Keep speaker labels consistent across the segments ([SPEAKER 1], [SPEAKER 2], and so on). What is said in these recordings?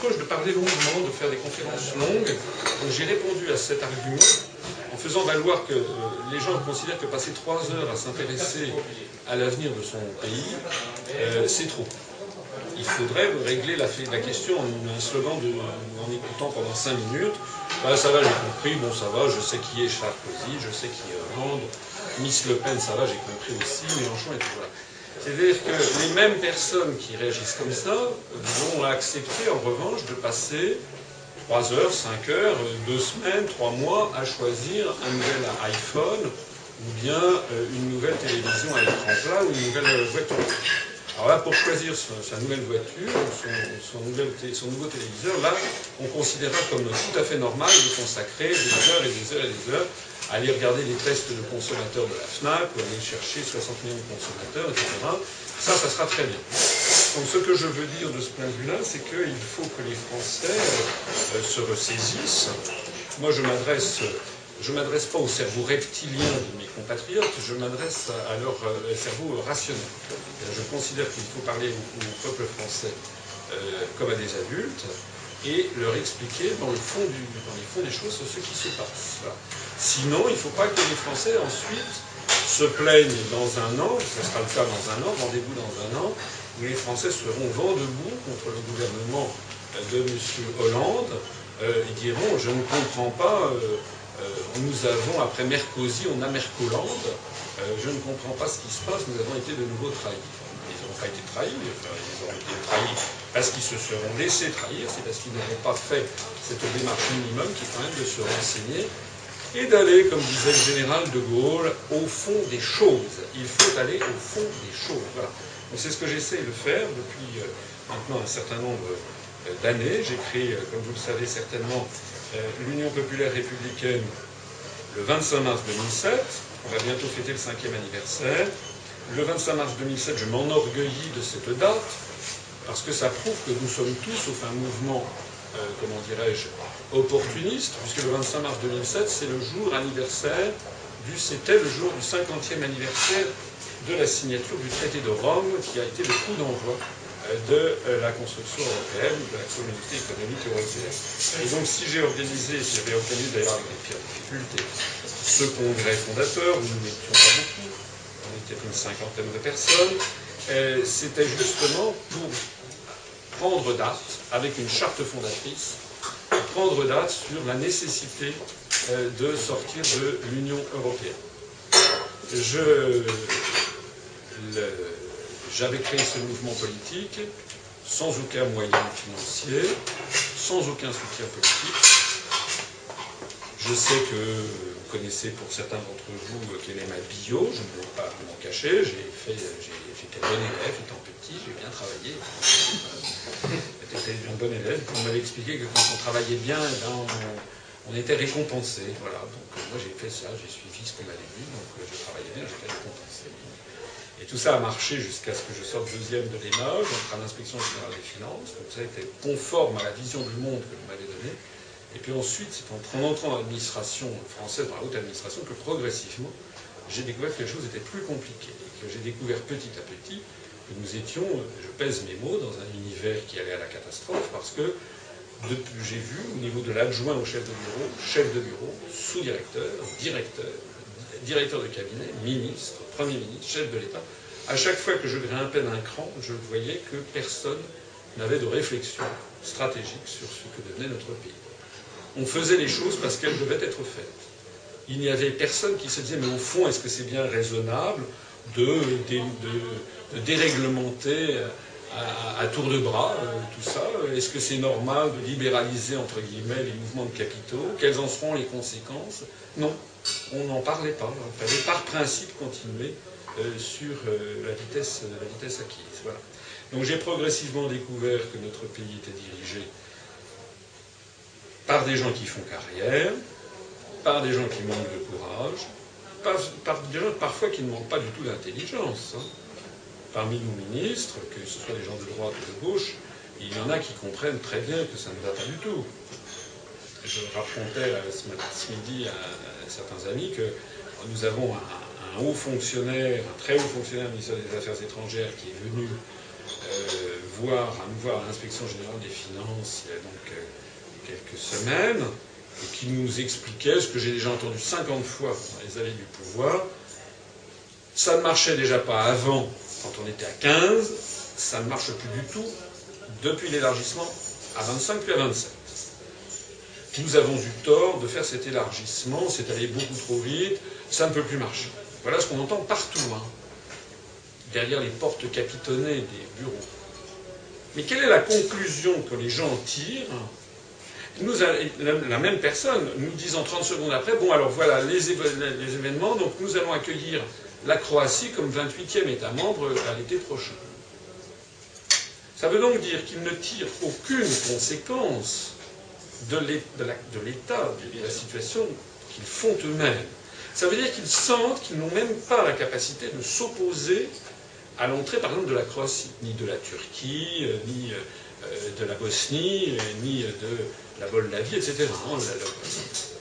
[SPEAKER 1] reproche de parler longuement, de faire des conférences longues. J'ai répondu à cet argument en faisant valoir que euh, les gens considèrent que passer trois heures à s'intéresser à l'avenir de son pays, euh, c'est trop. Il faudrait régler la, question en un slogan de, en écoutant pendant cinq minutes. Bah, ça va, j'ai compris, bon ça va, je sais qui est Sarkozy, je sais qui est Hollande, Miss Le Pen, ça va, j'ai compris aussi, Mélenchon et tout. Voilà. C'est-à-dire que les mêmes personnes qui réagissent comme ça vont accepter en revanche de passer 3 heures, 5 heures, 2 semaines, 3 mois à choisir un nouvel iPhone ou bien euh, une nouvelle télévision à l'écran plat ou une nouvelle voiture. Alors là, pour choisir sa nouvelle voiture, son, nouveau téléviseur, là, on considérera comme tout à fait normal de consacrer des heures et des heures et des heures aller regarder les tests de consommateurs de la FNAC, ou aller chercher 60 millions de consommateurs, etc. Ça, ça sera très bien. Donc ce que je veux dire de ce point de vue-là, c'est qu'il faut que les Français euh, se ressaisissent. Moi, je m'adresse je ne m'adresse pas au cerveau reptilien de mes compatriotes, je m'adresse à leur euh, cerveau rationnel. Je considère qu'il faut parler au, peuple français euh, comme à des adultes et leur expliquer dans le fond, les fonds des choses ce qui se passe. Sinon, il ne faut pas que les Français ensuite se plaignent dans un an, ce sera le cas dans un an, rendez-vous dans un an, où les Français seront vent debout contre le gouvernement de M. Hollande. Euh, ils diront Je ne comprends pas, euh, euh, nous avons, après Mercosy, on a Mercolande, je ne comprends pas ce qui se passe, nous avons été de nouveau trahis. Ils n'ont pas été trahis, ils ont été trahis parce qu'ils se seront laissés trahir, c'est parce qu'ils n'auront pas fait cette démarche minimum qui est quand même de se renseigner et d'aller, comme disait le général de Gaulle, au fond des choses. Il faut aller au fond des choses. Voilà. c'est ce que j'essaie de faire depuis euh, maintenant un certain nombre euh, d'années. J'ai créé, euh, comme vous le savez certainement, l'Union populaire républicaine le 25 mars 2007. On va bientôt fêter le cinquième anniversaire. Le 25 mars 2007, je m'enorgueillis de cette date, parce que ça prouve que nous sommes tous, sauf un mouvement euh, comment dirais-je, opportuniste, puisque le 25 mars 2007, c'est le jour anniversaire du, c'était le jour du 50e anniversaire de la signature du traité de Rome, qui a été le coup d'envoi euh, de euh, la construction européenne, de la communauté économique européenne. Et donc, si j'ai organisé, j'avais organisé d'ailleurs avec des pires difficultés, ce congrès fondateur, où nous n'étions pas beaucoup, on était une cinquantaine de personnes, c'était justement pour prendre date, avec une charte fondatrice, prendre date sur la nécessité euh, de sortir de l'Union européenne. J'avais créé ce mouvement politique sans aucun moyen financier, sans aucun soutien politique. Je sais que vous connaissez pour certains d'entre vous quelle est ma bio, je ne vais pas m'en cacher, fait, j'étais bon élève étant petit, j'ai bien travaillé. J'étais un bon élève. On m'avait expliqué que quand on travaillait bien, eh ben, on, était récompensé. Voilà. Donc euh, moi j'ai fait ça, j'ai suivi ce qu'on m'avait dit, donc euh, je travaillais bien, j'étais récompensé. Tout ça a marché jusqu'à ce que je sorte deuxième de l'ENA, j'entre à l'inspection générale des finances, donc ça été conforme à la vision du monde que vous m'avez donnée. Et puis ensuite, c'est en entrant dans l'administration française, dans la haute administration, que progressivement, j'ai découvert que les choses étaient plus compliquées, et que j'ai découvert petit à petit nous étions, je pèse mes mots, dans un univers qui allait à la catastrophe parce que j'ai vu au niveau de l'adjoint au chef de bureau, chef de bureau, sous-directeur, directeur, directeur de cabinet, ministre, premier ministre, chef de l'État, à chaque fois que je grimpais d'un cran, je voyais que personne n'avait de réflexion stratégique sur ce que devenait notre pays. On faisait les choses parce qu'elles devaient être faites. Il n'y avait personne qui se disait, mais au fond, est-ce que c'est bien raisonnable de, déréglementer à, tour de bras euh, tout ça? Est-ce que c'est normal de libéraliser, entre guillemets, les mouvements de capitaux? Quelles en seront les conséquences? Non, on n'en parlait pas. Il fallait par principe continuer sur la, vitesse, la vitesse acquise. Voilà. Donc j'ai progressivement découvert que notre pays était dirigé par des gens qui font carrière, par des gens qui manquent de courage, par, des gens parfois qui ne manquent pas du tout d'intelligence. Hein parmi nos ministres, que ce soit des gens de droite ou de gauche, il y en a qui comprennent très bien que ça ne va pas du tout. Je racontais ce midi à, certains amis que nous avons un, haut fonctionnaire, un très haut fonctionnaire ministère des Affaires étrangères qui est venu voir à nous voir à l'inspection générale des finances il y a donc quelques semaines, et qui nous expliquait ce que j'ai déjà entendu 50 fois dans les allées du pouvoir. Ça ne marchait déjà pas avant, quand on était à 15, ça ne marche plus du tout depuis l'élargissement à 25 puis à 27. Nous avons eu tort de faire cet élargissement, c'est allé beaucoup trop vite, ça ne peut plus marcher. Voilà ce qu'on entend partout, hein, derrière les portes capitonnées des bureaux. Mais quelle est la conclusion que les gens tirent? Nous, la même personne nous disant 30 secondes après, bon alors voilà les, événements, donc nous allons accueillir la Croatie comme 28e État membre à l'été prochain. Ça veut donc dire qu'ils ne tirent aucune conséquence de l'état, de la situation qu'ils font eux-mêmes. Ça veut dire qu'ils sentent qu'ils n'ont même pas la capacité de s'opposer à l'entrée, par exemple, de la Croatie, ni de la Turquie, euh, ni euh, de la Bosnie, ni de la Moldavie, etc.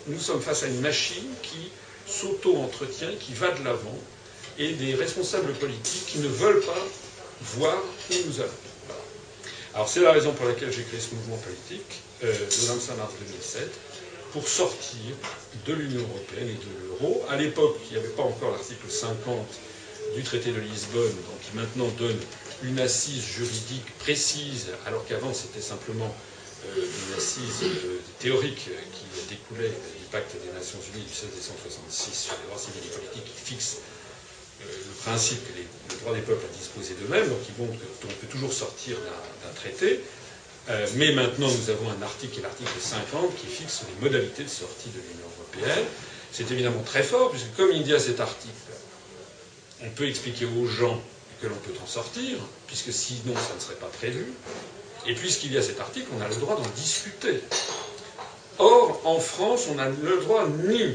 [SPEAKER 1] Nous sommes face à une machine qui s'auto-entretient, qui va de l'avant, et des responsables politiques qui ne veulent pas voir où nous allons. Alors c'est la raison pour laquelle j'ai créé ce mouvement politique euh, le 25 mars 2007 pour sortir de l'Union européenne et de l'euro. À l'époque, il n'y avait pas encore l'article 50 du traité de Lisbonne, donc qui maintenant donne une assise juridique précise, alors qu'avant c'était simplement euh, une assise euh, théorique qui découlait du pacte des Nations Unies du 16 décembre 1966 sur les droits civils et politiques qui fixe euh, le principe que le droit des peuples à disposer d'eux-mêmes, donc qui montre qu'on peut toujours sortir d'un traité. Mais maintenant, nous avons un article qui est l'article 50 qui fixe les modalités de sortie de l'Union européenne. C'est évidemment très fort, puisque comme il y a cet article, on peut expliquer aux gens que l'on peut en sortir, puisque sinon ça ne serait pas prévu. Et puisqu'il y a cet article, on a le droit d'en discuter. Or, en France, on n'a le droit ni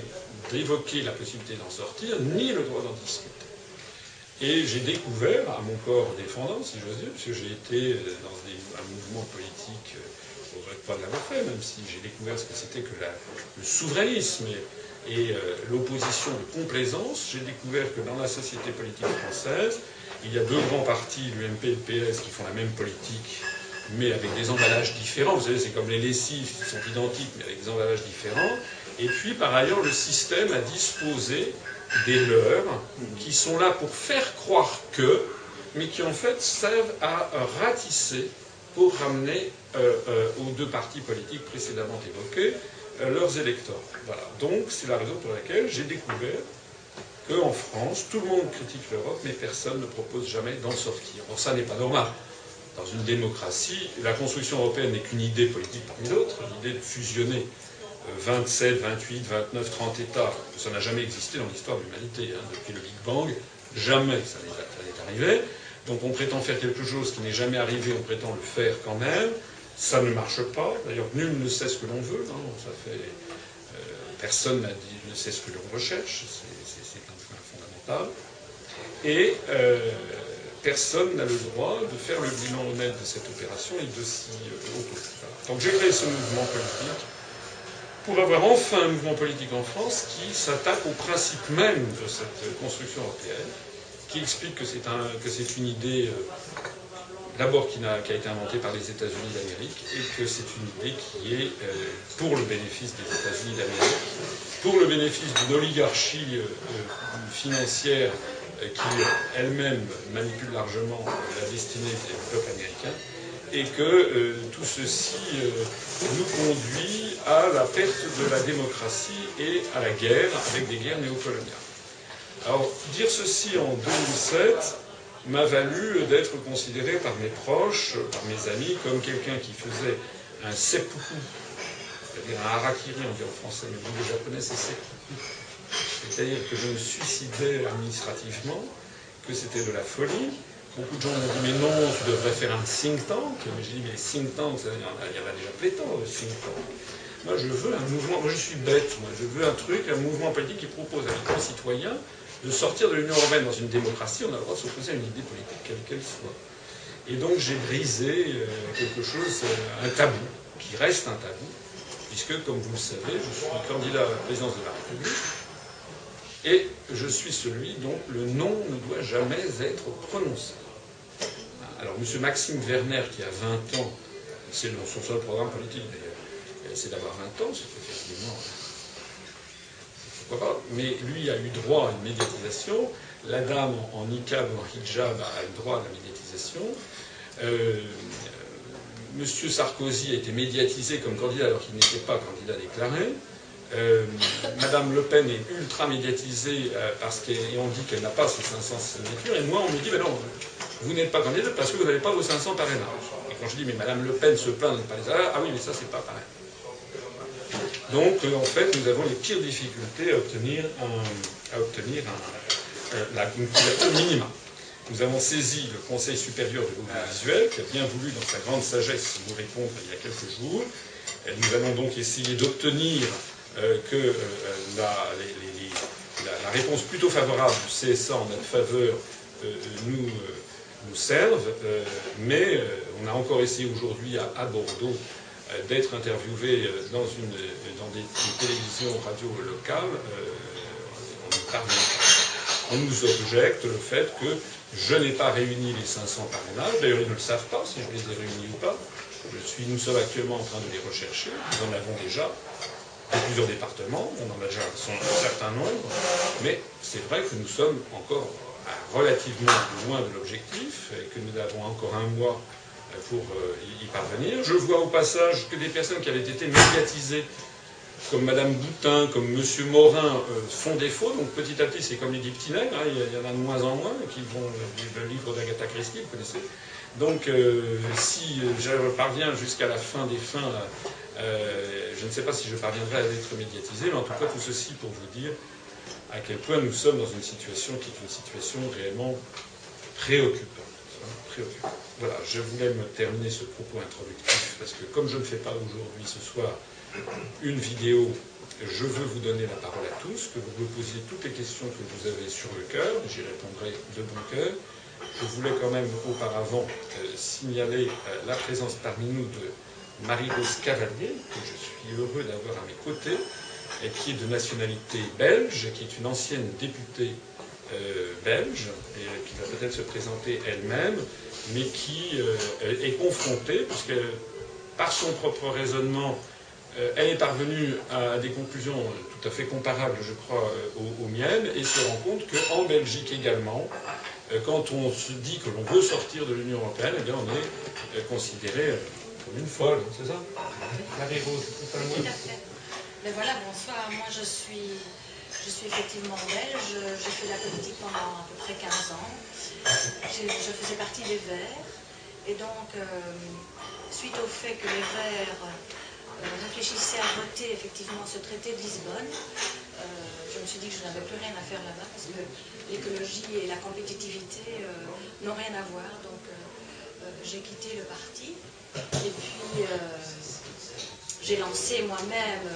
[SPEAKER 1] d'évoquer la possibilité d'en sortir, ni le droit d'en discuter. Et j'ai découvert, à mon corps défendant, si j'ose dire, puisque j'ai été dans un mouvement politique, je ne pas l'avoir fait, même si j'ai découvert ce que c'était que le souverainisme et, euh, l'opposition de complaisance, j'ai découvert que dans la société politique française, il y a deux grands partis, l'UMP et le PS, qui font la même politique mais avec des emballages différents. Vous savez, c'est comme les lessives qui sont identiques, mais avec des emballages différents. Et puis, par ailleurs, le système a disposé des leurs qui sont là pour faire croire que, mais qui en fait servent à ratisser pour ramener euh, euh, aux deux partis politiques précédemment évoqués euh, leurs électeurs. Voilà. Donc, c'est la raison pour laquelle j'ai découvert qu'en France, tout le monde critique l'Europe, mais personne ne propose jamais d'en sortir. Or, ça n'est pas normal dans une démocratie, la construction européenne n'est qu'une idée politique parmi d'autres, l'idée de fusionner 27, 28, 29, 30 États. Ça n'a jamais existé dans l'histoire de l'humanité. Hein. Depuis le Big Bang, jamais ça n'est arrivé. Donc on prétend faire quelque chose qui n'est jamais arrivé, on prétend le faire quand même. Ça ne marche pas. D'ailleurs, nul ne sait ce que l'on veut. Hein. Euh, personne ne sait ce que l'on recherche. C'est un point fondamental. Et euh, personne n'a le droit de faire le bilan honnête de cette opération et de s'y euh, opposer. Donc j'ai créé ce mouvement politique pour avoir enfin un mouvement politique en France qui s'attaque au principe même de cette construction européenne, qui explique que c'est un, une idée euh, d'abord qui, a, été inventée par les États-Unis d'Amérique et que c'est une idée qui est euh, pour le bénéfice des États-Unis d'Amérique, pour le bénéfice d'une oligarchie financière euh, qui elle-même manipule largement la destinée du peuple américain, et que euh, tout ceci euh, nous conduit à la perte de la démocratie et à la guerre, avec des guerres néocoloniales. Alors, dire ceci en 2007 m'a valu d'être considéré par mes proches, par mes amis, comme quelqu'un qui faisait un seppuku, c'est-à-dire un harakiri, on dit en français, mais vous les japonais c'est seppuku c'est-à-dire que je me suicidais administrativement, que c'était de la folie. Beaucoup de gens m'ont dit mais non, tu devrais faire un think tank. Mais j'ai dit mais think tank, il y, en a, y en a déjà pléthore de think tank. Moi je veux un mouvement, moi je suis bête, moi je veux un truc, un mouvement politique qui propose à mes concitoyens de sortir de l'Union Européenne dans une démocratie, on a le droit de s'opposer à une idée politique quelle qu'elle soit. Et donc j'ai brisé euh, quelque chose, euh, un tabou, qui reste un tabou, puisque comme vous le savez, je suis candidat à la présidence de la République, et je suis celui dont le nom ne doit jamais être prononcé. Alors, M. Maxime Werner, qui a 20 ans, c'est son seul programme politique d'ailleurs, c'est d'avoir 20 ans, c'est effectivement. Pas Mais lui a eu droit à une médiatisation. La dame en niqab en hijab a eu droit à la médiatisation. Euh, Monsieur Sarkozy a été médiatisé comme candidat alors qu'il n'était pas candidat déclaré. Euh, Madame Le Pen est ultra médiatisée euh, parce qu'on dit qu'elle n'a pas ses 500 signatures. Et moi, on me dit, ben non, vous n'êtes pas candidat parce que vous n'avez pas vos 500 parrainages. Et quand je dis, mais Madame Le Pen se plaint de ne pas les avoir, ah oui, mais ça, c'est pas pareil. Donc, euh, en fait, nous avons les pires difficultés à obtenir, un, un, la, une minima. Nous avons saisi le Conseil supérieur de l'audiovisuel, qui a bien voulu, dans sa grande sagesse, nous répondre il y a quelques jours. Nous allons donc essayer d'obtenir euh, que euh, la, la, réponse plutôt favorable du CSA en notre faveur euh, nous, nous serve. mais on a encore essayé aujourd'hui à, Bordeaux d'être interviewé dans, une, dans des, télévisions radio locales. on, on nous objecte le fait que je n'ai pas réuni les 500 parrainages. D'ailleurs, ils ne le savent pas si je les ai réunis ou pas. Je suis, nous sommes actuellement en train de les rechercher. Nous en avons déjà dans plusieurs départements. On en a déjà un certain nombre. Mais c'est vrai que nous sommes encore relativement loin de l'objectif et que nous avons encore un mois pour euh, y parvenir. Je vois au passage que des personnes qui avaient été médiatisées comme Madame Boutin, comme Monsieur Morin euh, font défaut. Donc petit à petit, c'est comme les diptynègres, hein, il y en a de moins en moins qui vont le livre d'Agatha Christie, vous connaissez. Donc euh, si je parviens jusqu'à la fin des fins, euh, je ne sais pas si je parviendrai à être médiatisé, mais en tout cas tout ceci pour vous dire à quel point nous sommes dans une situation qui est une situation réellement préoccupante. Hein, voilà, je voulais me terminer ce propos introductif parce que comme je ne fais pas aujourd'hui ce soir une vidéo. Je veux vous donner la parole à tous, que vous me posiez toutes les questions que vous avez sur le cœur, j'y répondrai de bon cœur. Je voulais quand même auparavant euh, signaler euh, la présence parmi nous de Marie-Rose Cavalier, que je suis heureux d'avoir à mes côtés, et qui est de nationalité belge, qui est une ancienne députée euh, belge, et qui va peut-être se présenter elle-même, mais qui est confrontée, puisque par son propre raisonnement, euh, elle est parvenue à des conclusions tout à fait comparables, je crois, euh, aux, miennes, et se rend compte qu'en Belgique également, euh, quand on se dit que l'on veut sortir de l'Union européenne, eh bien, on est considéré comme une folle, c'est ça?
[SPEAKER 2] Marie-Rose, c'est Mais voilà, bonsoir. Moi, je suis, effectivement belge. J'ai fait la politique pendant à peu près 15 ans. Je, faisais partie des Verts. Et donc, suite au fait que les Verts réfléchissais à voter effectivement ce traité de Lisbonne, euh, je me suis dit que je n'avais plus rien à faire là-bas parce que l'écologie et la compétitivité euh, n'ont rien à voir. Donc euh, j'ai quitté le parti et puis j'ai lancé moi-même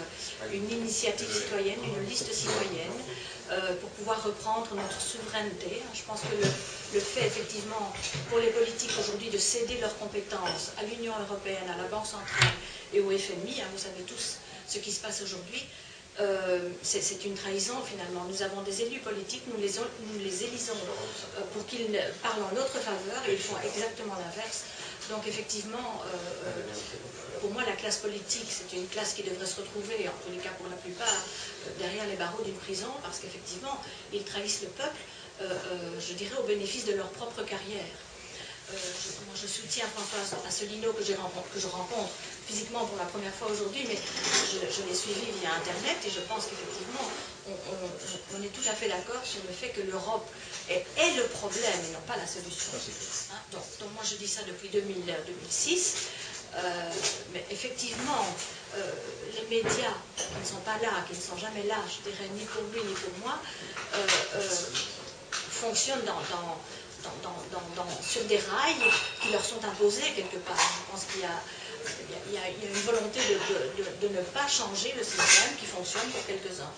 [SPEAKER 2] une initiative citoyenne, une liste citoyenne, pour pouvoir reprendre notre souveraineté. Je pense que le, fait effectivement pour les politiques aujourd'hui de céder leurs compétences à l'Union européenne, à la Banque centrale et au FMI, hein, vous savez tous ce qui se passe aujourd'hui, euh, c'est une trahison finalement. Nous avons des élus politiques, nous les, élisons euh, pour qu'ils parlent en notre faveur et ils font exactement l'inverse. Donc effectivement, euh, pour moi, la classe politique, c'est une classe qui devrait se retrouver, en tous les cas pour la plupart, derrière les barreaux d'une prison, parce qu'effectivement, ils trahissent le peuple, je dirais, au bénéfice de leur propre carrière. je, je, soutiens François Asselineau que, que je rencontre physiquement pour la première fois aujourd'hui, mais je, l'ai suivi via Internet et je pense qu'effectivement, on, est tout à fait d'accord sur le fait que l'Europe est, le problème et non pas la solution. Hein, donc, moi je dis ça depuis 2006. Euh, mais effectivement, euh, les médias qui ne sont pas là, qui ne sont jamais là, je dirais ni pour lui ni pour moi, euh, fonctionnent sur des rails qui leur sont imposés quelque part. Je pense qu'il y a une volonté de, ne pas changer le système qui fonctionne pour quelques-uns.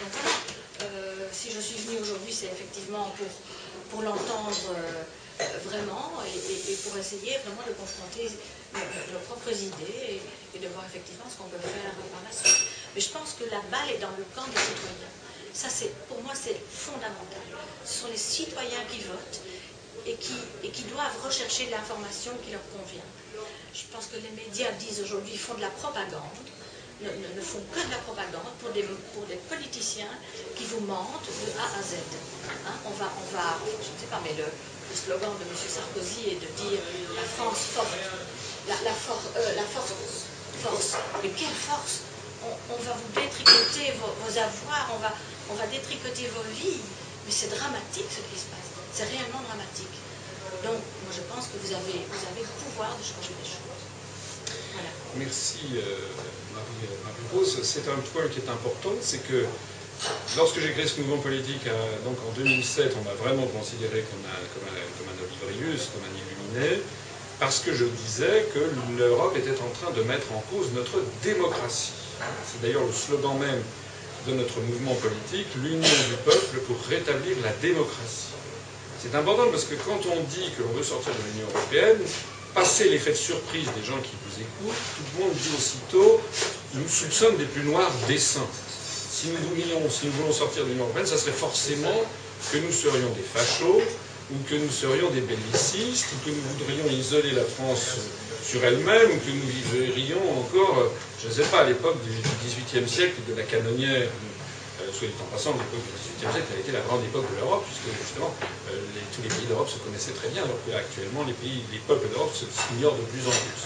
[SPEAKER 2] Donc voilà, si je suis venue aujourd'hui, c'est effectivement pour, l'entendre vraiment et, pour essayer vraiment de confronter nos, propres idées et, de voir effectivement ce qu'on peut faire par la suite. Mais je pense que la balle est dans le camp des citoyens. Ça, c'est, pour moi, c'est fondamental. Ce sont les citoyens qui votent et qui, et qui doivent rechercher l'information qui leur convient. Je pense que les médias disent aujourd'hui font de la propagande, ne, ne, font que de la propagande pour des, pour des politiciens qui vous mentent de A à Z. Hein, on, va, on va, je ne sais pas, mais le, le slogan de M. Sarkozy est de dire la France forte, euh, la force, force. Mais quelle force on, va vous détricoter vos, avoirs, on va, on détricoter vos vies. Mais c'est dramatique ce qui se passe. C'est réellement dramatique. Donc, moi je pense que vous avez, le pouvoir de changer les choses.
[SPEAKER 1] Merci euh, Marie-Rose. C'est un point qui est important, c'est que lorsque j'ai créé ce mouvement politique, euh, donc en 2007, on m'a vraiment considéré comme un, comme comme un Olivrius, comme un illuminé, parce que je disais que l'Europe était en train de mettre en cause notre démocratie. C'est d'ailleurs le slogan même de notre mouvement politique, l'union du peuple pour rétablir la démocratie. C'est important parce que quand on dit que l'on veut sortir de l'Union européenne, passer l'effet de surprise des gens qui vous écoutent, tout le monde dit aussitôt nous soupçonnent des plus noirs desseins. Si nous, voulions, si nous voulons sortir de l'Union européenne, ça serait forcément que nous serions des fachos, ou que nous serions des bellicistes, ou que nous voudrions isoler la France sur elle-même, ou que nous vivrions encore, je ne sais pas, à l'époque du XVIIIe siècle, de la canonnière, euh, soit dit en passant, l'époque du XVIIIe siècle a été la grande époque de l'Europe, puisque justement euh, tous les pays d'Europe se connaissaient très bien, alors qu'actuellement les pays, les peuples d'Europe s'ignorent de plus en plus.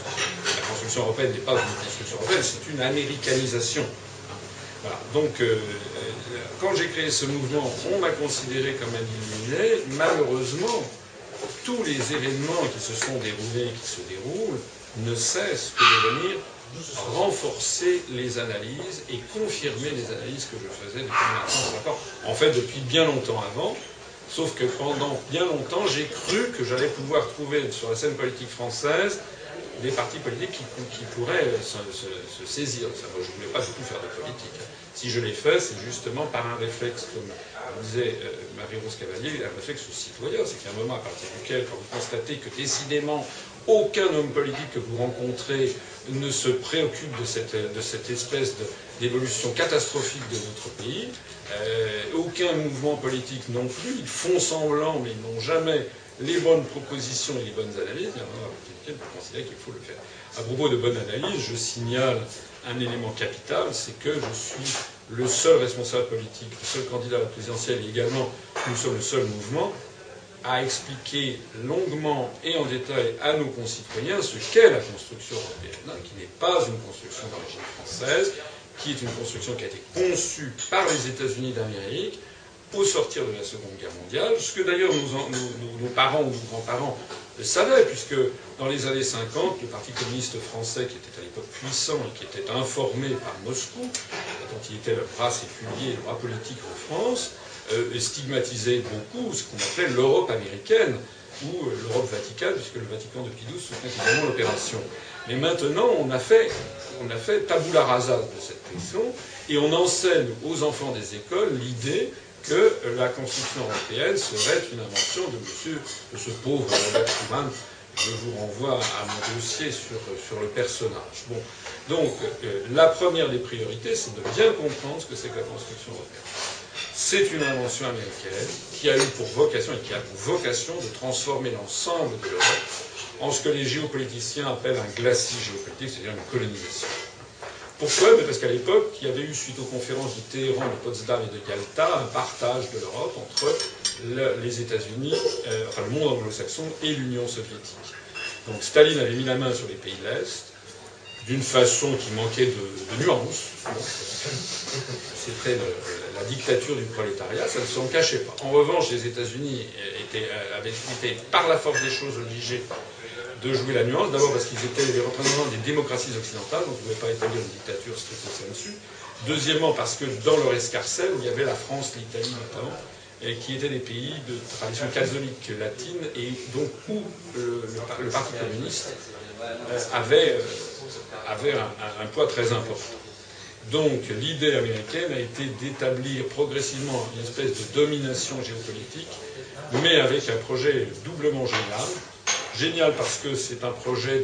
[SPEAKER 1] La construction européenne n'est pas une construction européenne, c'est une américanisation. Donc, euh, quand j'ai créé ce mouvement, on m'a considéré comme un illuminé. Malheureusement, tous les événements qui se sont déroulés, qui se déroulent, ne cessent que de venir renforcer les analyses et confirmer les analyses que je faisais depuis En fait, depuis bien longtemps avant. Sauf que pendant bien longtemps, j'ai cru que j'allais pouvoir trouver sur la scène politique française des partis politiques qui, pourraient se, se, saisir. Ça, moi, je ne voulais pas du tout faire de politique. Si je l'ai fait, c'est justement par un réflexe, comme disait euh, Marie-Rose Cavalier, un réflexe citoyen. C'est qu'à un moment à partir duquel, quand vous constatez que décidément aucun homme politique que vous rencontrez ne se préoccupe de cette, de cette espèce d'évolution catastrophique de notre pays. Euh, aucun mouvement politique non plus. Ils font semblant, mais ils n'ont jamais les bonnes propositions et les bonnes analyses. A qui considèrent qu'il faut le faire. À propos de bonnes analyses, je signale un élément capital, c'est que je suis le seul responsable politique, le seul candidat à la présidentielle et également nous sommes le seul mouvement à expliquer longuement et en détail à nos concitoyens ce qu'est la construction européenne, qui n'est pas une construction d'origine française, qui est une construction qui a été conçue par les États-Unis d'Amérique au sortir de la Seconde Guerre mondiale, ce que d'ailleurs nos, nos, nos, parents ou nos grands-parents le savaient, puisque dans les années 50, le Parti communiste français, qui était à l'époque puissant et qui était informé par Moscou, dont il était le bras séculier, le bras politique en France, euh, stigmatisait beaucoup ce qu'on appelait l'Europe américaine ou euh, l'Europe vaticane, puisque le Vatican depuis 12 soutenait évidemment l'opération. Mais maintenant, on a fait, on a fait tabula rasa de cette question et on enseigne aux enfants des écoles l'idée que la construction européenne serait une invention de monsieur, de ce pauvre Robert Schuman. Je vous renvoie à mon dossier sur, sur le personnage. Bon. Donc, euh, la première des priorités, c'est de bien comprendre ce que c'est que la construction européenne. C'est une invention américaine qui a eu pour vocation et qui a pour vocation de transformer l'ensemble de l'Europe en ce que les géopoliticiens appellent un glacis géopolitique, c'est-à-dire une colonisation. Pourquoi Parce qu'à l'époque, il y avait eu, suite aux conférences de Téhéran, de Potsdam et de Yalta, un partage de l'Europe entre le, les États-Unis, euh, enfin le monde anglo-saxon et l'Union soviétique. Donc Staline avait mis la main sur les pays de l'Est, d'une façon qui manquait de, de nuance. C'était la dictature du prolétariat, ça ne s'en cachait pas. En revanche, les États-Unis avaient été, par la force des choses, obligés de jouer la nuance. D'abord parce qu'ils étaient les représentants des démocraties occidentales, ils ne pouvaient pas établir une dictature strictement dessus. Deuxièmement, parce que dans leur escarcelle, il y avait la France, l'Italie notamment, qui étaient des pays de tradition catholique latine, et donc où le, le, Parti communiste euh, avait, euh, avait un, poids très important. Donc l'idée américaine a été d'établir progressivement une espèce de domination géopolitique, mais avec un projet doublement génial. Génial parce que c'est un projet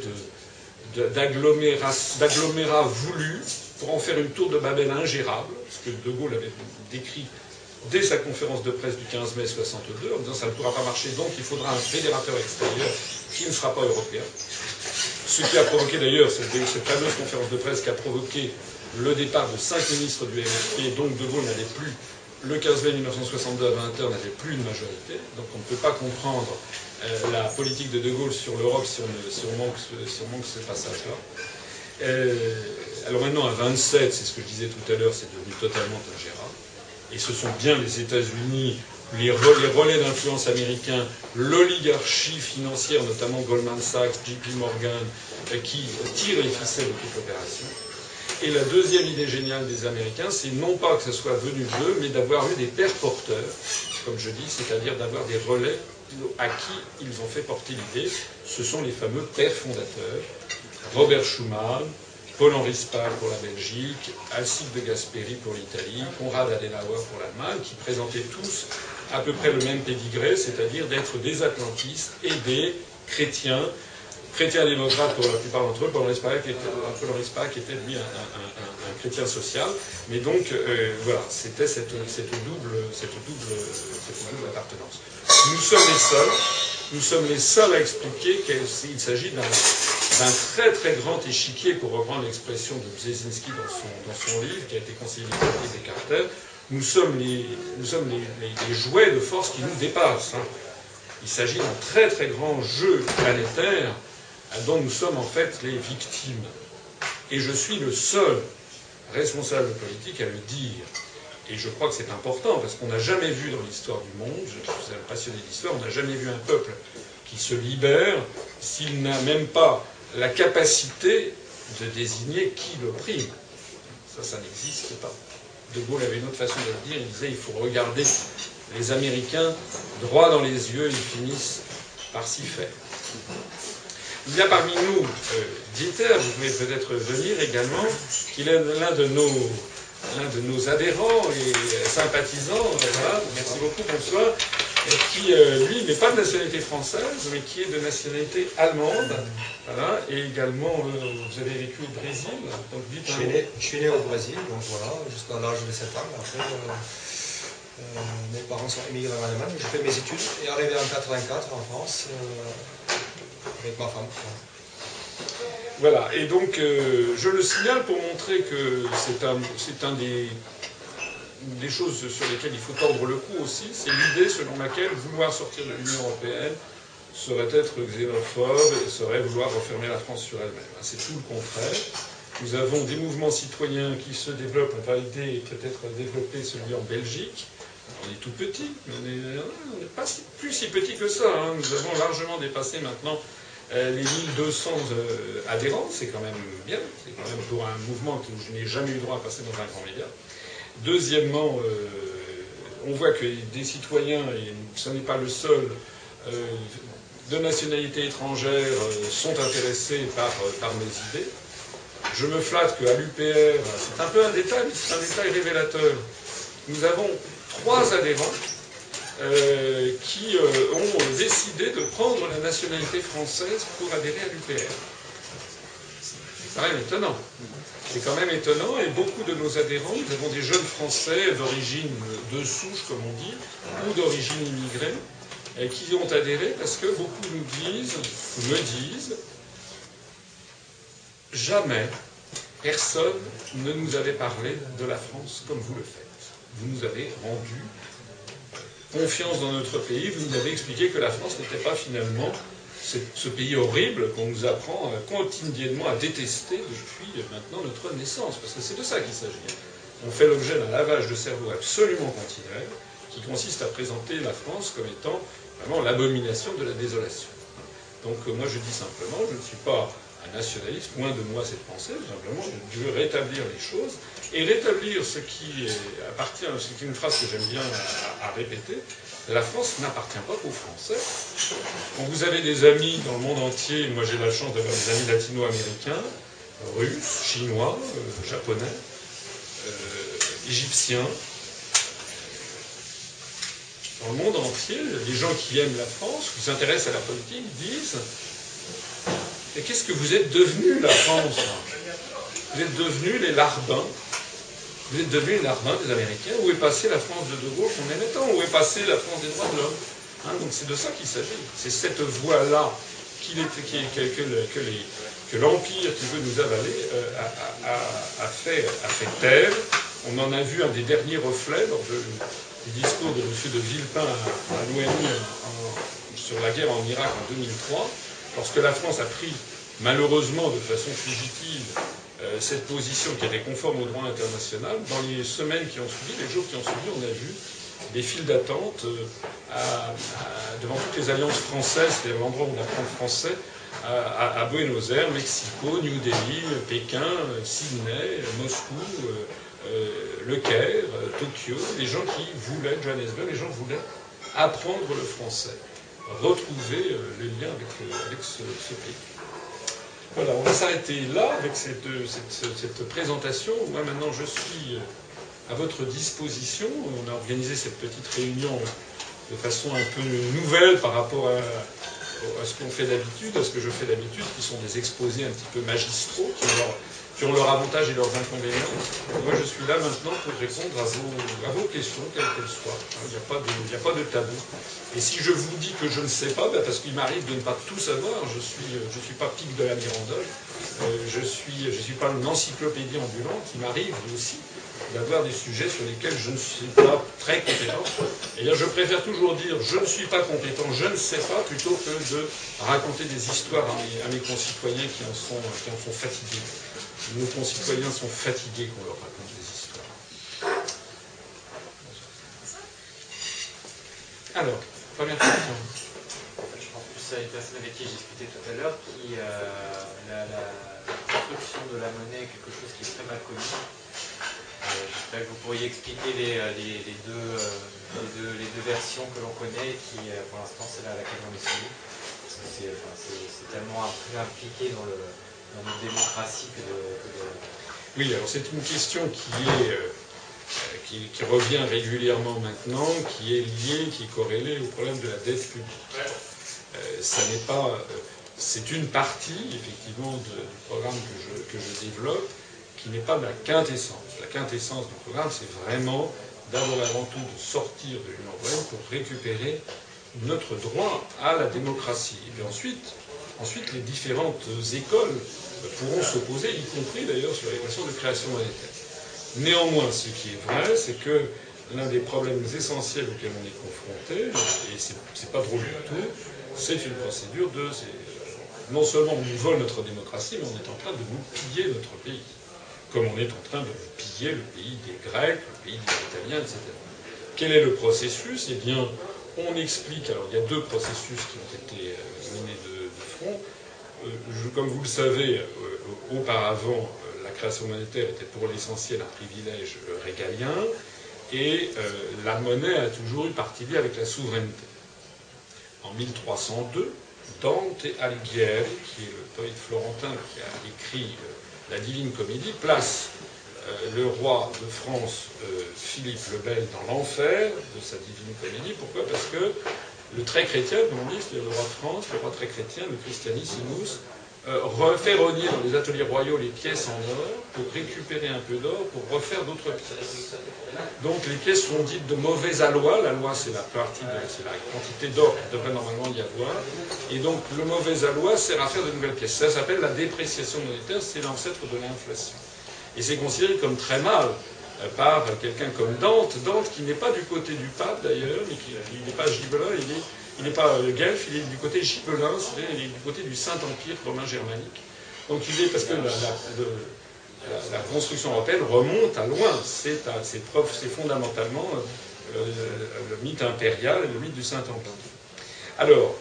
[SPEAKER 1] d'agglomérat voulu pour en faire une tour de Babel ingérable, ce que De Gaulle avait décrit dès sa conférence de presse du 15 mai 62, en disant ça ne pourra pas marcher, donc il faudra un fédérateur extérieur qui ne sera pas européen. Ce qui a provoqué d'ailleurs cette, fameuse conférence de presse qui a provoqué le départ de cinq ministres du MFP, donc De Gaulle n'avait plus, le 15 mai 1962 à 20h n'avait plus de majorité, donc on ne peut pas comprendre la politique de De Gaulle sur l'Europe si, on, manque, si on manque ce passage-là. Euh, alors maintenant, à 27, c'est ce que je disais tout à l'heure, c'est devenu totalement ingérable. Et ce sont bien les États-Unis, les relais, d'influence américains, l'oligarchie financière, notamment Goldman Sachs, JP Morgan, euh, qui tirent les ficelles de toute l'opération. Et la deuxième idée géniale des Américains, c'est non pas que ce soit venu d'eux, mais d'avoir eu des pères porteurs, comme je dis, c'est-à-dire d'avoir des relais à qui ils ont fait porter l'idée. Ce sont les fameux pères fondateurs, Robert Schuman, Paul-Henri Spaak pour la Belgique, Alcide de Gasperi pour l'Italie, Konrad Adenauer pour l'Allemagne, qui présentaient tous à peu près le même pédigré, c'est-à-dire d'être des atlantistes et des chrétiens, chrétiens démocrates pour la plupart d'entre eux. Paul-Henri Spaak était, était, lui un, chrétien social, mais donc euh, voilà, c'était cette, double, cette, double, cette double appartenance. Nous sommes les seuls, nous sommes les seuls à expliquer qu'il s'agit d'un d'un très très grand échiquier, pour reprendre l'expression de Brzezinski dans son, livre, qui a été conseiller des cartels, nous sommes, les, nous sommes les, jouets de force qui nous dépassent. Hein. Il s'agit d'un très très grand jeu planétaire dont nous sommes en fait les victimes. Et je suis le seul responsable politique à le dire. Et je crois que c'est important, parce qu'on n'a jamais vu dans l'histoire du monde, je suis un passionné d'histoire, on n'a jamais vu un peuple qui se libère s'il n'a même pas la capacité de désigner qui l'opprime. Ça, ça n'existe pas. De Gaulle avait une autre façon de le dire, il disait il faut regarder les Américains droit dans les yeux, ils finissent par s'y faire. Il y a parmi nous euh, Dieter, vous pouvez peut-être venir également, qui est l'un de nos l'un de nos adhérents et sympathisants, merci beaucoup, bonsoir, qui, euh, lui, n'est pas de nationalité française, mais qui est de nationalité allemande. Voilà, et également, euh, vous avez vécu au Brésil.
[SPEAKER 3] Donc, je, suis né, au Brésil, donc voilà, jusqu'à l'âge de 7 ans. Après, euh, mes parents sont émigrés en Allemagne. J'ai fait mes études et arrivé en 84 en France
[SPEAKER 1] Voilà, et donc je le signale pour montrer que c'est un, un des, des choses sur lesquelles il faut tordre le cou aussi, c'est l'idée selon laquelle vouloir sortir de l'Union européenne serait être xénophobe et serait vouloir refermer la France sur elle-même. C'est tout le contraire. Nous avons des mouvements citoyens qui se développent, on va aider peut-être développer celui en Belgique. On est tout petit, on n'est pas plus si petit que ça. Hein. Nous avons largement dépassé maintenant euh, les 1200 euh, adhérents, c'est quand même bien, c'est quand même pour un mouvement que je n'ai jamais eu droit à passer dans un grand média. Deuxièmement, euh, on voit que des citoyens, et ce n'est pas le seul, de nationalité étrangère sont intéressés par, mes idées. Je me flatte qu'à l'UPR, c'est un peu un détail, mais c'est un détail révélateur. Nous avons trois adhérents qui ont décidé de prendre la nationalité française pour adhérer à l'UPR. C'est quand même étonnant. C'est quand même étonnant et beaucoup de nos adhérents, nous avons des jeunes Français d'origine de souche, comme on dit, ou d'origine immigrée, et qui ont adhéré parce que beaucoup nous disent, me disent, jamais personne ne nous avait parlé de la France comme vous le faites. Vous nous avez rendu confiance dans notre pays, vous nous avez expliqué que la France n'était pas finalement ce pays horrible qu'on nous apprend quotidiennement à détester depuis maintenant notre naissance, parce que c'est de ça qu'il s'agit. On fait l'objet d'un lavage de cerveau absolument continuel, qui consiste à présenter la France comme étant vraiment l'abomination de la désolation. Donc euh, moi je dis simplement, je ne suis pas un nationaliste, loin de moi cette pensée, simplement je veux rétablir les choses, et rétablir ce qui appartient, c'est une phrase que j'aime bien à répéter, la France n'appartient pas qu'aux Français. Quand vous avez des amis dans le monde entier, moi j'ai la chance d'avoir des amis latino-américains, russes, chinois, euh, japonais, euh, égyptiens. Dans le monde entier, les gens qui aiment la France, qui s'intéressent à la politique, disent Mais qu'est-ce que vous êtes devenus, la France Vous êtes devenus les larbins Vous êtes devenu une arme des Américains. Où est passée la France de De Gaulle qu'on aimait tant? Où est passée la France des droits de l'homme? Hein, Donc c'est de ça qu'il s'agit. C'est cette voie-là que, l'Empire qui veut nous avaler euh, a, fait, taire. On en a vu un des derniers reflets lors du discours de M. de Villepin à, l'ONU sur la guerre en Irak en 2003, lorsque la France a pris malheureusement de façon fugitive euh, cette position qui était conforme au droit international. Dans les semaines qui ont suivi, les jours qui ont suivi, on a vu des files d'attente euh, devant toutes les alliances françaises, c'est l'endroit où on apprend le français, à, Buenos Aires, Mexico, New Delhi, Pékin, Sydney, Moscou, euh, Le Caire, Tokyo, les gens qui voulaient, Johannesburg, les gens voulaient apprendre le français, retrouver le lien avec, ce pays. Voilà, on va s'arrêter là avec cette, présentation. Moi maintenant je suis à votre disposition. On a organisé cette petite réunion de façon un peu nouvelle par rapport à, ce qu'on fait d'habitude, à ce que je fais d'habitude, qui sont des exposés un petit peu magistraux, qui qui ont leurs avantages et leurs inconvénients. Moi, je suis là maintenant pour répondre à vos, questions, quelles qu'elles soient. Il n'y a, pas de, tabou. Et si je vous dis que je ne sais pas, ben, parce qu'il m'arrive de ne pas tout savoir, je ne suis, je suis pas pique de la Mirandole, euh, je ne suis, je suis pas une encyclopédie ambulante, il m'arrive aussi d'avoir des sujets sur lesquels je ne suis pas très compétent. Et là, je préfère toujours dire je ne suis pas compétent, je ne sais pas, plutôt que de raconter des histoires à mes, concitoyens qui en, qui en sont fatigués nos concitoyens sont fatigués qu'on leur raconte des histoires. Alors, première question.
[SPEAKER 4] Je pense que c'est une personne avec qui j'ai discuté tout à l'heure, qui euh, la, construction de la monnaie est quelque chose qui est très mal connu. Euh, j'espère que vous pourriez expliquer les, euh, deux, les, deux, versions que l'on connaît, qui pour l'instant c'est là à laquelle on est soumis. Parce que c'est tellement impliqué dans le, démocratie que de,
[SPEAKER 1] Oui, alors c'est une question qui est. Euh, qui, revient régulièrement maintenant, qui est liée, qui est corrélée au problème de la dette publique. Euh, ça n'est pas, euh, c'est une partie effectivement du programme que je, développe, qui n'est pas la quintessence. La quintessence du programme, c'est vraiment d'abord avant tout de sortir de l'Union européenne pour récupérer notre droit à la démocratie. Et puis ensuite, ensuite les différentes écoles pourront s'opposer, y compris d'ailleurs sur les questions de création monétaire. Néanmoins, ce qui est vrai, c'est que l'un des problèmes essentiels auxquels on est confronté, et c'est pas drôle du tout, c'est une procédure de. Non seulement on nous vole notre démocratie, mais on est en train de nous piller notre pays. Comme on est en train de piller le pays des Grecs, le pays des Italiens, etc. Quel est le processus? Eh bien, on explique. Alors, il y a deux processus qui ont été euh, menés de front. Euh, comme vous le savez, euh, auparavant, euh, la création monétaire était pour l'essentiel un privilège régalien, et la monnaie a toujours eu partie liée avec la souveraineté. En 1302, Dante Alighieri, qui est le poète florentin qui a écrit la Divine Comédie, place le roi de France, Philippe le Bel, dans l'enfer de sa Divine Comédie. Pourquoi? Parce que le très chrétien, comme on dit, c'est le roi de France, le roi très chrétien, le christianissimus, euh, refaire rogner dans les ateliers royaux les pièces en or pour récupérer un peu d'or pour refaire d'autres pièces. Donc les pièces sont dites de mauvaise aloi. La loi, c'est la partie, c'est la quantité d'or qui devrait normalement y avoir. Et donc le mauvais aloi sert à faire de nouvelles pièces. Ça s'appelle la dépréciation monétaire, c'est l'ancêtre de l'inflation. Et c'est considéré comme très mal par quelqu'un comme Dante, Dante qui n'est pas du côté du pape d'ailleurs, mais qui n'est pas gibelin, il n'est pas euh, guelfe, il est du côté gibelin, c'est-à-dire il est du côté du Saint-Empire romain germanique. Donc il est parce que la, construction européenne remonte à loin, c'est fondamentalement euh, le mythe impérial et le mythe du Saint-Empire. Alors,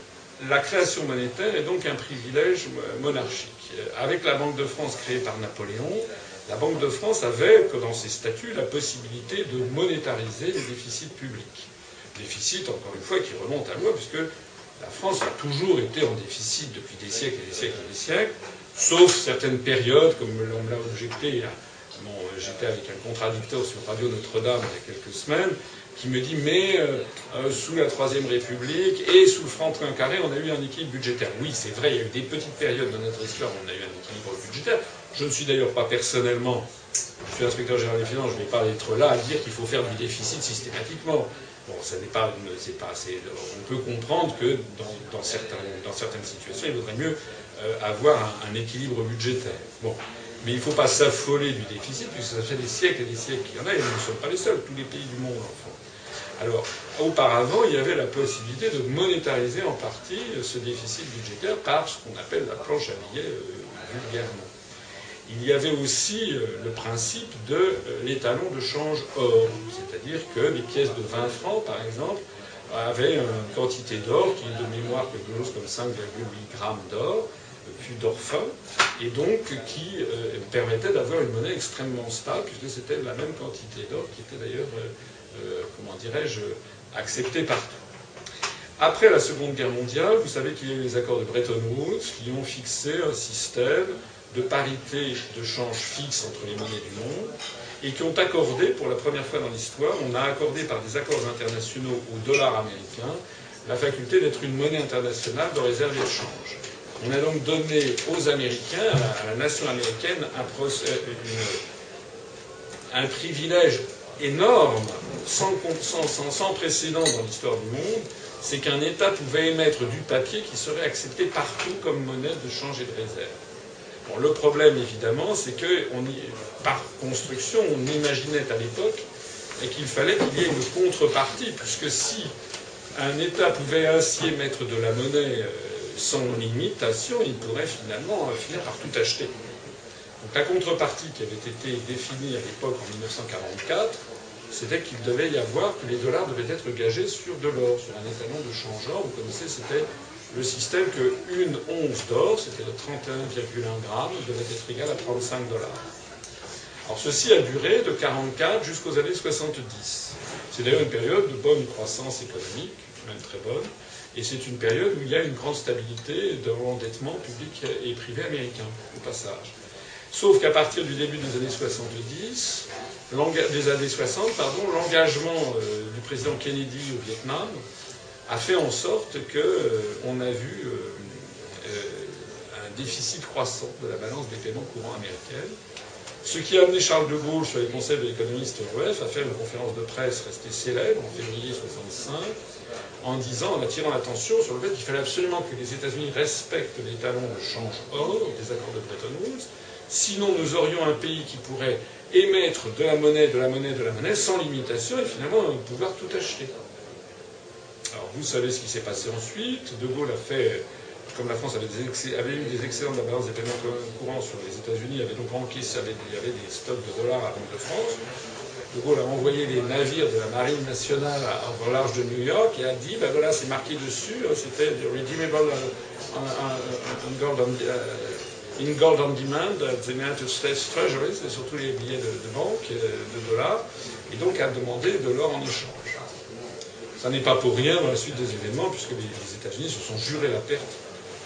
[SPEAKER 1] la création monétaire est donc un privilège monarchique. Avec la Banque de France créée par Napoléon, la Banque de France avait, dans ses statuts, la possibilité de monétariser les déficits publics. Déficit, encore une fois, qui remonte à loin, puisque la France a toujours été en déficit depuis des siècles et des siècles et des siècles, sauf certaines périodes, comme l'on me l'a objecté. J'étais avec un contradicteur sur Radio Notre-Dame il y a quelques semaines, qui me dit mais euh, euh, sous la Troisième République et sous le franc carré, on a eu un équilibre budgétaire. Oui, c'est vrai, il y a eu des petites périodes dans notre histoire où on a eu un équilibre budgétaire. Je ne suis d'ailleurs pas personnellement je suis inspecteur général des finances, je ne vais pas être là à dire qu'il faut faire du déficit systématiquement. Bon, ça n'est pas, c'est pas assez. On peut comprendre que dans, certaines situations, il vaudrait mieux euh, avoir un, un, équilibre budgétaire. Bon, mais il ne faut pas s'affoler du déficit, puisque ça fait des siècles et des siècles qu'il y en a, et nous ne sommes pas les seuls, tous les pays du monde en font. Alors, auparavant, il y avait la possibilité de monétariser en partie ce déficit budgétaire par ce qu'on appelle la planche à billets euh, vulgairement. Il y avait aussi euh, le principe de euh, l'étalon de change or, c'est-à-dire que les pièces de 20 francs, par exemple, avaient une quantité d'or qui est de mémoire quelque chose comme 5,8 grammes d'or, puis d'or fin, et donc qui permettait d'avoir une monnaie extrêmement stable, puisque c'était la même quantité d'or qui était d'ailleurs euh, comment dirais-je, accepté partout. Après la Seconde Guerre mondiale, vous savez qu'il y a eu les accords de Bretton Woods qui ont fixé un système de parité de change fixe entre les monnaies du monde et qui ont accordé, pour la première fois dans l'histoire, on a accordé par des accords internationaux au dollar américain la faculté d'être une monnaie internationale de réserve et de change. On a donc donné aux Américains, à la, nation américaine, un, un privilège énorme, sans, précédent dans l'histoire du monde, c'est qu'un État pouvait émettre du papier qui serait accepté partout comme monnaie de change et de réserve. Bon, le problème, évidemment, c'est que par construction, on imaginait à l'époque qu'il fallait qu'il y ait une contrepartie, puisque si un État pouvait ainsi émettre de la monnaie euh, sans limitation, il pourrait finalement euh, finir par tout acheter. Donc la contrepartie qui avait été définie à l'époque en 1944, c'était qu'il devait y avoir, que les dollars devaient être gagés sur de l'or, sur un étalon de change or. Vous connaissez, c'était le système que une once d'or, c'était de 31,1 grammes, devait être égal à 35 dollars. Alors ceci a duré de 44 jusqu'aux années 70. C'est d'ailleurs une période de bonne croissance économique, même très bonne, et c'est une période où il y a une grande stabilité de l'endettement public et privé américain, au passage. Sauf qu'à partir du début des années 70, des années 60, pardon, l'engagement euh, du président Kennedy au Vietnam a fait en sorte qu'on euh, a vu euh, un déficit croissant de la balance des paiements courants américaine. Ce qui a amené Charles de Gaulle, sur les conseils de l'économiste EUF, à faire une conférence de presse restée célèbre en février 65, en disant, en attirant l'attention sur le fait qu'il fallait absolument que les États-Unis respectent les talons de change or des accords de Bretton Woods, Sinon, nous aurions un pays qui pourrait émettre de la monnaie, de la monnaie, de la monnaie, sans limitation, et finalement pouvoir tout acheter. Alors, vous savez ce qui s'est passé ensuite. De Gaulle a fait, comme la France avait, eu des excédents de la balance des paiements courants sur les États-Unis, avait donc encaissé, il y avait des stocks de dollars à Banque de France. De Gaulle a envoyé les navires de la marine nationale au large de New York et a dit, ben voilà, c'est marqué dessus, c'était redeemable gold in gold on demand the United States Treasury, c'est surtout les billets de, banque, de dollars, et donc a demandé de l'or en échange. Ça n'est pas pour rien dans la suite des événements, puisque les, États-Unis se sont jurés la perte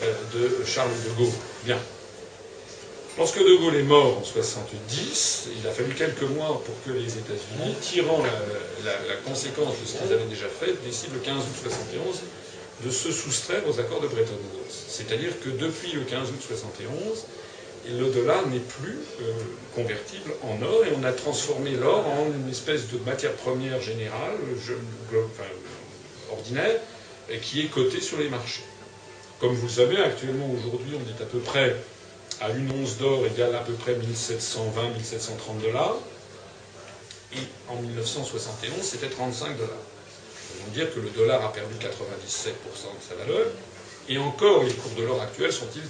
[SPEAKER 1] euh, de Charles de Gaulle. Bien. Lorsque De Gaulle est mort en 70, il a fallu quelques mois pour que les États-Unis, tirant la, la, conséquence de ce qu'ils avaient déjà fait, décident le 15 août 71 de se soustraire aux accords de Bretton Woods. C'est-à-dire que depuis le 15 août 71, le dollar n'est plus euh, convertible en or et on a transformé l'or en une espèce de matière première générale, ordinaire, qui est cotée sur les marchés. Comme vous le savez, actuellement, aujourd'hui, on est à peu près à une once d'or égale à peu près 1720-1730 dollars. Et en 1971, c'était 35 dollars dire que le dollar a perdu 97% de sa valeur, et encore les cours de l'or actuels sont-ils,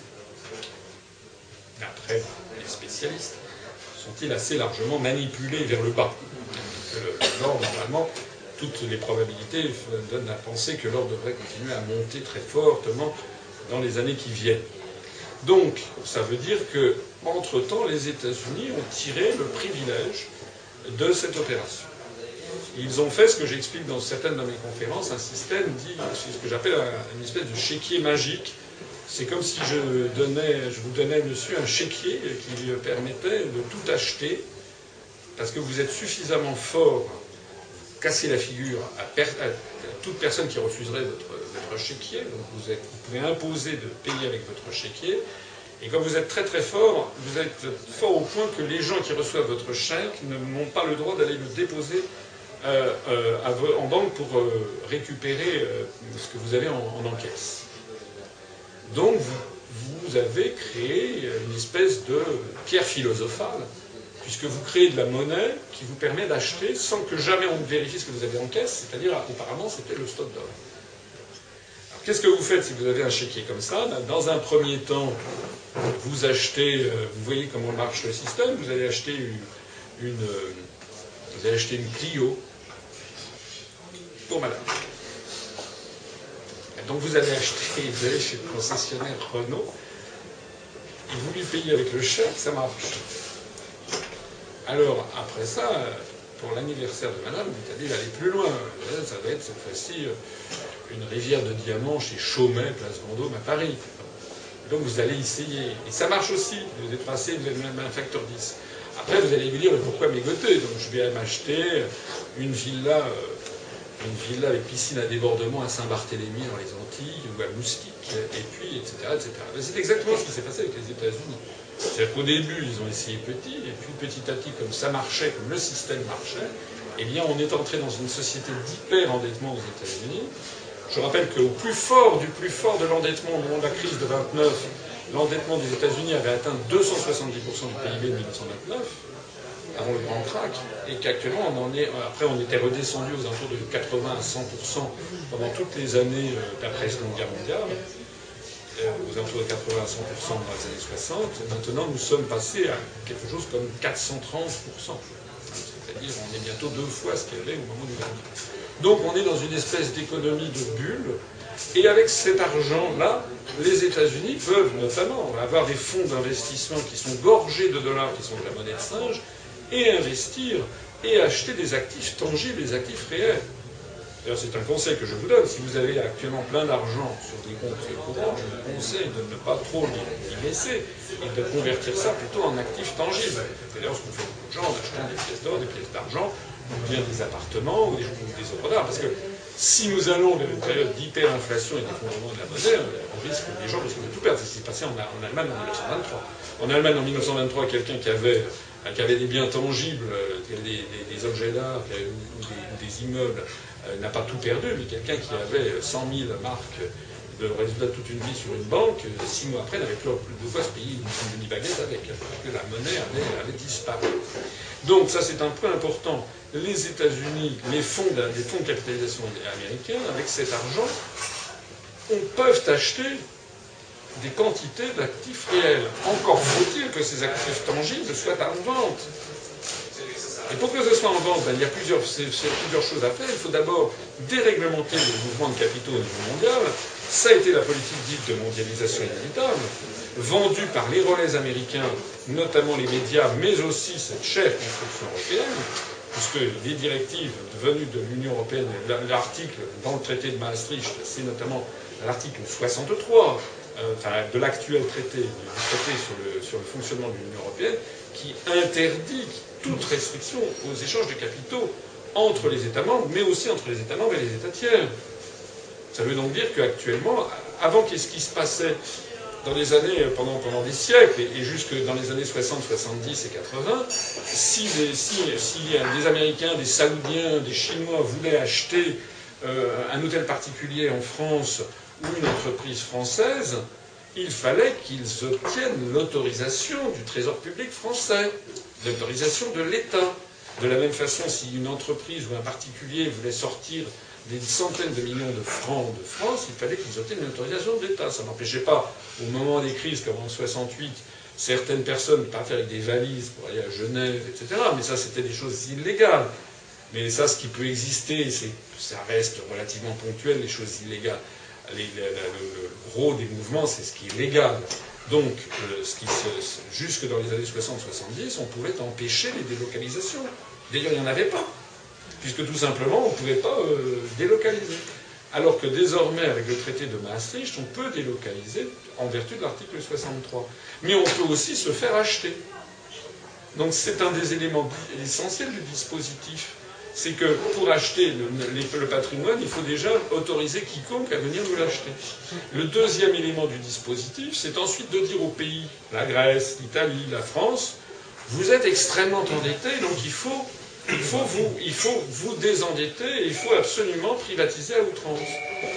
[SPEAKER 1] d'après les spécialistes, sont-ils assez largement manipulés vers le bas? L'or, normalement, toutes les probabilités donnent à penser que l'or devrait continuer à monter très fortement dans les années qui viennent. Donc, ça veut dire que, entre-temps, les États-Unis ont tiré le privilège de cette opération. Ils ont fait ce que j'explique dans certaines de mes conférences, un système dit, ce que j'appelle une espèce de chéquier magique. C'est comme si je, vous donnais, monsieur, un chéquier qui lui permettait de tout acheter, parce que vous êtes suffisamment fort pour casser la figure à, toute personne qui refuserait votre, chéquier. Donc vous, vous pouvez imposer de payer avec votre chéquier. Et quand vous êtes très très fort, vous êtes fort au point que les gens qui reçoivent votre chèque n'ont pas le droit d'aller le déposer euh, euh, en banque pour euh, récupérer ce que vous avez en, encaisse. Donc vous, avez créé une espèce de pierre philosophale, puisque vous créez de la monnaie qui vous permet d'acheter sans que jamais on vérifie ce que vous avez en caisse, c'est-à-dire auparavant c'était le stock d'or. Qu'est-ce que vous faites si vous avez un chéquier comme ça? Ben, Dans un premier temps, vous achetez, vous voyez comment marche le système, vous allez acheter une, vous allez acheter une Clio pour madame. donc vous allez acheter, vous allez chez le concessionnaire Renault, et vous lui payez avec le chèque, ça marche. Alors, après ça, pour l'anniversaire de madame, vous allez aller plus loin. Ça va être cette fois-ci une rivière de diamants chez Chaumet, place Vendôme, à Paris. Donc vous allez essayer. Et ça marche aussi. Vous êtes passé même un facteur 10. Après, vous allez vous dire, pourquoi mégoter? Donc je vais m'acheter une villa euh, une villa avec piscine à débordement à Saint-Barthélemy dans les Antilles ou à Moustique, et puis, etc. etc. C'est exactement ce qui s'est passé avec les États-Unis. C'est-à-dire qu'au début, ils ont essayé petit, et puis petit à petit, comme ça marchait, comme le système marchait, eh bien, on est entré dans une société d'hyper-endettement aux États-Unis. Je rappelle qu'au plus fort du plus fort de l'endettement au moment de la crise de 29, l'endettement des États-Unis avait atteint 270% du PIB de 1929 avant le grand crack, et qu'actuellement, on en est, après, on était redescendu aux alentours de 80 à 100% pendant toutes les années euh, d'après la Seconde Guerre mondiale, euh, aux alentours de 80 à 100% dans les années 60. Maintenant, nous sommes passés à quelque chose comme 430%. C'est-à-dire, on est bientôt deux fois ce qu'il y avait au moment du grand crack. Donc, on est dans une espèce d'économie de bulle. Et avec cet argent-là, les États-Unis peuvent notamment avoir des fonds d'investissement qui sont gorgés de dollars, qui sont de la monnaie de singe, et investir et acheter des actifs tangibles, des actifs réels. C'est un conseil que je vous donne. Si vous avez actuellement plein d'argent sur des comptes courants, je vous conseille de ne pas trop y laisser et de convertir ça plutôt en actifs tangibles. C'est d'ailleurs ce qu'on fait beaucoup de gens en achetant des pièces d'or, des pièces d'argent, ou bien des appartements ou des, œuvres d'art. Parce que si nous allons vers une période d'hyperinflation et d'effondrement de la monnaie, on risque les gens risquent de tout perdre. C'est ce qui s'est passé en, Allemagne en 1923. En Allemagne en 1923, quelqu'un qui avait qui avait des biens tangibles, euh, des, objets d'art ou des, immeubles, euh, n'a pas tout perdu, mais quelqu'un qui avait 100 000 marques de résultat de toute une vie sur une banque, six mois après, n'avait plus, de quoi se payer une demi-baguette avec, parce que la monnaie avait, disparu. Donc ça c'est un point important. Les États-Unis, les fonds, les fonds de capitalisation américains, avec cet argent, on peuvent acheter des quantités d'actifs réels. Encore faut-il que ces actifs tangibles soient en vente. Et pour que ce soit en vente, ben, il y a plusieurs, choses à faire. Il faut d'abord déréglementer le mouvement de capitaux au niveau mondial. Ça a été la politique dite de mondialisation inévitable, vendue par les relais américains, notamment les médias, mais aussi cette chère construction européenne, puisque les directives venues de l'Union européenne, l'article dans le traité de Maastricht, c'est notamment l'article 63, euh, de l'actuel traité, du traité sur le, fonctionnement de l'Union européenne, qui interdit toute restriction aux échanges de capitaux entre les États membres, mais aussi entre les États membres et les États tiers. Ça veut donc dire qu'actuellement, avant qu'est-ce qui se passait dans les années, pendant, pendant des siècles, et, jusque dans les années 60, 70 et 80, si, des, Américains, des Saoudiens, des Chinois voulaient acheter euh, un hôtel particulier en France une entreprise française, il fallait qu'ils obtiennent l'autorisation du Trésor public français, l'autorisation de l'État. De la même façon, si une entreprise ou un particulier voulait sortir des centaines de millions de francs de France, il fallait qu'ils obtiennent l'autorisation de l'État. Ça n'empêchait pas, au moment des crises comme en 68, certaines personnes partir avec des valises pour aller à Genève, etc. Mais ça, c'était des choses illégales. Mais ça, ce qui peut exister, ça reste relativement ponctuel, les choses illégales le, gros des mouvements, c'est ce qui est légal. Donc, euh, ce qui jusque dans les années 60-70, on pouvait empêcher les délocalisations. D'ailleurs, il n'y en avait pas, puisque tout simplement, on ne pouvait pas euh, délocaliser. Alors que désormais, avec le traité de Maastricht, on peut délocaliser en vertu de l'article 63. Mais on peut aussi se faire acheter. Donc c'est un des éléments essentiels du dispositif c'est que pour acheter le, patrimoine, il faut déjà autoriser quiconque à venir nous l'acheter. Le deuxième élément du dispositif, c'est ensuite de dire aux pays, la Grèce, l'Italie, la France, vous êtes extrêmement endettés, donc il faut, il faut, vous, il faut vous désendetter et il faut absolument privatiser à outrance.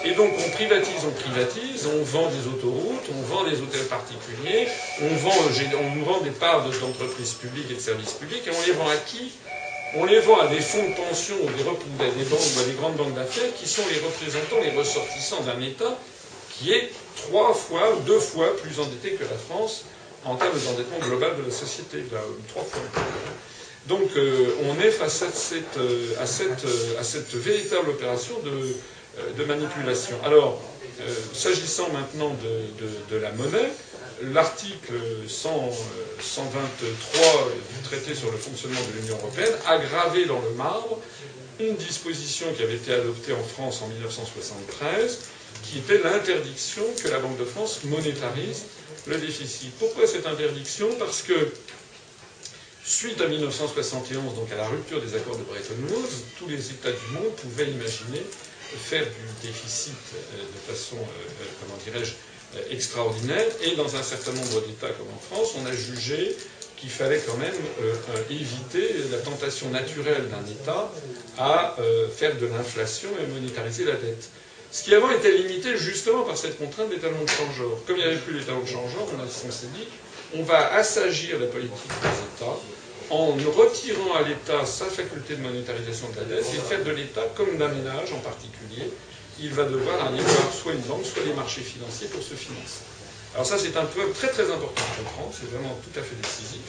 [SPEAKER 1] Et donc on privatise, on privatise, on vend des autoroutes, on vend des hôtels particuliers, on, vend, on vend des parts d'entreprises publiques et de services publics, et on les vend à qui? On les vend à des fonds de pension ou des, des banques des grandes banques d'affaires qui sont les représentants, les ressortissants d'un État qui est trois fois ou deux fois plus endetté que la France en termes d'endettement global de la société, trois fois. Donc euh, on est face à cette, euh, euh, véritable opération de, manipulation. Alors, s'agissant maintenant de, la monnaie, l'article 123 du traité sur le fonctionnement de l'Union européenne a gravé dans le marbre une disposition qui avait été adoptée en France en 1973, qui était l'interdiction que la Banque de France monétarise le déficit. Pourquoi cette interdiction? Parce que suite à 1971, donc à la rupture des accords de Bretton Woods, tous les États du monde pouvaient imaginer faire du déficit euh, de façon, euh, euh, comment dirais-je, extraordinaire. Et dans un certain nombre d'États, comme en France, on a jugé qu'il fallait quand même éviter la tentation naturelle d'un État à faire de l'inflation et monétariser la dette. Ce qui avant était limité justement par cette contrainte des talons de changeur. Comme il n'y avait plus les talons de changeur, on, on s'est dit on va assagir la politique des États en retirant à l'État sa faculté de monétarisation de la dette et faire de l'État comme d'un ménage en particulier. Il va devoir aller voir soit une banque, soit les marchés financiers pour se financer. Alors ça, c'est un point très très important à comprendre, c'est vraiment tout à fait décisif.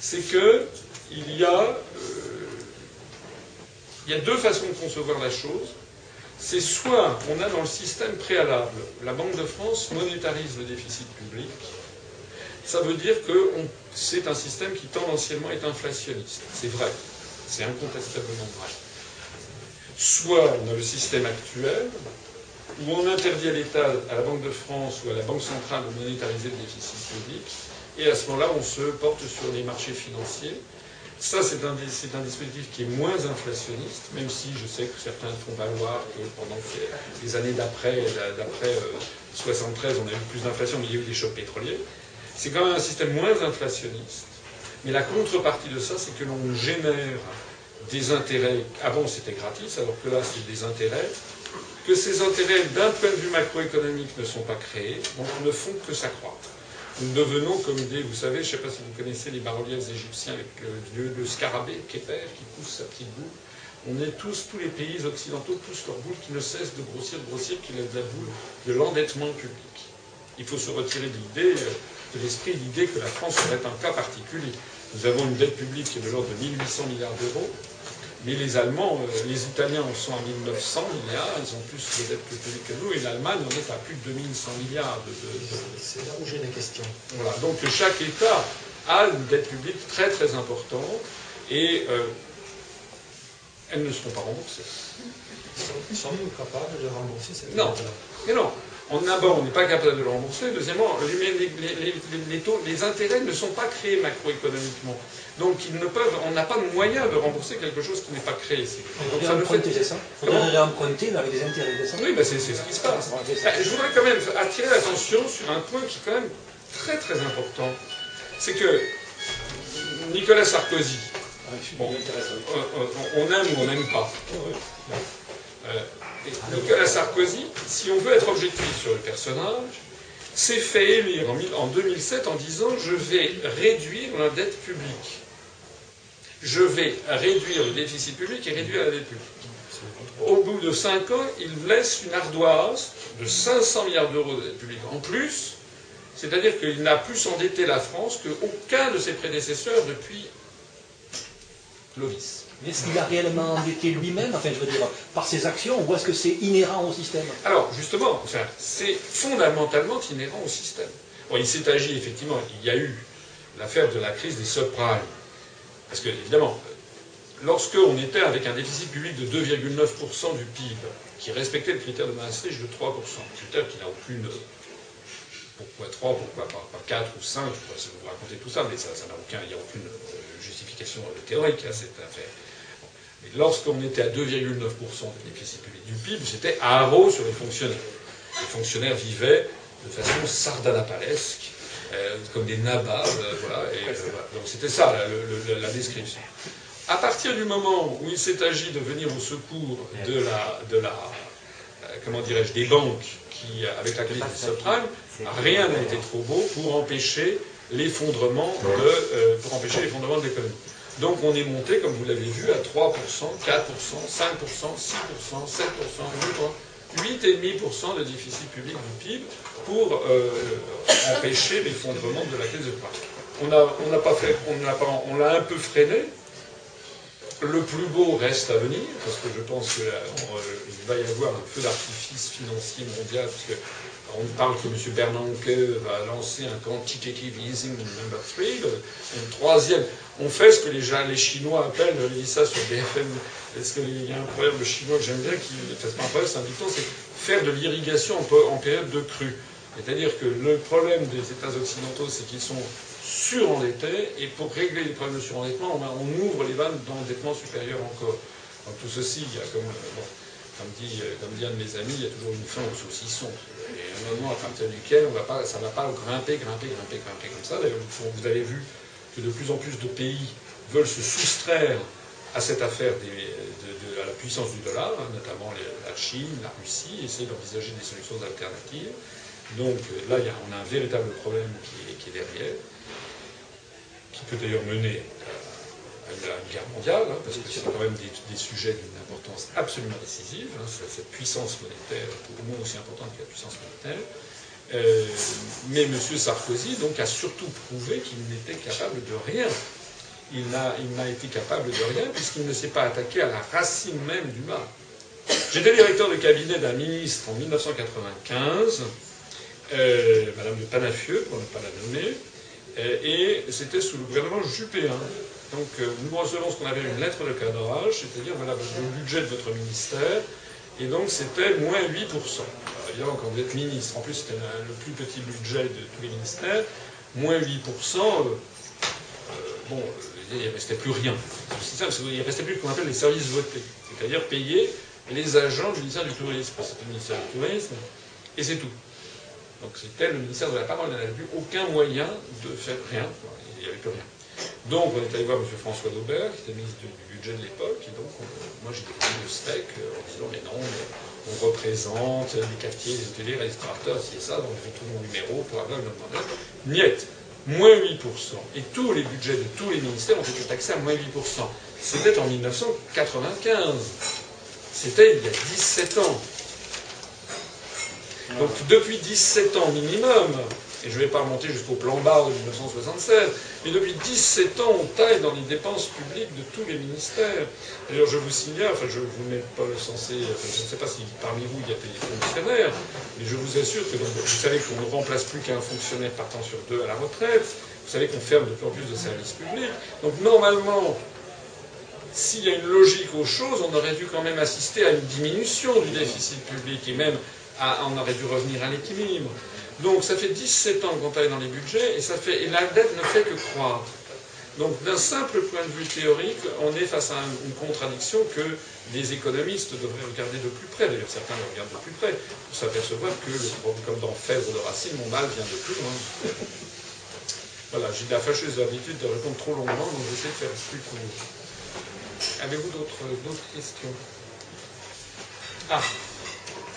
[SPEAKER 1] C'est que il y a, euh, il y a deux façons de concevoir la chose c'est soit on a dans le système préalable, la Banque de France monétarise le déficit public, ça veut dire que c'est un système qui tendanciellement est inflationniste. C'est vrai, c'est incontestablement vrai. Soit on a le système actuel, où on interdit à l'État, à la Banque de France ou à la Banque centrale de monétariser le déficit public, et à ce moment-là, on se porte sur les marchés financiers, ça, c'est un, dispositif qui est moins inflationniste, même si je sais que certains font valoir que pendant les années d'après, d'après 73, euh, on a eu plus d'inflation, mais il y a eu des chocs pétroliers. C'est quand même un système moins inflationniste. Mais la contrepartie de ça, c'est que l'on génère des intérêts. Avant, c'était gratis, alors que là, c'est des intérêts. Que ces intérêts, d'un point de vue macroéconomique, ne sont pas créés, donc ne font que s'accroître. Nous devenons comme des, vous savez, je ne sais pas si vous connaissez les bas-reliefs égyptiens avec le dieu scarabée, Képer, qui pousse sa petite boule. On est tous, tous les pays occidentaux poussent leur boule qui ne cesse de grossir, de grossir, qui lève la boule de l'endettement public. Il faut se retirer de l'idée, euh, de l'esprit, l'idée que la France serait un cas particulier. Nous avons une dette publique qui est de l'ordre de 1800 milliards d'euros. Mais les Allemands, euh, les Italiens en sont à 1900 milliards, ils ont plus de dettes que nous, et l'Allemagne en est à plus de 2100 milliards. De,
[SPEAKER 3] C'est là où j'ai des questions.
[SPEAKER 1] Voilà. Donc chaque État a une dette publique très très importante, et euh, elles ne seront pas remboursées.
[SPEAKER 3] Sommes-nous capables de rembourser cette
[SPEAKER 1] Non, mais non. D'abord, on n'est pas capable de le rembourser. Deuxièmement, les, taux, les intérêts ne sont pas créés macroéconomiquement. Donc, ils ne peuvent, on n'a pas de moyen de rembourser quelque chose qui n'est pas créé.
[SPEAKER 5] Il faudrait emprunter, c'est ça Il faudrait réemprunter avec des intérêts, c'est ça
[SPEAKER 1] Oui, ben c'est ce qui se passe. Ben, je voudrais quand même attirer l'attention sur un point qui est quand même très très important. C'est que Nicolas Sarkozy, ah, bon, on aime ou on n'aime pas. Euh, Nicolas Sarkozy, si on veut être objectif sur le personnage, s'est fait élire en 2007 en disant je vais réduire la dette publique. Je vais réduire le déficit public et réduire la dette publique. Au bout de 5 ans, il laisse une ardoise de 500 milliards d'euros de dette publique en plus, c'est-à-dire qu'il n'a plus endetté la France qu'aucun de ses prédécesseurs depuis Clovis.
[SPEAKER 5] Mais est-ce qu'il a réellement endetté lui-même, enfin je veux dire, par ses actions, ou est-ce que c'est inhérent au système?
[SPEAKER 1] Alors, justement, c'est fondamentalement inhérent au système. il s'est agi, effectivement, il y a eu l'affaire de la crise des subprimes. Parce que, évidemment, lorsque on était avec un déficit public de 2,9% du PIB, qui respectait le critère de Maastricht de 3%, critère qui n'a aucune. Pourquoi 3, pourquoi pas, 4 ou 5, je pourrais vous raconter tout ça, mais ça n'a aucun, il n'y a aucune euh, justification théorique à cette affaire. Mais lorsqu'on était à 2,9% de déficit public du PIB, c'était à haro sur les fonctionnaires. Les fonctionnaires vivaient de façon sardanapalesque, comme des nababs, euh, voilà, euh, voilà. Donc c'était ça la, description. À partir du moment où il s'est agi de venir au secours de la, de la comment dirais-je, des banques qui, avec la crise des subprimes, rien n'a été trop beau pour empêcher l'effondrement de, pour empêcher l'effondrement de l'économie. Donc on est monté, comme vous l'avez vu, à 3%, 4%, 5%, 6%, 7%, 8,5% de déficit public du PIB pour euh, empêcher l'effondrement de la crise de prix. On a, on pas fait, on l'a un peu freiné. Le plus beau reste à venir, parce que je pense qu'il euh, va y avoir un feu d'artifice financier mondial, parce que on parle que M. Bernanke va lancer un quantitative easing number 3, une troisième. On fait ce que les, les Chinois appellent, je dis ça sur BFM, parce qu'il y a un proverbe chinois que j'aime bien, qui, enfin, pas un proverbe, c'est un c'est faire de l'irrigation en, période de crue. C'est-à-dire que le problème des États occidentaux, c'est qu'ils sont surendettés, et pour régler les problèmes de surendettement, on, ouvre les vannes d'endettement supérieur encore. Dans tout ceci, y a comme, dit, un de mes amis, il y a toujours une fin au saucisson et un moment à partir duquel ça ne va pas grimper, grimper, grimper, grimper comme ça. D'ailleurs, vous avez vu que de plus en plus de pays veulent se soustraire à cette affaire de, à la puissance du dollar, hein, notamment la Chine, la Russie, essayer d'envisager des solutions alternatives. Donc là, on a un véritable problème qui est, derrière, qui peut d'ailleurs mener la guerre mondiale, hein, parce que c'est quand même des, sujets d'une importance absolument décisive. Hein, cette puissance monétaire, pour le moins aussi importante que la puissance monétaire. Euh, mais M. Sarkozy donc, a surtout prouvé qu'il n'était capable de rien. Il n'a été capable de rien puisqu'il ne s'est pas attaqué à la racine même du mal. J'étais directeur de cabinet d'un ministre en 1995, euh, Madame de Panafieux, pour ne pas la nommer, euh, et c'était sous le gouvernement Juppé. Donc euh, nous recevons ce qu'on appelle une lettre de cadrage, c'est-à-dire voilà le budget de votre ministère, et donc c'était moins 8%. Alors, évidemment, quand vous êtes ministre, en plus c'était le plus petit budget de tous les ministères, moins 8%, euh, euh, bon, il ne restait plus rien. C'est ça, il ne restait plus ce qu'on appelle les services votés, c'est-à-dire payer les agents du ministère du Tourisme, c'était le ministère du Tourisme, et c'est tout. Donc c'était le ministère de la Parole, il n'avait plus aucun moyen de faire rien, il n'y avait plus rien. Donc on est allé voir M. François Daubert, qui était ministre du budget de l'époque, et donc moi j'ai déposé le steak euh, en disant mais non, on représente les quartiers, les hôteliers, les restaurateurs, c'est ça, donc je tout mon numéro pour avoir le. Niet, moins 8%. Et tous les budgets de tous les ministères ont été taxés à moins 8%. C'était en 1995. C'était il y a 17 ans. Donc depuis 17 ans minimum, et je ne vais pas remonter jusqu'au plan barre de 1976, mais depuis 17 ans, on taille dans les dépenses publiques de tous les ministères. D'ailleurs, je vous signale, enfin, je vous mets pas censé, ne sais pas si parmi vous il y a des fonctionnaires, mais je vous assure que vous savez qu'on ne remplace plus qu'un fonctionnaire partant sur deux à la retraite, vous savez qu'on ferme de plus en plus de services publics. Donc normalement, s'il y a une logique aux choses, on aurait dû quand même assister à une diminution du déficit public et même on aurait dû revenir à l'équilibre. Donc ça fait 17 ans qu'on taille dans les budgets et, ça fait, la dette ne fait que croître. Donc d'un simple point de vue théorique, on est face à une contradiction que les économistes devraient regarder de plus près. D'ailleurs, certains le regardent de plus près pour s'apercevoir que, comme dans Phèdre de Racine, mon mal vient de plus loin. Voilà, j'ai la fâcheuse habitude de répondre trop longuement, donc j'essaie de faire plus court. Avez-vous d'autres questions?
[SPEAKER 6] Ah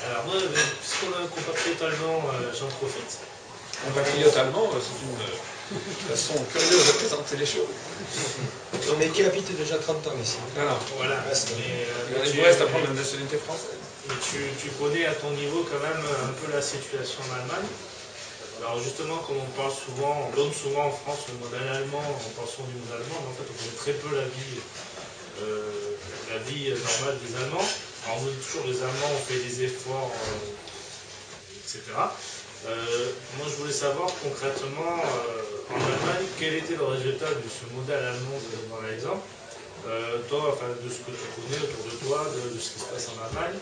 [SPEAKER 6] alors moi, puisqu'on a un compatriote allemand, euh, j'en profite.
[SPEAKER 1] Compatriote allemand, euh, c'est une euh, façon curieuse de présenter les choses.
[SPEAKER 3] Mais qui habite déjà 30 ans ici.
[SPEAKER 1] Voilà.
[SPEAKER 6] voilà.
[SPEAKER 1] Mais, il vous reste à prendre la nationalité française.
[SPEAKER 6] Et tu, tu, connais à ton niveau quand même un peu la situation en Allemagne. Alors justement, comme on parle souvent, on donne souvent en France le modèle allemand en pensant du modèle allemand, mais en fait on connaît très peu la vie, euh, la vie normale des Allemands. Alors on toujours les Allemands ont fait des efforts, euh, etc. Euh, moi je voulais savoir concrètement euh, en Allemagne quel était le résultat de ce modèle allemand dans l'exemple. toi, enfin, de ce que tu connais autour de toi, de, ce qui se passe en Allemagne,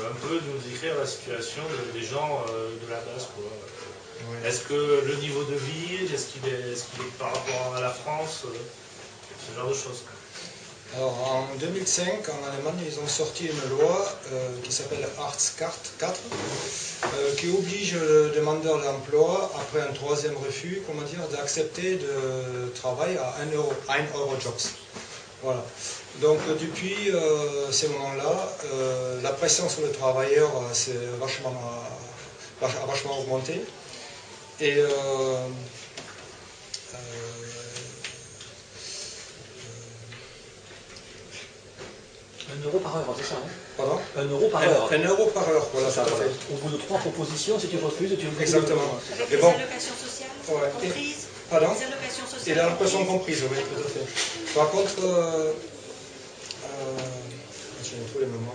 [SPEAKER 6] un peu nous décrire la situation des gens de la base. Est-ce que le niveau de vie, est-ce qu'il est, est, est, par rapport à la France, ce genre de choses
[SPEAKER 3] Alors en 2005, en Allemagne, ils ont sorti une loi euh, qui s'appelle Arztcard 4, euh, qui oblige le demandeur d'emploi, après un troisième refus, comment dire, d'accepter de travailler à 1 euro, 1 euro jobs. Voilà. Donc depuis euh, ces moments-là, euh, la pression sur le travailleur euh, s'est vachement, euh, vachement augmenté. Et euh, euh,
[SPEAKER 5] Un euro par heure, c'est ça, hein
[SPEAKER 3] pardon
[SPEAKER 5] Un euro par
[SPEAKER 3] un,
[SPEAKER 5] heure.
[SPEAKER 3] un euro par heure, voilà,
[SPEAKER 5] ça, voilà.
[SPEAKER 3] fait.
[SPEAKER 5] Au bout de trois propositions, si tu refuses, tu
[SPEAKER 3] Exactement.
[SPEAKER 2] Avec
[SPEAKER 3] Et
[SPEAKER 2] les
[SPEAKER 3] bon.
[SPEAKER 2] allocations sociales
[SPEAKER 3] Ouais.
[SPEAKER 2] comprises
[SPEAKER 3] Pardon
[SPEAKER 2] Les allocations sociales
[SPEAKER 3] Et l'allocation
[SPEAKER 2] comprises
[SPEAKER 3] comprise, oui, tout à fait. Par contre, euh, euh, j'ai tous les moments.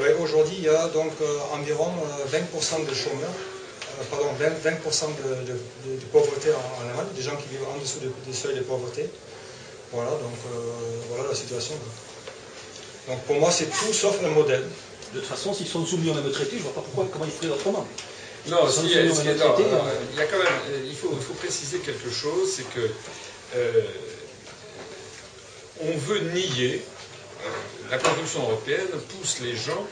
[SPEAKER 3] Ouais, Aujourd'hui, il y a donc euh, environ euh, 20% de chômeurs, euh, pardon, 20%, 20% de, de- de- de pauvreté en, en Allemagne, des gens qui vivent en dessous de- des seuils de pauvreté. Voilà, donc euh, voilà la situation. Donc pour moi, c'est tout sauf un modèle.
[SPEAKER 5] De toute façon, s'ils sont soumis au même traité, je vois pas pourquoi, comment ils feraient autrement.
[SPEAKER 1] Non, si, non, non,
[SPEAKER 5] euh,
[SPEAKER 1] il y a quand même, euh, il faut, il faut préciser quelque chose, c'est que euh, on veut nier, euh, la construction européenne pousse les gens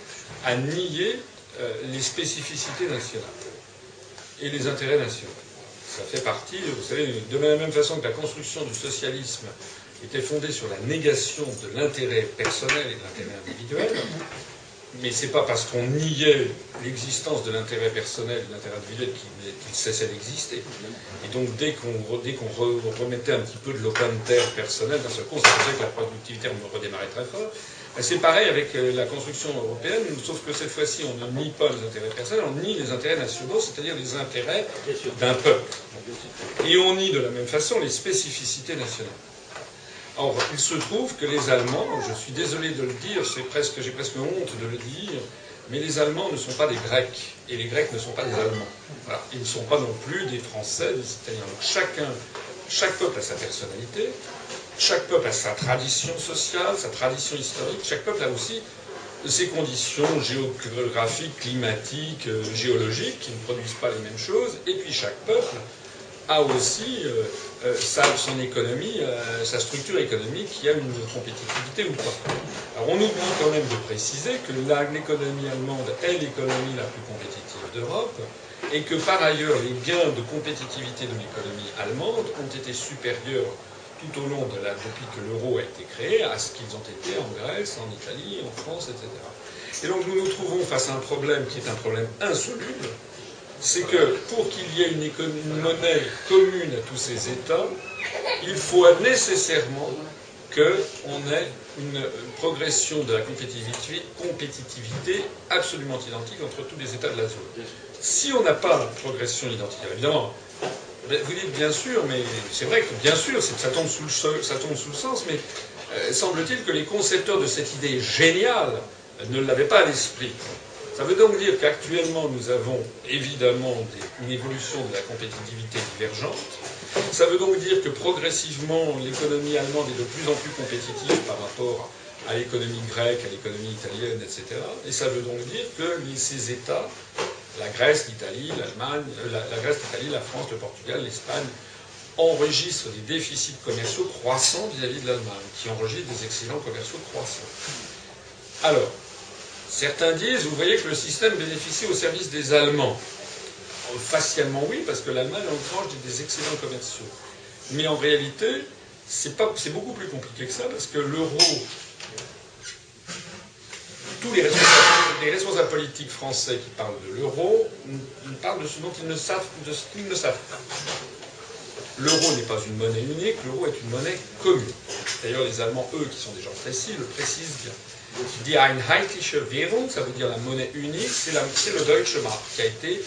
[SPEAKER 1] à nier euh, les spécificités nationales et les intérêts nationaux. Ça fait partie, vous savez, de la même façon que la construction du socialisme était fondée sur la négation de l'intérêt personnel et de l'intérêt individuel, mais c'est pas parce qu'on niait l'existence de l'intérêt personnel et de l'intérêt individuel qu'il cessait d'exister. Et donc dès qu'on remettait un petit peu de l'open terre personnel, d'un seul coup, ça faisait que la productivité redémarrait très fort. Et C'est pareil avec euh, la construction européenne, sauf que cette fois-ci, on ne nie pas les intérêts personnels, on nie les intérêts nationaux, c'est-à-dire les intérêts d'un peuple. Et on nie de la même façon les spécificités nationales. Or, il se trouve que les Allemands, je suis désolé de le dire, c'est presque, j'ai presque honte de le dire, mais les Allemands ne sont pas des Grecs, et les Grecs ne sont pas des Allemands. Ils ne sont pas non plus des Français, des Italiens. Donc chacun, chaque peuple a sa personnalité, chaque peuple a sa tradition sociale, sa tradition historique, chaque peuple a aussi ses conditions géographiques, climatiques, euh, géologiques, qui ne produisent pas les mêmes choses, et puis chaque peuple a aussi euh, euh, sa, son économie, euh, sa structure économique qui a une compétitivité ou pas. Alors on oublie quand même de préciser que l'économie allemande est l'économie la plus compétitive d'Europe et que par ailleurs les gains de compétitivité de l'économie allemande ont été supérieurs tout au long de la, depuis que l'euro a été créé à ce qu'ils ont été en Grèce, en Italie, en France, etc. Et donc nous nous trouvons face à un problème qui est un problème insoluble, c'est que pour qu'il y ait une, monnaie commune à tous ces États, il faut nécessairement qu'on ait une progression de la compétitivité, compétitivité absolument identique entre tous les États de la zone. Si on n'a pas de progression identique, évidemment, ben, vous dites bien sûr, mais c'est vrai que bien sûr, c'est- ça tombe sous le, so- ça tombe sous le sens, mais euh, semble-t-il que les concepteurs de cette idée géniale ne l'avaient pas à l'esprit. Ça veut donc dire qu'actuellement, nous avons évidemment une évolution de la compétitivité divergente. Ça veut donc dire que progressivement, l'économie allemande est de plus en plus compétitive par rapport à l'économie grecque, à l'économie italienne, etc. Et ça veut donc dire que ces États, la Grèce, l'Italie, l'Allemagne, euh, la, Grèce, l'Italie, la France, le Portugal, l'Espagne, enregistrent des déficits commerciaux croissants vis-à-vis de l'Allemagne, qui enregistre des excédents commerciaux croissants. Alors, certains disent, vous voyez que le système bénéficie au service des Allemands. Facialement oui, parce que l'Allemagne engrange des- des excédents commerciaux. Mais en réalité, c'est beaucoup plus compliqué que ça, parce que l'euro, tous les responsables, les responsables politiques français qui parlent de l'euro, parlent de ce dont ils ne savent, de ce qu'ils ne savent pas. L'euro n'est pas une monnaie unique, l'euro est une monnaie commune. D'ailleurs, les Allemands, eux, qui sont des gens précis, le précisent bien. Die Einheitliche Währung, ça veut dire la monnaie unique, c'est le Deutsche Mark qui a été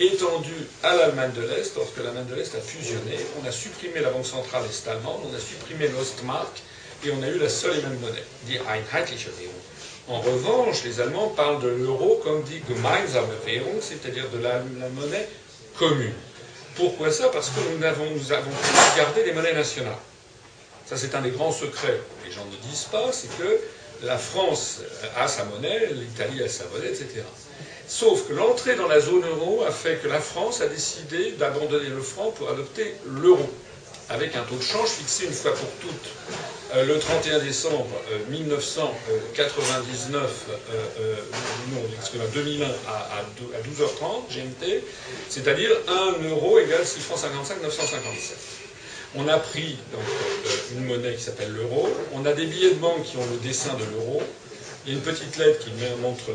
[SPEAKER 1] étendu à l'Allemagne de l'Est lorsque l'Allemagne de l'Est a fusionné. On a supprimé la banque centrale est-allemande, on a supprimé l'Ostmark et on a eu la seule et même monnaie, die Einheitliche Währung. En revanche, les Allemands parlent de l'euro comme dit Gemeinsame Währung, c'est-à-dire de la, monnaie commune. Pourquoi ça? Parce que nous avons, nous avons gardé les monnaies nationales. Ça, c'est un des grands secrets les gens ne disent pas, c'est que la France a sa monnaie, l'Italie a sa monnaie, etc. Sauf que l'entrée dans la zone euro a fait que la France a décidé d'abandonner le franc pour adopter l'euro. avec un taux de change fixé une fois pour toutes euh, le 31 décembre 1999, euh, non, 2001 à, 12h30 GMT, c'est-à-dire 1 euro égale 6 francs 55 957. On a pris donc, une monnaie qui s'appelle l'euro, on a des billets de banque qui ont le dessin de l'euro, il y a une petite lettre qui montre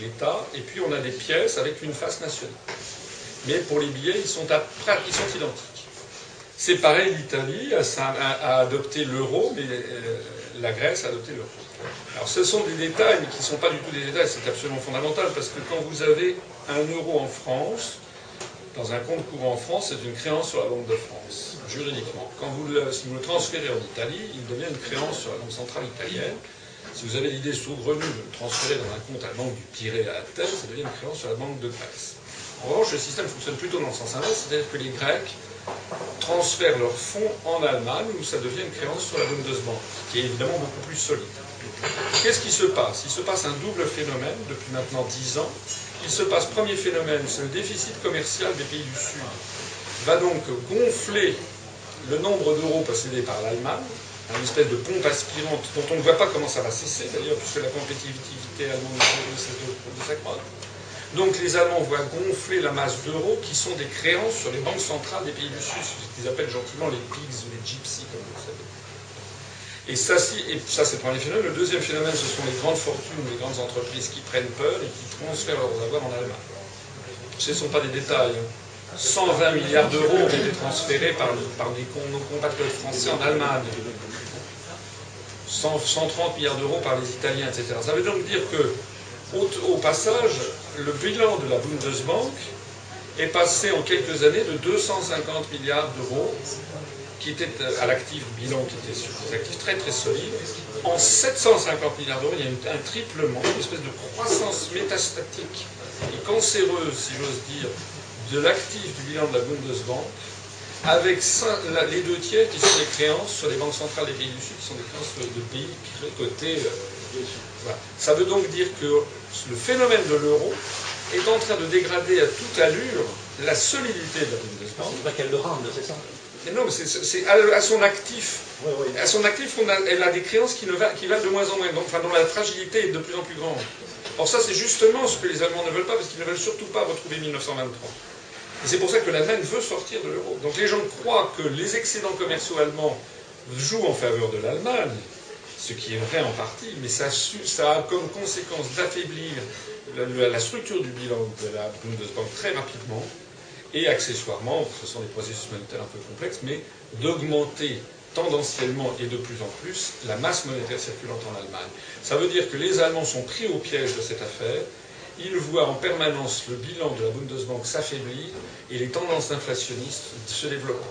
[SPEAKER 1] l'État, et puis on a des pièces avec une face nationale. Mais pour les billets, ils sont, ils sont identiques. C'est pareil, l'Italie a, adopté l'euro, mais euh, la Grèce a adopté l'euro. Alors ce sont des détails, mais qui ne sont pas du tout des détails, c'est absolument fondamental, parce que quand vous avez un euro en France, dans un compte courant en France, c'est une créance sur la Banque de France, juridiquement. Quand vous le, si vous le transférez en Italie, il devient une créance sur la Banque centrale italienne. Si vous avez l'idée saugrenue de le transférer dans un compte à la Banque du Pirée à Athènes, ça devient une créance sur la Banque de Grèce. En revanche, le système fonctionne plutôt dans le sens inverse, c'est-à-dire que les Grecs transfèrent leurs fonds en Allemagne où ça devient une créance sur la Bundesbank, qui est évidemment beaucoup plus solide. Qu'est-ce qui se passe? Il se passe un double phénomène depuis maintenant 10 ans. Il se passe, premier phénomène, c'est le déficit commercial des pays du Sud va donc gonfler le nombre d'euros possédés par l'Allemagne, une espèce de pompe aspirante dont on ne voit pas comment ça va cesser d'ailleurs, puisque la compétitivité allemande ne cesse de s'accroître. Donc les Allemands voient gonfler la masse d'euros qui sont des créances sur les banques centrales des pays du Sud, ce qu'ils appellent gentiment les pigs ou les gypsies, comme vous le savez. Et ça, ça c'est le premier phénomène. Le deuxième phénomène, ce sont les grandes fortunes, les grandes entreprises qui prennent peur et qui transfèrent leurs avoirs en Allemagne. Ce ne sont pas des détails. 120 hein. milliards d'euros ont été transférés par, des, nos compatriotes français en Allemagne. 130 milliards d'euros par les Italiens, etc. Ça veut donc dire que au, passage, le bilan de la Bundesbank est passé en quelques années de 250 milliards d'euros, qui était à l'actif bilan qui était sur des actifs très très solides, en 750 milliards d'euros. Il y a un triplement, une espèce de croissance métastatique et cancéreuse, si j'ose dire, de l'actif du bilan de la Bundesbank, avec les deux tiers qui sont des créances sur les banques centrales des pays du Sud, qui sont des créances de pays cotés. Euh, Ça veut donc dire que le phénomène de l'euro est en train de dégrader à toute allure la solidité de la Bundesbank.
[SPEAKER 5] C'est pas qu'elle le rende, c'est ça?
[SPEAKER 1] Non, mais c'est à, son actif. À son actif, elle a des créances qui, ne va, qui valent de moins en moins, donc, enfin, dont la fragilité est de plus en plus grande. Or ça, c'est justement ce que les Allemands ne veulent pas, parce qu'ils ne veulent surtout pas retrouver 1923. Et c'est pour ça que l'Allemagne veut sortir de l'euro. Donc les gens croient que les excédents commerciaux allemands jouent en faveur de l'Allemagne, ce qui est vrai en partie, mais ça, a comme conséquence d'affaiblir la, structure du bilan de la Bundesbank très rapidement, et accessoirement, ce sont des processus monétaires un peu complexes, mais d'augmenter tendanciellement et de plus en plus la masse monétaire circulante en Allemagne. Ça veut dire que les Allemands sont pris au piège de cette affaire, ils voient en permanence le bilan de la Bundesbank s'affaiblir et les tendances inflationnistes se développer.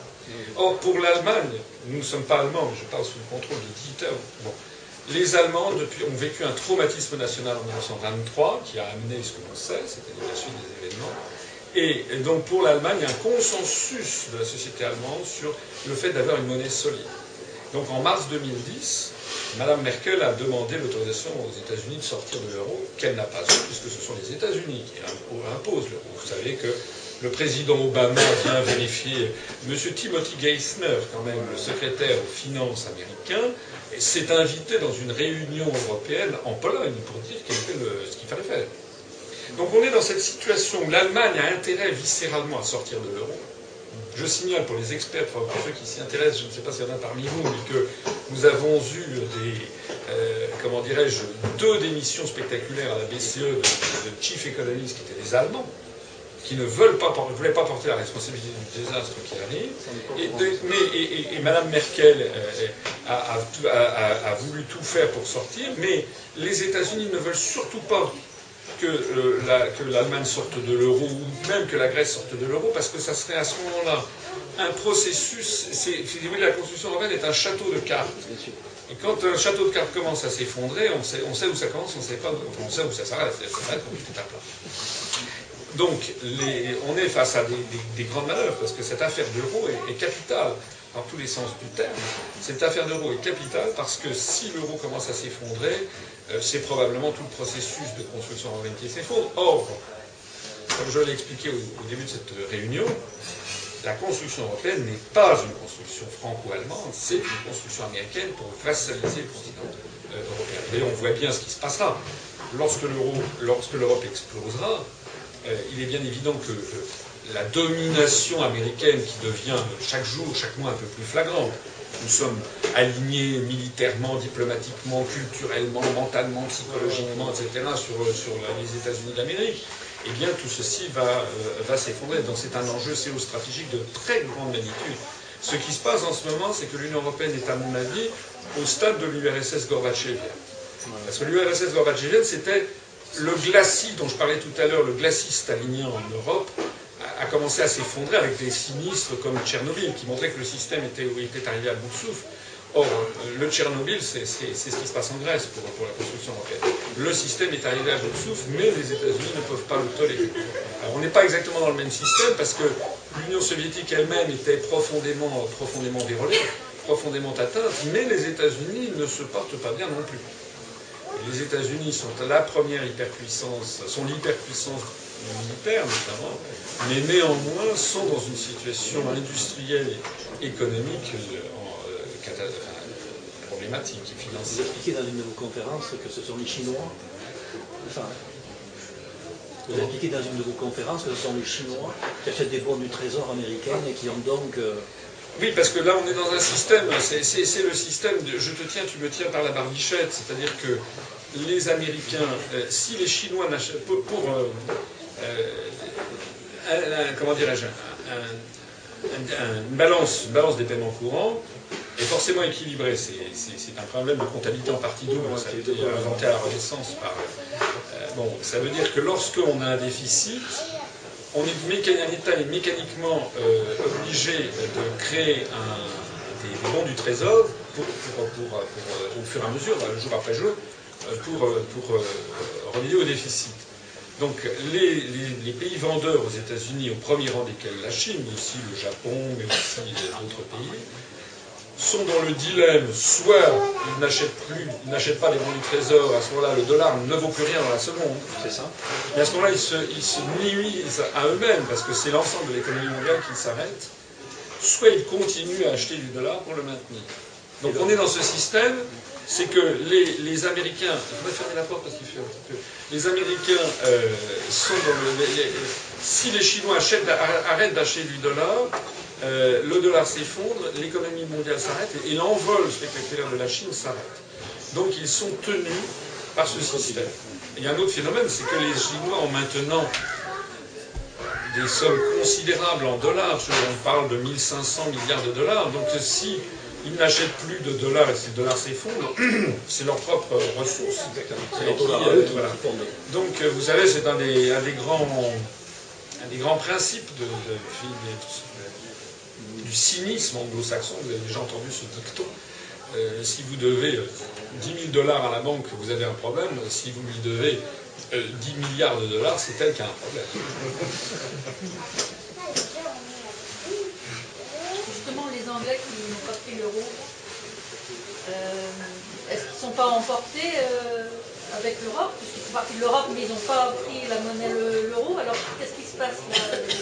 [SPEAKER 1] Or, pour l'Allemagne, nous ne sommes pas allemands, je parle sous le contrôle de Dieter. Bon. Les Allemands depuis, ont vécu un traumatisme national en 1923 qui a amené ce que l'on sait, c'est-à-dire la suite des événements. Et, donc pour l'Allemagne, il y a un consensus de la société allemande sur le fait d'avoir une monnaie solide. Donc en mars 2010, Mme Merkel a demandé l'autorisation aux États-Unis de sortir de l'euro, qu'elle n'a pas eu, puisque ce sont les États-Unis qui imposent l'euro. Vous savez que le président Obama vient vérifier, M. Timothy Geithner, quand même, le secrétaire aux finances américain, s'est invité dans une réunion européenne en Pologne pour dire ce qu'il fallait faire. Donc on est dans cette situation où l'Allemagne a intérêt viscéralement à sortir de l'euro. Je signale pour les experts, pour ceux qui s'y intéressent, je ne sais pas s'il y en a parmi vous, mais que nous avons eu des, euh, comment dirais-je, deux démissions spectaculaires à la BCE de, chief economists qui étaient des Allemands, qui ne veulent pas, voulaient pas porter la responsabilité du désastre qui arrive. Et, et, Mme Merkel euh, a, voulu tout faire pour sortir, mais les États-Unis ne veulent surtout pas que, euh, l'Allemagne sorte de l'euro, ou même que la Grèce sorte de l'euro, parce que ça serait à ce moment-là un processus. la construction européenne est un château de cartes. Et quand un château de cartes commence à s'effondrer, on sait, on sait où ça commence, on sait pas, on sait où ça s'arrête, ça s'arrête quand tout à plat. Donc, on est face à des, grandes manœuvres, parce que cette affaire de l'euro est, est capitale dans tous les sens du terme. Cette affaire d'euro est capitale parce que si l'euro commence à s'effondrer, euh, c'est probablement tout le processus de construction européenne qui s'effondre. Or, comme je l'ai expliqué au, début de cette réunion, la construction européenne n'est pas une construction franco-allemande, c'est une construction américaine pour vassaliser le continent euh, européen. Et on voit bien ce qui se passera. Lorsque l'Europe explosera, euh, il est bien évident que la domination américaine qui devient chaque jour, chaque mois un peu plus flagrante, nous sommes alignés militairement, diplomatiquement, culturellement, mentalement, psychologiquement, etc., sur, les États-Unis d'Amérique, eh bien tout ceci va, euh, s'effondrer. Donc c'est un enjeu géostratégique de très grande magnitude. Ce qui se passe en ce moment, c'est que l'Union européenne est, à mon avis, au stade de l'URSS Gorbatchev. Parce que l'URSS Gorbatchev, c'était le glacis dont je parlais tout à l'heure, le glacis stalinien en Europe, a commencé à s'effondrer avec des sinistres comme Tchernobyl, qui montraient que le système était, était arrivé à bout de souffle. Or, le Tchernobyl, c'est ce qui se passe en Grèce pour, la construction européenne. Le système est arrivé à bout de souffle, mais les États-Unis ne peuvent pas le tolérer. Alors, on n'est pas exactement dans le même système parce que l'Union soviétique elle-même était profondément, profondément profondément atteinte, mais les États-Unis ne se portent pas bien non plus. Les États-Unis sont la première hyperpuissance, sont l'hyperpuissance militaire notamment, mais néanmoins sont dans une situation industrielle et économique euh, euh, problématique et financière.
[SPEAKER 5] Vous expliquez dans une de vos conférences que ce sont les Chinois, enfin, vous expliquez dans une de vos conférences que ce sont les Chinois qui achètent des bons du trésor américain et qui ont donc... Euh,
[SPEAKER 1] oui, parce que là, on est dans un système, c'est le système de je te tiens, tu me tiens par la barbichette. C'est-à-dire que les Américains, si les Chinois n'achètent. Pour, euh, comment dirais-je, une, balance, des paiements courants est forcément équilibrée. C'est un problème de comptabilité en partie double. Ça a été inventé à la Renaissance par. Euh, bon, ça veut dire que lorsqu'on a un déficit, on est est mécaniquement euh, obligé de créer des, bons du trésor pour, au fur et à mesure, jour après jour, pour, pour remédier au déficit. Donc les, pays vendeurs aux États-Unis, au premier rang desquels la Chine, mais aussi le Japon, mais aussi d'autres pays, sont dans le dilemme, soit ils n'achètent plus, ils n'achètent pas les bons du trésor, à ce moment-là le dollar ne vaut plus rien dans la seconde, c'est ça. Et à ce moment-là ils se, ils nuisent à eux-mêmes parce que c'est l'ensemble de l'économie mondiale qui s'arrête, soit ils continuent à acheter du dollar pour le maintenir. Donc on est dans ce système c'est que les, Américains, je vais fermer la porte parce qu'il fait un petit peu. Les Américains euh, sont dans le. si les Chinois arrêtent d'acheter du dollar, euh, le dollar s'effondre, l'économie mondiale s'arrête et, l'envol spectaculaire de la Chine s'arrête. Donc ils sont tenus par ce système. il y a un autre phénomène, c'est que les Chinois ont maintenant des sommes considérables en dollars. On parle de 1500 milliards de dollars. Donc si ils n'achètent plus de dollars et si le dollar s'effondre, c'est leur propre ressource. Euh, Donc euh, vous savez, c'est un des, grands, des grands principes de, du cynisme anglo-saxon. Vous avez déjà entendu ce dicton. Euh, si vous devez 10 000 dollars à la banque, vous avez un problème. Si vous lui devez 10 milliards de dollars, c'est elle qui a un problème.
[SPEAKER 2] Anglais qui n'ont pas pris l'euro, euh, est-ce qu'ils ne sont pas emportés euh, avec l'Europe? Puisqu'ils partie de l'Europe, mais ils n'ont pas pris la monnaie l'euro. Alors qu'est-ce qui se passe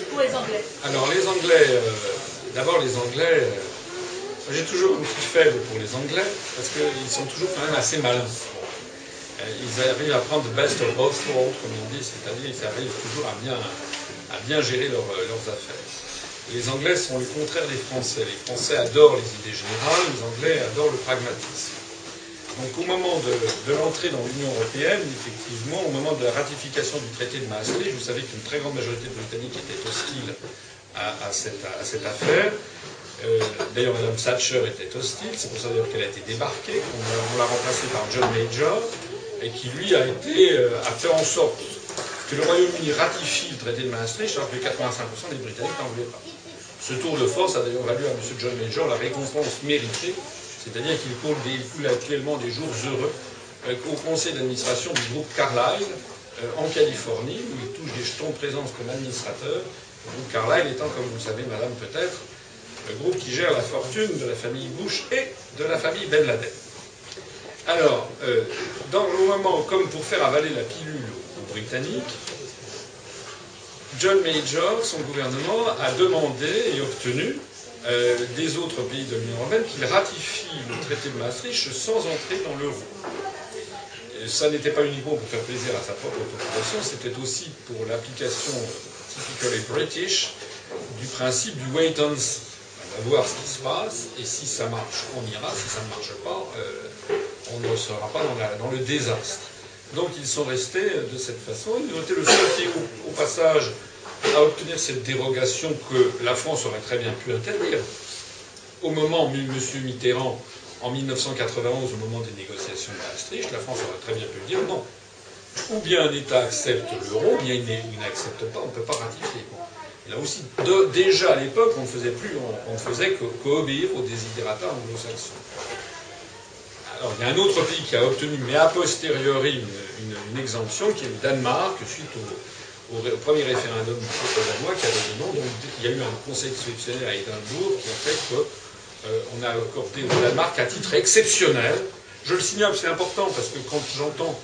[SPEAKER 2] pour les Anglais?
[SPEAKER 1] Alors les Anglais, euh, d'abord les Anglais, j'ai toujours une petite faible pour les Anglais, parce qu'ils sont toujours quand même assez malins. Ils arrivent à prendre the best of both worlds, comme on dit, c'est-à-dire qu'ils arrivent toujours à bien, à bien gérer leurs affaires. Les Anglais sont le contraire des Français. Les Français adorent les idées générales, les Anglais adorent le pragmatisme. Donc au moment de, l'entrée dans l'Union européenne, effectivement, au moment de la ratification du traité de Maastricht, vous savez qu'une très grande majorité de Britanniques était hostile à, cette, affaire. Euh, d'ailleurs, Mme Thatcher était hostile, c'est pour ça qu'elle a été débarquée, on, l'a remplacée par John Major, et qui lui a, été, euh, fait en sorte que le Royaume-Uni ratifie le traité de Maastricht alors que 85% des Britanniques n'en voulaient pas. Ce tour de force a d'ailleurs valu à M. John Major la récompense méritée, c'est-à-dire qu'il coule, actuellement des jours heureux euh, au conseil d'administration du groupe Carlyle euh, en Californie, où il touche des jetons de présence comme administrateur. Le groupe Carlyle étant, comme vous le savez, madame peut-être, le groupe qui gère la fortune de la famille Bush et de la famille Ben Laden. Alors, euh, dans le moment, comme pour faire avaler la pilule aux Britanniques, John Major, son gouvernement, a demandé et obtenu euh, des autres pays de l'Union européenne qu'ils ratifient le traité de Maastricht sans entrer dans l'euro. Ça n'était pas uniquement pour faire plaisir à sa propre population, c'était aussi pour l'application typically British du principe du wait and see. On va voir ce qui se passe, et si ça marche, on ira, si ça ne marche pas, euh, on ne sera pas dans, le désastre. Donc ils sont restés de cette façon. Ils ont été le seul pays au, passage à obtenir cette dérogation que la France aurait très bien pu interdire. Au moment où M. Mitterrand, en 1991, au moment des négociations de Maastricht, la France aurait très bien pu dire non. Ou bien un État accepte l'euro, ou bien il n'accepte pas, on ne peut pas ratifier. Là aussi, déjà à l'époque, on ne faisait plus, on, ne faisait qu'obéir aux désidérata anglo-saxons. Alors, il y a un autre pays qui a obtenu, mais a posteriori, une, exemption, qui est le Danemark, suite au, premier référendum du peuple danois qui avait dit non. Donc, il y a eu un conseil exceptionnel à Édimbourg qui a fait qu'on euh, a accordé au Danemark à titre exceptionnel. Je le signale, c'est important, parce que quand j'entends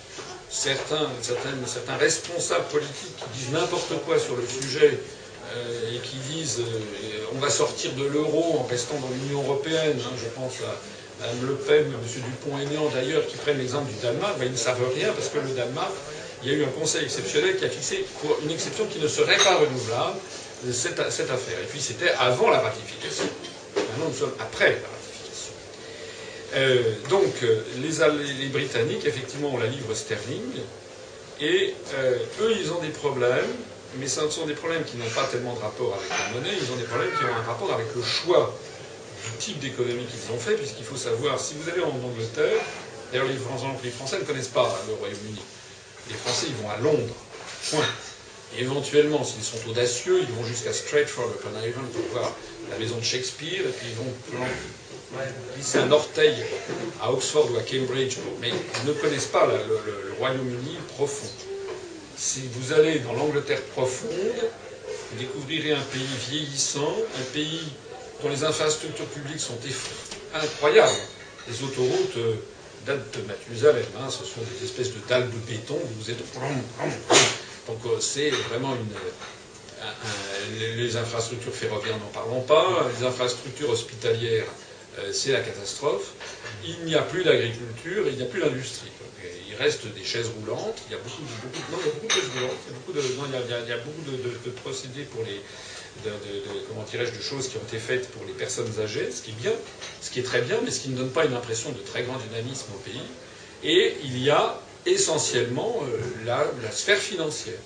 [SPEAKER 1] certains, certains responsables politiques qui disent n'importe quoi sur le sujet, euh, et qui disent euh, on va sortir de l'euro en restant dans l'Union européenne, hein, je pense à Mme Le Pen, M. Dupont-Aignan d'ailleurs, qui prennent l'exemple du Danemark, ben, ils ne savent rien parce que le Danemark, il y a eu un conseil exceptionnel qui a fixé pour une exception qui ne serait pas renouvelable cette, cette affaire. Et puis c'était avant la ratification. Maintenant nous sommes après la ratification. Euh, donc les, les, Britanniques, effectivement, ont la livre sterling, et eux, ils ont des problèmes mais ce sont des problèmes qui n'ont pas tellement de rapport avec la monnaie, ils ont des problèmes qui ont un rapport avec le choix type d'économie qu'ils ont fait, puisqu'il faut savoir, si vous allez en Angleterre, d'ailleurs les Français, Français ne connaissent pas le Royaume-Uni, les Français ils vont à Londres, point. Éventuellement, s'ils sont audacieux, ils vont jusqu'à Stratford upon Avon pour voir la maison de Shakespeare, et puis ils vont glisser un orteil à Oxford ou à Cambridge, mais ils ne connaissent pas le Royaume-Uni profond. Si vous allez dans l'Angleterre profonde, vous découvrirez un pays vieillissant, un pays les infrastructures publiques sont incroyables. Les autoroutes euh, datent de Mathusalem, hein, ce sont des espèces de dalles de béton, vous êtes... Donc euh, c'est vraiment une... les infrastructures ferroviaires, n'en parlons pas, les infrastructures hospitalières, euh, c'est la catastrophe. Il n'y a plus d'agriculture, il n'y a plus d'industrie il reste des chaises roulantes, il y a beaucoup de, non, il y a beaucoup de chaises roulantes, il y a beaucoup de, non, il y a, beaucoup de, procédés pour les, comment dirais-je, de choses qui ont été faites pour les personnes âgées, ce qui est bien, ce qui est très bien, mais ce qui ne donne pas une impression de très grand dynamisme au pays. Et il y a essentiellement euh, la, sphère financière.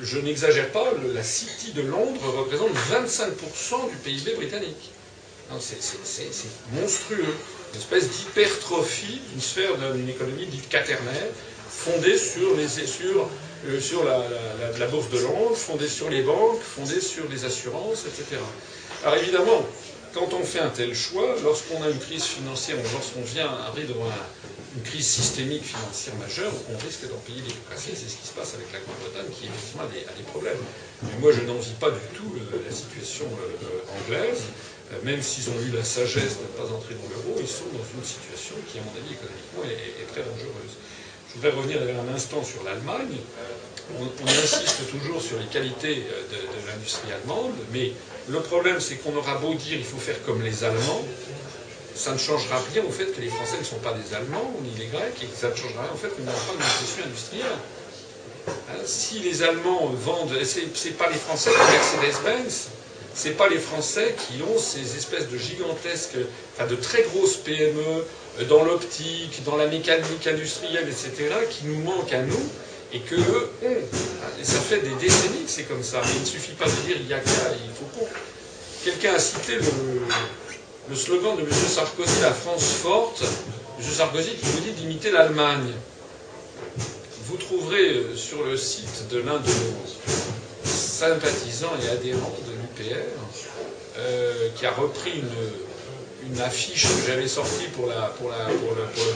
[SPEAKER 1] Je n'exagère pas, la City de Londres représente 25% du PIB britannique. C'est monstrueux une espèce d'hypertrophie d'une sphère d'une économie dite quaternaire, fondée sur, les, sur, euh, sur la, bourse de Londres, fondée sur les banques, fondée sur les assurances, etc. Alors évidemment, quand on fait un tel choix, lorsqu'on a une crise financière, lorsqu'on vient arriver devant une crise systémique financière majeure, on risque d'en payer les C'est ce qui se passe avec la Grande-Bretagne, qui effectivement a des, a des problèmes. Mais moi, je n'envie pas du tout euh, la situation euh, anglaise. Même s'ils ont eu la sagesse de ne pas entrer dans l'euro, ils sont dans une situation qui, à mon avis, économiquement, est, très dangereuse. Je voudrais revenir un instant sur l'Allemagne. On, insiste toujours sur les qualités de, l'industrie allemande, mais le problème, c'est qu'on aura beau dire il faut faire comme les Allemands, ça ne changera rien au fait que les Français ne sont pas des Allemands, ni les Grecs, et ça ne changera rien au fait qu'ils n'ont pas de tissu industriel. Hein, si les Allemands vendent, c'est pas les Français qui Mercedes-Benz, c'est pas les Français qui ont ces espèces de gigantesques, enfin de très grosses PME dans l'optique, dans la mécanique industrielle, etc., qui nous manquent à nous et que eux ça fait des décennies que c'est comme ça. Mais il ne suffit pas de dire il y a qu'à, il faut qu'on. Quelqu'un a cité le, slogan de M. Sarkozy, la France forte. M. Sarkozy qui vous dit d'imiter l'Allemagne. Vous trouverez euh, sur le site de l'un de nos sympathisants et adhérents de euh, qui a repris une, affiche que j'avais sortie pour, le,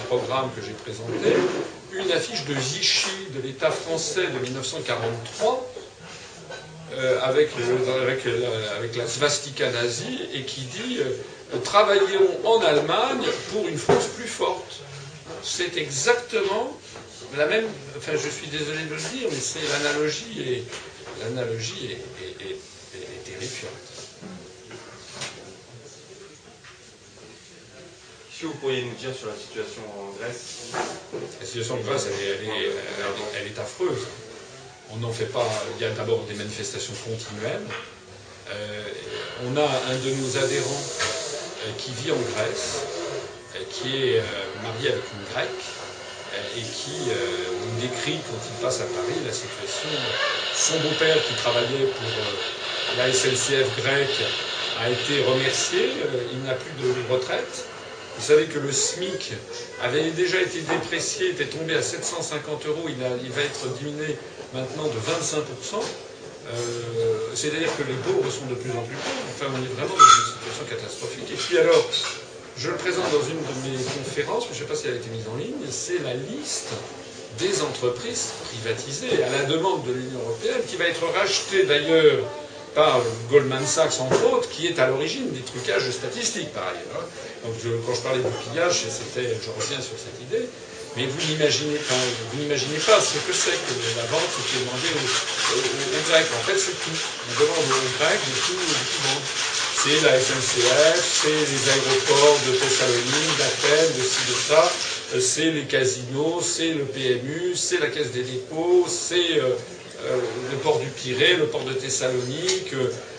[SPEAKER 1] programme que j'ai présenté, une affiche de Vichy de l'État français de 1943, euh, avec, la svastika nazie, et qui dit euh, Travaillons en Allemagne pour une France plus forte. C'est exactement la même. Enfin, je suis désolé de le dire, mais c'est l'analogie est l'analogie est terrifiante.
[SPEAKER 7] Que vous pourriez nous dire sur la situation en Grèce
[SPEAKER 1] La situation en Grèce, elle est, affreuse. On n'en fait pas. Il y a d'abord des manifestations continuelles. Euh, on a un de nos adhérents euh, qui vit en Grèce, euh, qui est marié avec une grecque, et qui nous décrit quand il passe à Paris la situation. Son beau-père qui travaillait pour la SNCF grecque a été remercié, il n'a plus de retraite. Vous savez que le SMIC avait déjà été déprécié, était tombé à 750 euros, il, va être diminué maintenant de 25%. Euh, c'est-à-dire que les pauvres sont de plus en plus pauvres. Enfin, on est vraiment dans une situation catastrophique. Et puis alors, je le présente dans une de mes conférences, mais je ne sais pas si elle a été mise en ligne, c'est la liste des entreprises privatisées à la demande de l'Union européenne, qui va être rachetée d'ailleurs par Goldman Sachs entre autres, qui est à l'origine des trucages statistiques par ailleurs. Hein. Donc quand je parlais du pillage, c'était, je reviens sur cette idée, mais vous n'imaginez pas, ce que c'est que la vente qui est demandée aux, Grecs. En fait, c'est tout. On demande aux Grecs de tout, de. C'est la SNCF, c'est les aéroports de Thessalonique, d'Athènes, de ci, de ça, c'est les casinos, c'est le PMU, c'est la Caisse des dépôts, c'est euh, euh, le port du Pirée, le port de Thessalonique,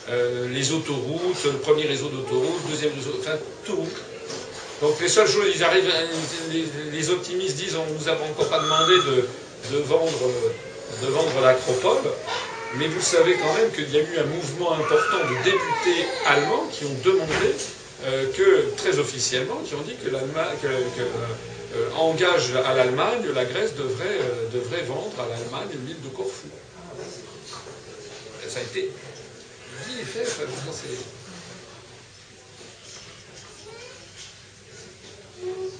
[SPEAKER 1] euh, les autoroutes, le premier réseau d'autoroutes, le deuxième réseau, enfin tout. Donc les seules choses, ils arrivent, les, optimistes disent on ne nous a encore pas demandé de, vendre, de l'acropole, mais vous savez quand même qu'il y a eu un mouvement important de députés allemands qui ont demandé euh, que, très officiellement, qui ont dit que l'Allemagne, engage à l'Allemagne, la Grèce devrait, devrait vendre à l'Allemagne l'île de Corfou ça a été dit et fait. Enfin, c'est...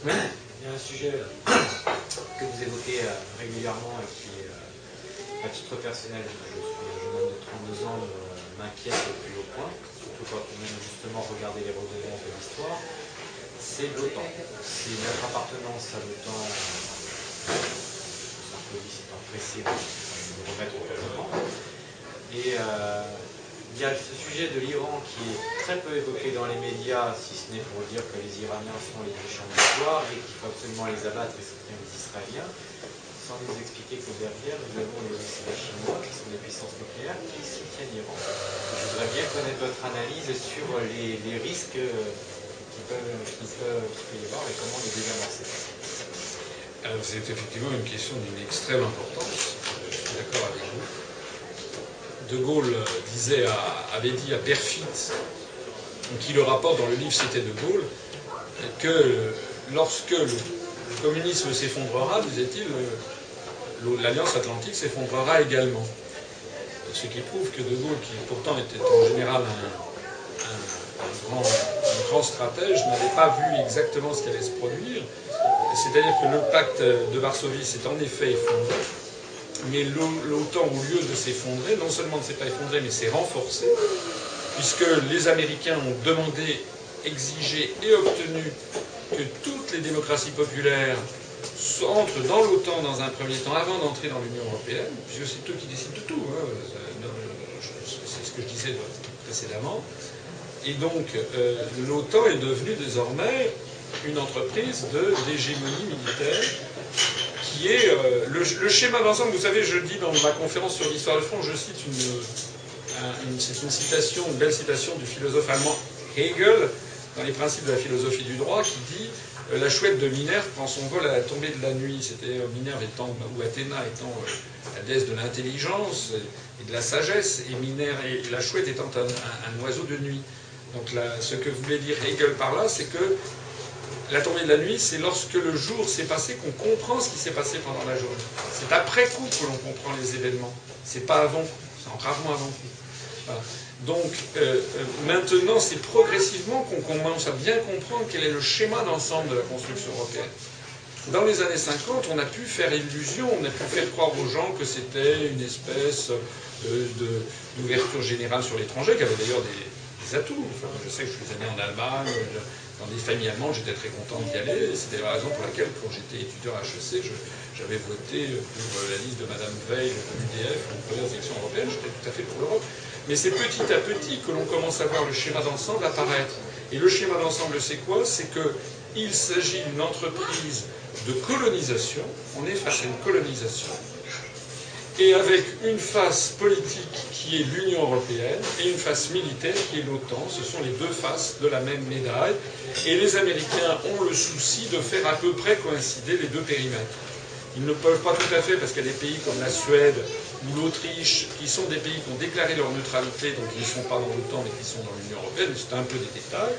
[SPEAKER 4] Il y a un sujet que vous évoquez euh, régulièrement et qui, euh, à titre personnel, je, suis un jeune homme de 32 ans, m'inquiète au plus haut point, surtout quand on aime justement regarder les revenants de l'histoire, c'est l'OTAN. C'est notre appartenance à l'OTAN, Sarkozy s'étant pressé de remettre au et euh, il y a ce sujet de l'Iran qui est très peu évoqué dans les médias, si ce n'est pour dire que les Iraniens sont les méchants de l'histoire et qu'il faut absolument les abattre et soutenir les Israéliens, sans nous expliquer que derrière, nous avons les, Chinois, qui sont des puissances nucléaires, qui soutiennent l'Iran. Je voudrais bien connaître votre analyse sur les, risques qui peuvent, qui, peuvent, y avoir et comment les désamorcer.
[SPEAKER 1] Alors c'est effectivement une question d'une extrême importance, je suis d'accord avec vous. De Gaulle disait avait dit à Perfit, qui le rapporte dans le livre C'était de Gaulle, que lorsque le communisme s'effondrera, disait-il, l'Alliance Atlantique s'effondrera également. Ce qui prouve que De Gaulle, qui pourtant était en général un, grand, un grand, stratège, n'avait pas vu exactement ce qui allait se produire. C'est-à-dire que le pacte de Varsovie s'est en effet effondré, mais l'OTAN, au lieu de s'effondrer, non seulement ne s'est pas effondré, mais s'est renforcé, puisque les Américains ont demandé, exigé et obtenu que toutes les démocraties populaires entrent dans l'OTAN dans un premier temps, avant d'entrer dans l'Union européenne, puisque c'est eux qui décident de tout. Hein. C'est ce que je disais précédemment. Et donc, euh, l'OTAN est devenue désormais une entreprise d'hégémonie militaire est euh, le, schéma d'ensemble. Vous savez, je dis dans ma conférence sur l'histoire de France, je cite une, c'est une citation, une belle citation du philosophe allemand Hegel dans les principes de la philosophie du droit qui dit euh, la chouette de Minerve prend son vol à la tombée de la nuit. C'était euh, Minerve étant ou Athéna étant la déesse de l'intelligence et de la sagesse, et Minerve et la chouette étant un, oiseau de nuit. Donc ce que voulait dire Hegel par là, c'est que la tombée de la nuit, c'est lorsque le jour s'est passé qu'on comprend ce qui s'est passé pendant la journée. C'est après coup que l'on comprend les événements. C'est pas avant coup, c'est rarement avant coup. Donc euh, euh, maintenant, c'est progressivement qu'on commence à bien comprendre quel est le schéma d'ensemble de la construction européenne. Dans les années 50, on a pu faire illusion, on a pu faire croire aux gens que c'était une espèce d'ouverture générale sur l'étranger, qui avait d'ailleurs des atouts. je sais que je suis allé en Allemagne, dans des familles allemandes, j'étais très content d'y aller. C'était la raison pour laquelle, quand j'étais étudiant à HEC, j'avais voté pour la liste de Madame Veil de l'UDF pour les élections européennes. J'étais tout à fait pour l'Europe. Mais c'est petit à petit que l'on commence à voir le schéma d'ensemble apparaître. Et le schéma d'ensemble, c'est quoi? C'est qu'il s'agit d'une entreprise de colonisation. On est face à une colonisation et avec une face politique qui est l'Union européenne et une face militaire qui est l'OTAN. Ce sont les deux faces de la même médaille. Et les Américains ont le souci de faire à peu près coïncider les deux périmètres. Ils ne peuvent pas tout à fait parce qu'il y a des pays comme la Suède ou l'Autriche qui sont des pays qui ont déclaré leur neutralité, donc ils ne sont pas dans l'OTAN mais qui sont dans l'Union européenne, c'est un peu des détails.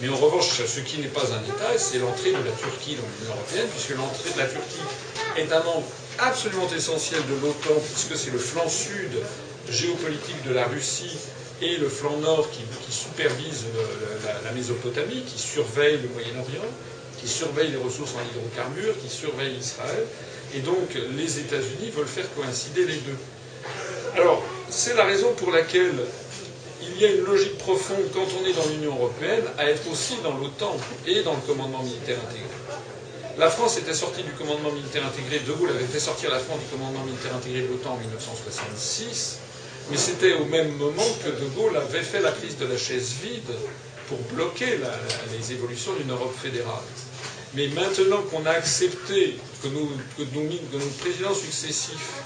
[SPEAKER 1] Mais en revanche, ce qui n'est pas un détail, c'est l'entrée de la Turquie dans l'Union européenne, puisque l'entrée de la Turquie est un membre absolument essentiel de l'OTAN, puisque c'est le flanc sud géopolitique de la Russie et le flanc nord qui, supervise la, Mésopotamie, qui surveille le Moyen-Orient, qui surveille les ressources en hydrocarbures, qui surveille Israël. Et donc les États-Unis veulent faire coïncider les deux. Alors, c'est la raison pour laquelle il y a une logique profonde quand on est dans l'Union européenne à être aussi dans l'OTAN et dans le commandement militaire intégré. La France était sortie du commandement militaire intégré, De Gaulle avait fait sortir la France du commandement militaire intégré de l'OTAN en 1966, mais c'était au même moment que De Gaulle avait fait la crise de la chaise vide pour bloquer les évolutions d'une Europe fédérale. Mais maintenant qu'on a accepté que que nos présidents successifs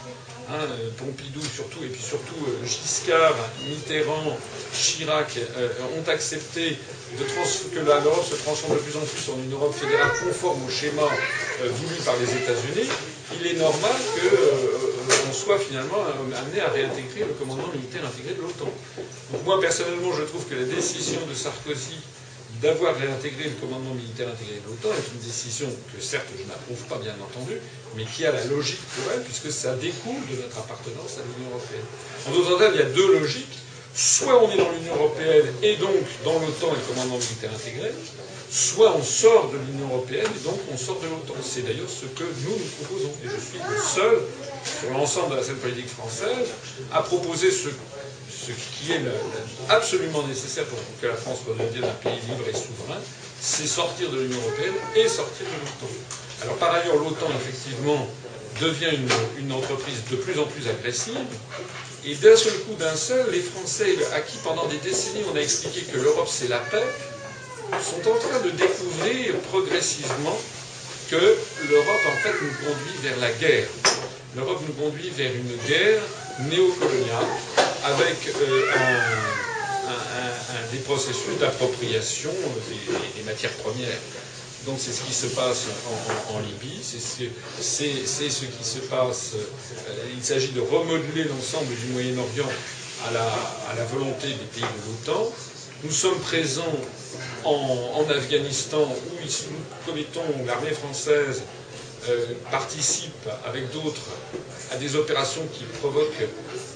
[SPEAKER 1] Hein, Pompidou surtout, et puis surtout euh, Giscard, Mitterrand, Chirac euh, ont accepté que l'Europe se transforme de plus en plus en une Europe fédérale conforme au schéma euh, voulu par les États-Unis, il est normal qu'on soit finalement amené à réintégrer le commandement militaire intégré de l'OTAN. Moi personnellement je trouve que la décision de Sarkozy d'avoir réintégré le commandement militaire intégré de l'OTAN est une décision que certes je n'approuve pas bien entendu, mais qui a la logique pour elle, puisque ça découle de notre appartenance à l'Union européenne. En d'autres termes, il y a deux logiques. Soit on est dans l'Union européenne et donc dans l'OTAN et le commandement militaire intégré, soit on sort de l'Union européenne et donc on sort de l'OTAN. C'est d'ailleurs ce que nous nous proposons. Et je suis le seul sur l'ensemble de la scène politique française à proposer ce ce qui est absolument nécessaire pour que la France redevienne un pays libre et souverain, c'est sortir de l'Union européenne et sortir de l'OTAN. Alors par ailleurs, l'OTAN, effectivement, devient une, entreprise de plus en plus agressive, et d'un seul coup, d'un seul, les Français, à qui pendant des décennies on a expliqué que l'Europe c'est la paix, sont en train de découvrir progressivement que l'Europe en fait nous conduit vers la guerre. L'Europe nous conduit vers une guerre néocoloniale avec euh, des processus d'appropriation des, matières premières. Donc c'est ce qui se passe en, Libye, c'est ce, qui se passe, euh, il s'agit de remodeler l'ensemble du Moyen-Orient à la, volonté des pays de l'OTAN. Nous sommes présents en, Afghanistan où nous commettons l'armée française euh, participe avec d'autres à des opérations qui provoquent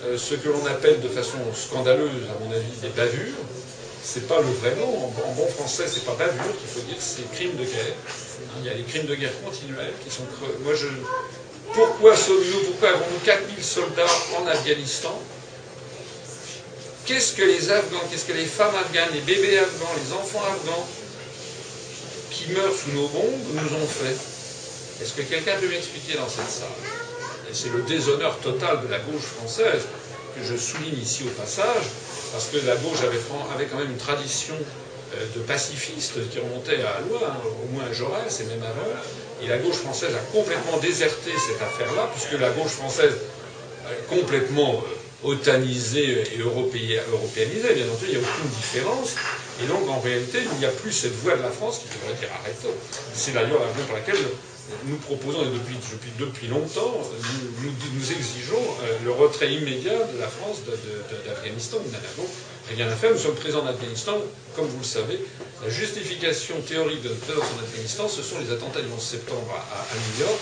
[SPEAKER 1] euh, ce que l'on appelle de façon scandaleuse, à mon avis, des bavures. C'est pas le vrai nom. En, bon français, c'est pas bavure qu'il faut dire, c'est crime de guerre. Hein, il y a les crimes de guerre continuels qui sont Moi, je. Pourquoi sommes-nous Pourquoi avons-nous 4000 soldats en Afghanistan? Qu'est-ce que les Afghans, qu'est-ce que les femmes afghanes, les bébés afghans, les enfants afghans qui meurent sous nos bombes nous ont fait? Est-ce que quelqu'un peut m'expliquer dans cette salle c'est le déshonneur total de la gauche française que je souligne ici au passage, parce que la gauche avait, quand même une tradition euh, de pacifiste qui remontait à loin, au moins à Jaurès et même avant. Et la gauche française a complètement déserté cette affaire-là, puisque la gauche française complètement euh, otanisée et européanisée, bien entendu, il n'y a aucune différence. Et donc, en réalité, il n'y a plus cette voix de la France qui devrait dire arrêtons. C'est d'ailleurs la raison pour laquelle nous proposons, et depuis, depuis, longtemps, nous, exigeons euh, le retrait immédiat de la France d'Afghanistan. Nous n'avons rien à faire. Nous sommes présents en Afghanistan, comme vous le savez. La justification théorique de notre présence en Afghanistan, ce sont les attentats du 11 septembre à, New York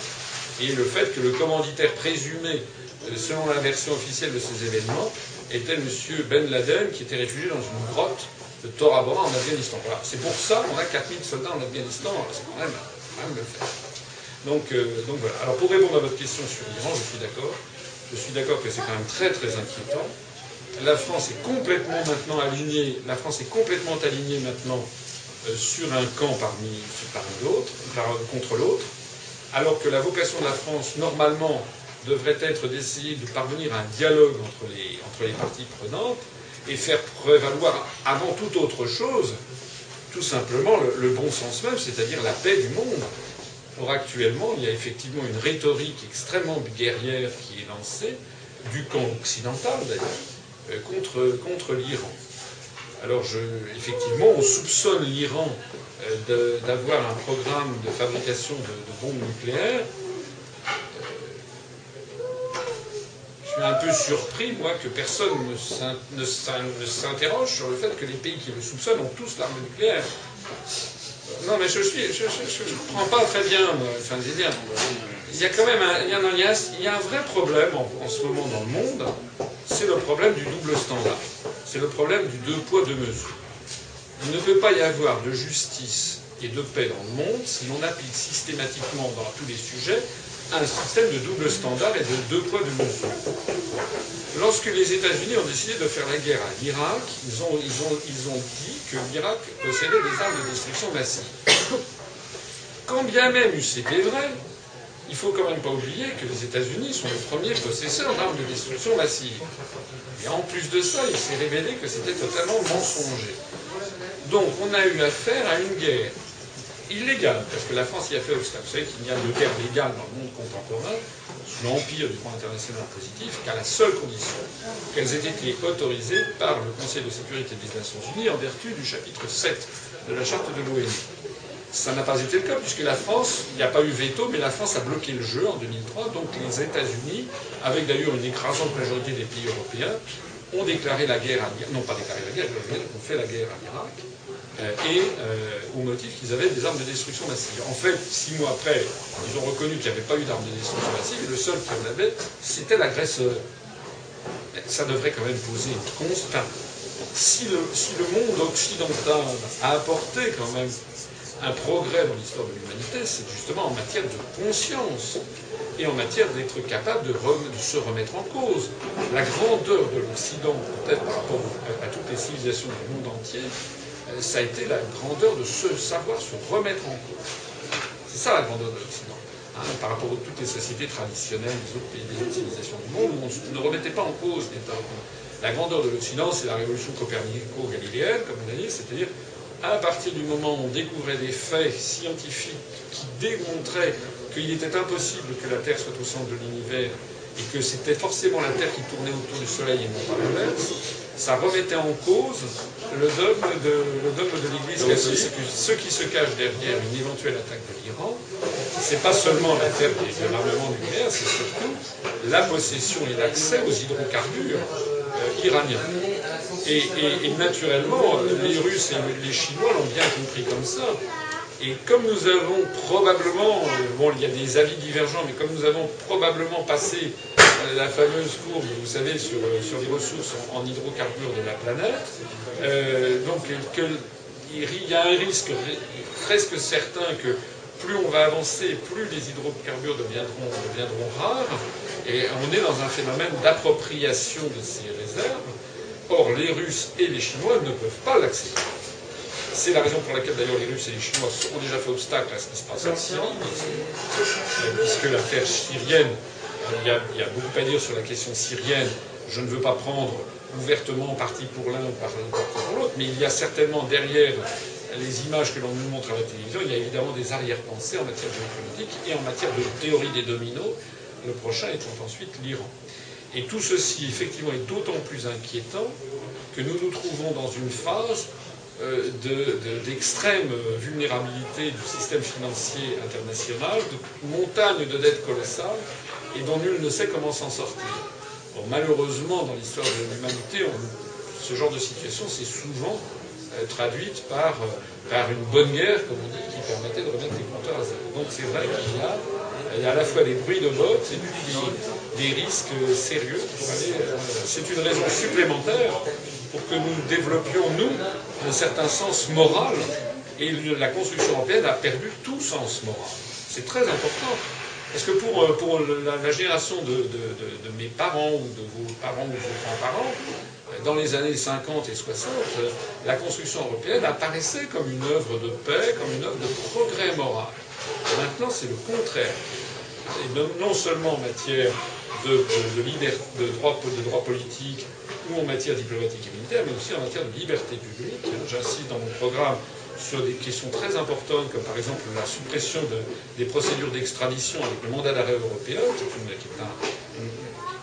[SPEAKER 1] et le fait que le commanditaire présumé, euh, selon la version officielle de ces événements, était M. Ben Laden, qui était réfugié dans une grotte de Tora Bora en Afghanistan. C'est pour ça qu'on a 4000 soldats en Afghanistan. C'est quand même, quand même le fait. Euh, donc, voilà. Alors pour répondre à votre question sur l'Iran, je suis d'accord. Je suis d'accord que c'est quand même très très inquiétant. la France est complètement maintenant alignée, la France est complètement alignée maintenant euh, sur un camp parmi, parmi l'autre, contre l'autre, alors que la vocation de la France, normalement, devrait être d'essayer de parvenir à un dialogue entre les, entre les parties prenantes et faire prévaloir avant toute autre chose, tout simplement le, bon sens même, c'est-à-dire la paix du monde. Or, actuellement, il y a effectivement une rhétorique extrêmement guerrière qui est lancée, du camp occidental d'ailleurs, euh, contre, contre l'Iran. Alors, je, effectivement, on soupçonne l'Iran euh, d'avoir un programme de fabrication de, de bombes nucléaires un peu surpris, moi, que personne ne s'interroge sur le fait que les pays qui le soupçonnent ont tous l'arme nucléaire. Non, mais je ne comprends pas très bien, moi. Enfin, dire, il y a quand même un, il y a, il y a un vrai problème en, ce moment dans le monde, c'est le problème du double standard. C'est le problème du deux poids, deux mesures. Il ne peut pas y avoir de justice et de paix dans le monde si l'on applique systématiquement dans tous les sujets un système de double standard et de deux poids, deux mesures. Lorsque les États-Unis ont décidé de faire la guerre à l'Irak, ils ont, dit que l'Irak possédait des armes de destruction massive. Quand bien même c'était vrai, il faut quand même pas oublier que les États-Unis sont les premiers possesseurs d'armes de destruction massive. Et en plus de ça, il s'est révélé que c'était totalement mensonger. Donc on a eu affaire à une guerre illégale, parce que la France y a fait obstacle. Vous savez qu'il n'y a de guerre légale dans le monde contemporain, sous l'empire du droit international positif, qu'à la seule condition qu'elles aient été autorisées par le Conseil de sécurité des Nations Unies en vertu du chapitre 7 de la charte de l'ONU. Ça n'a pas été le cas, puisque la France, il n'y a pas eu veto, mais la France a bloqué le jeu en 2003, donc les États-Unis, avec d'ailleurs une écrasante majorité des pays européens, ont déclaré la guerre à l'Irak, non pas déclaré la guerre, ont fait la guerre à l'Irak, et euh, au motif qu'ils avaient des armes de destruction massive. En fait, six mois après, ils ont reconnu qu'il n'y avait pas eu d'armes de destruction massive, et le seul qui en avait, c'était l'agresseur. Ça devrait quand même poser une constante. Si le, si le monde occidental a apporté quand même un progrès dans l'histoire de l'humanité, c'est justement en matière de conscience et en matière d'être capable de, se remettre en cause. La grandeur de l'Occident, peut-être par rapport à toutes les civilisations du monde entier, euh, ça a été la grandeur de se savoir se remettre en cause. C'est ça la grandeur de l'Occident. Hein, par rapport à toutes les sociétés traditionnelles des autres pays, des autres civilisations du monde, on ne remettait pas en cause. La grandeur de l'Occident, c'est la révolution copernico-galiléenne, comme on a dit, c'est-à-dire à partir du moment où on découvrait des faits scientifiques qui démontraient qu'il était impossible que la Terre soit au centre de l'univers et que c'était forcément la Terre qui tournait autour du Soleil et non pas l'inverse, ça remettait en cause le dogme de, de l'Église catholique. Ceux qui se cachent derrière une éventuelle attaque de l'Iran, c'est pas seulement l'affaire de l'armement nucléaire, c'est surtout la possession et l'accès aux hydrocarbures euh, iraniens. Et, et, naturellement, les Russes et les Chinois l'ont bien compris comme ça. Et comme nous avons probablement, euh, bon, il y a des avis divergents, mais comme nous avons probablement passé la fameuse courbe, vous savez, sur, euh, sur les ressources en, hydrocarbures de la planète, donc il y a un risque presque certain que plus on va avancer, plus les hydrocarbures deviendront, deviendront rares, et on est dans un phénomène d'appropriation de ces réserves. Or, les Russes et les Chinois ne peuvent pas l'accepter. C'est la raison pour laquelle d'ailleurs les Russes et les Chinois ont déjà fait obstacle à ce qui se passe en Syrie, puisque l'affaire syrienne, il y, a, beaucoup à dire sur la question syrienne. Je ne veux pas prendre ouvertement parti pour l'un ou parti pour l'autre, mais il y a certainement derrière les images que l'on nous montre à la télévision, il y a évidemment des arrière-pensées en matière géopolitique et en matière de théorie des dominos, le prochain étant ensuite l'Iran. Et tout ceci, effectivement, est d'autant plus inquiétant que nous nous trouvons dans une phase euh, d'extrême vulnérabilité du système financier international, de montagne de dettes colossales, et dont nul ne sait comment s'en sortir. malheureusement, dans l'histoire de l'humanité, ce genre de situation s'est souvent euh, traduite par, euh, par une bonne guerre, comme on dit, qui permettait de remettre les compteurs à zéro. Donc c'est vrai qu'il y a, à la fois des bruits de bottes et puis des, risques sérieux. C'est une raison supplémentaire pour que nous développions, nous, un certain sens moral. Et la construction européenne a perdu tout sens moral. C'est très important. Parce que pour, euh, la, génération de, mes parents ou de vos parents ou de vos grands-parents, euh, dans les années 50 et 60, euh, la construction européenne apparaissait comme une œuvre de paix, comme une œuvre de progrès moral. Maintenant, c'est le contraire. Et non, seulement en matière de, de, de libert- de droit, de droit politique ou en matière diplomatique et militaire, mais aussi en matière de liberté publique. J'insiste dans mon programme sur des questions très importantes, comme par exemple la suppression de- des procédures d'extradition avec le mandat d'arrêt européen,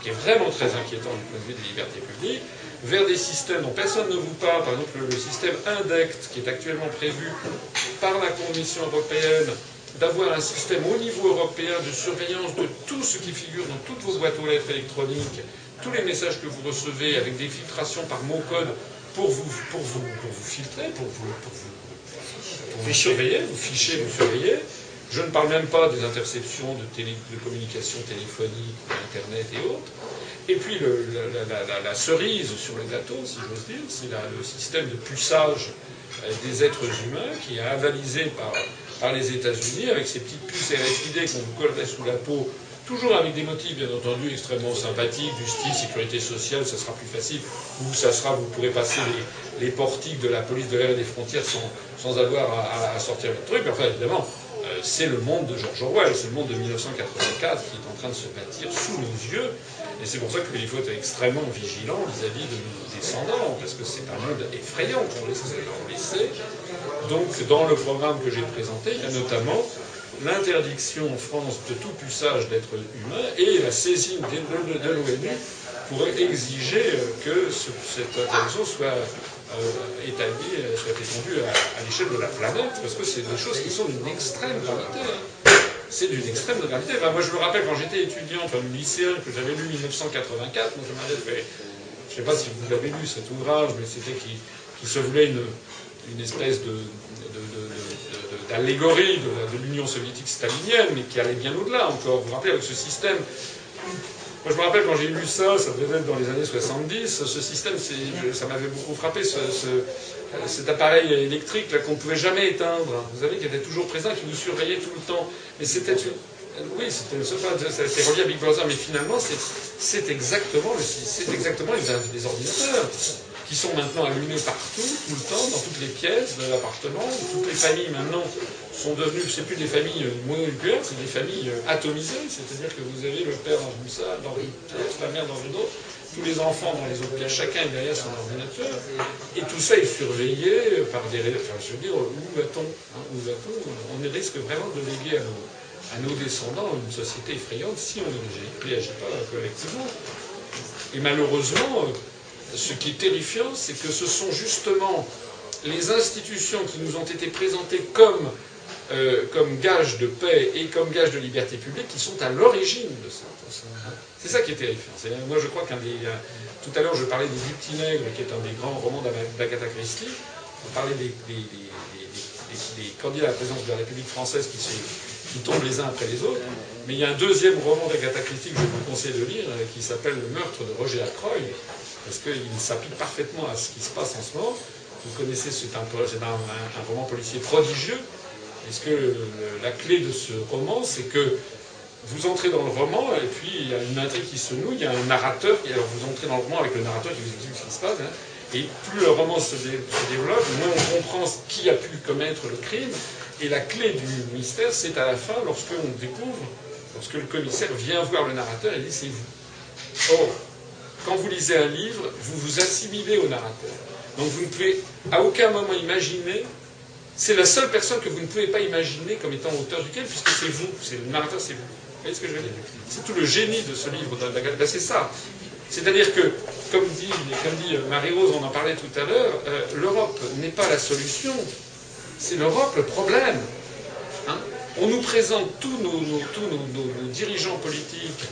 [SPEAKER 1] qui est, vraiment très inquiétant du point de vue des libertés publiques, vers des systèmes dont personne ne vous parle, par exemple le, système INDECT, qui est actuellement prévu par la Commission européenne, d'avoir un système au niveau européen de surveillance de tout ce qui figure dans toutes vos boîtes aux lettres électroniques, tous les messages que vous recevez avec des filtrations par mot-code pour vous, pour vous, pour vous filtrer, pour vous, pour vous, vous surveiller, vous ficher, vous surveiller. Je ne parle même pas des interceptions de, télé, de communication téléphonique, Internet et autres. Et puis le- la, la- la- la cerise sur le gâteau, si j'ose dire, c'est le système de puçage euh, des êtres humains qui est avalisé par, par les États-Unis avec ces petites puces RFID qu'on vous collerait sous la peau, toujours avec des motifs bien entendu extrêmement sympathiques, justice, sécurité sociale, ça sera plus facile, ou ça sera, vous pourrez passer les, les portiques de la police de l'air et des frontières sans, sans avoir à, sortir le truc. Enfin évidemment, euh, c'est le monde de George Orwell, c'est le monde de 1984 qui est en train de se bâtir sous nos yeux. Et c'est pour ça qu'il faut être extrêmement vigilant vis-à-vis de nos descendants, parce que c'est un monde effrayant qu'on laisse, laissait. Donc, dans le programme que j'ai présenté, il y a notamment l'interdiction en France de tout puçage d'êtres humains et la saisine de, l'ONU pour exiger que ce- cette interdiction soit euh, euh, soit étendue à, l'échelle de la planète, parce que c'est des choses qui sont d'une extrême gravité. hein. C'est d'une extrême gravité. Moi, je me rappelle quand j'étais étudiant, enfin, lycéen, que j'avais lu 1984, moi, je. Je ne sais pas si vous l'avez lu cet ouvrage, mais c'était qui, se voulait une, une espèce de, d'allégorie de, de l'Union soviétique stalinienne, mais qui allait bien au-delà encore. Vous vous rappelez, avec ce système. Moi, je me rappelle quand j'ai lu ça, ça devait être dans les années 70, ce système, ça m'avait beaucoup frappé, ce, ce- cet appareil électrique qu'on ne pouvait jamais éteindre. Vous savez, qui était toujours présent, qui nous surveillait tout le temps. Mais c'était une. Oui, c'était c'était relié à Big Brother, mais finalement, c'est exactement, le- exactement les, les ordinateurs qui sont maintenant allumés partout, tout le temps, dans toutes les pièces de l'appartement. Toutes les familles maintenant sont devenues, c'est plus des familles euh, mononucléaires, c'est des familles euh, atomisées, c'est-à-dire que vous avez le père dans une salle, dans une pièce, la mère dans une autre, tous les enfants dans les autres pièces, chacun est derrière son ordinateur, et tout ça est surveillé par des... Enfin, je veux dire, où va-t-on hein, Où va-t-on? On risque vraiment de léguer à nos, à nos descendants une société effrayante si on ne réagit pas collectivement. Et malheureusement, euh, ce qui est terrifiant, c'est que ce sont justement les institutions qui nous ont été présentées comme, euh, comme gage de paix et comme gage de liberté publique qui sont à l'origine de ça. C'est ça qui est terrifiant. Moi, je crois qu'un des. euh, tout à l'heure, je parlais des Nègre, qui est un des grands romans d'Agatha Christie. On parlait des, des- candidats à la présidence de la République française qui, tombent les uns après les autres. Mais il y a un deuxième roman d'Agatha Christie que je vous conseille de lire, euh, qui s'appelle Le meurtre de Roger Ackroyd, parce qu'il s'applique parfaitement à ce qui se passe en ce moment. Vous connaissez, c'est un, un- un roman policier prodigieux. Est-ce que la clé de ce roman, c'est que vous entrez dans le roman et puis il y a une intrigue qui se noue, il y a un narrateur, et alors vous entrez dans le roman avec le narrateur qui vous explique ce qui se passe, hein, et plus le roman se, dé- se développe, moins on comprend qui a pu commettre le crime, et la clé du mystère, c'est à la fin, lorsque on découvre, lorsque le commissaire vient voir le narrateur et dit c'est vous. Or, quand vous lisez un livre, vous vous assimilez au narrateur. Donc vous ne pouvez à aucun moment imaginer c'est la seule personne que vous ne pouvez pas imaginer comme étant auteur duquel, puisque c'est vous, c'est le narrateur, c'est vous. Vous voyez ce que je veux dire? C'est tout le génie de ce livre d'Agatha. Ben, c'est ça. C'est-à-dire que, comme dit, dit Marie-Rose, on en parlait tout à l'heure, euh, l'Europe n'est pas la solution, c'est l'Europe le problème. Hein? On nous présente, tous, nos, tous nos dirigeants politiques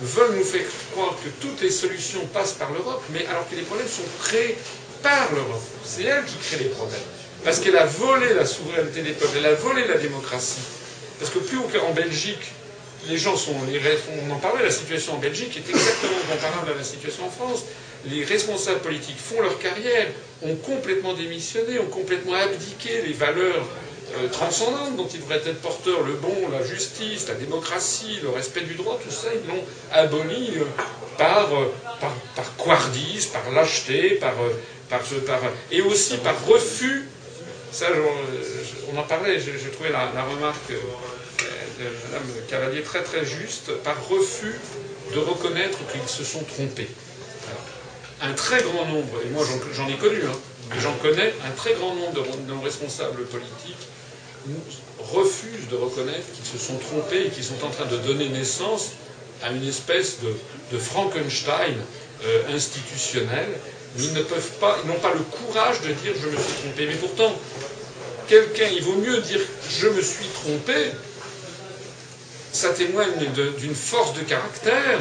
[SPEAKER 1] veulent nous faire croire que toutes les solutions passent par l'Europe, mais alors que les problèmes sont créés par l'Europe. C'est elle qui crée les problèmes. Parce qu'elle a volé la souveraineté des peuples, elle a volé la démocratie. Parce que plus qu'en Belgique, les gens sont. On en parlait, la situation en Belgique est exactement comparable à la situation en France. Les responsables politiques font leur carrière, ont complètement démissionné, ont complètement abdiqué les valeurs euh, transcendante dont ils devraient être porteurs, le bon, la justice, la démocratie, le respect du droit, tout ça, ils l'ont aboli euh, par, par, par, par lâcheté, par, par, par, et aussi par refus. Ça, on en parlait, j'ai trouvé la, remarque de Mme Cavalier très très juste, par refus de reconnaître qu'ils se sont trompés. un très grand nombre, et moi j'en ai connu, hein, j'en connais, un très grand nombre de nos responsables politiques refusent de reconnaître qu'ils se sont trompés et qu'ils sont en train de donner naissance à une espèce de, Frankenstein euh, institutionnel. Ils ne peuvent pas, ils n'ont pas le courage de dire je me suis trompé. Mais pourtant, quelqu'un, il vaut mieux dire je me suis trompé. Ça témoigne d'une force de caractère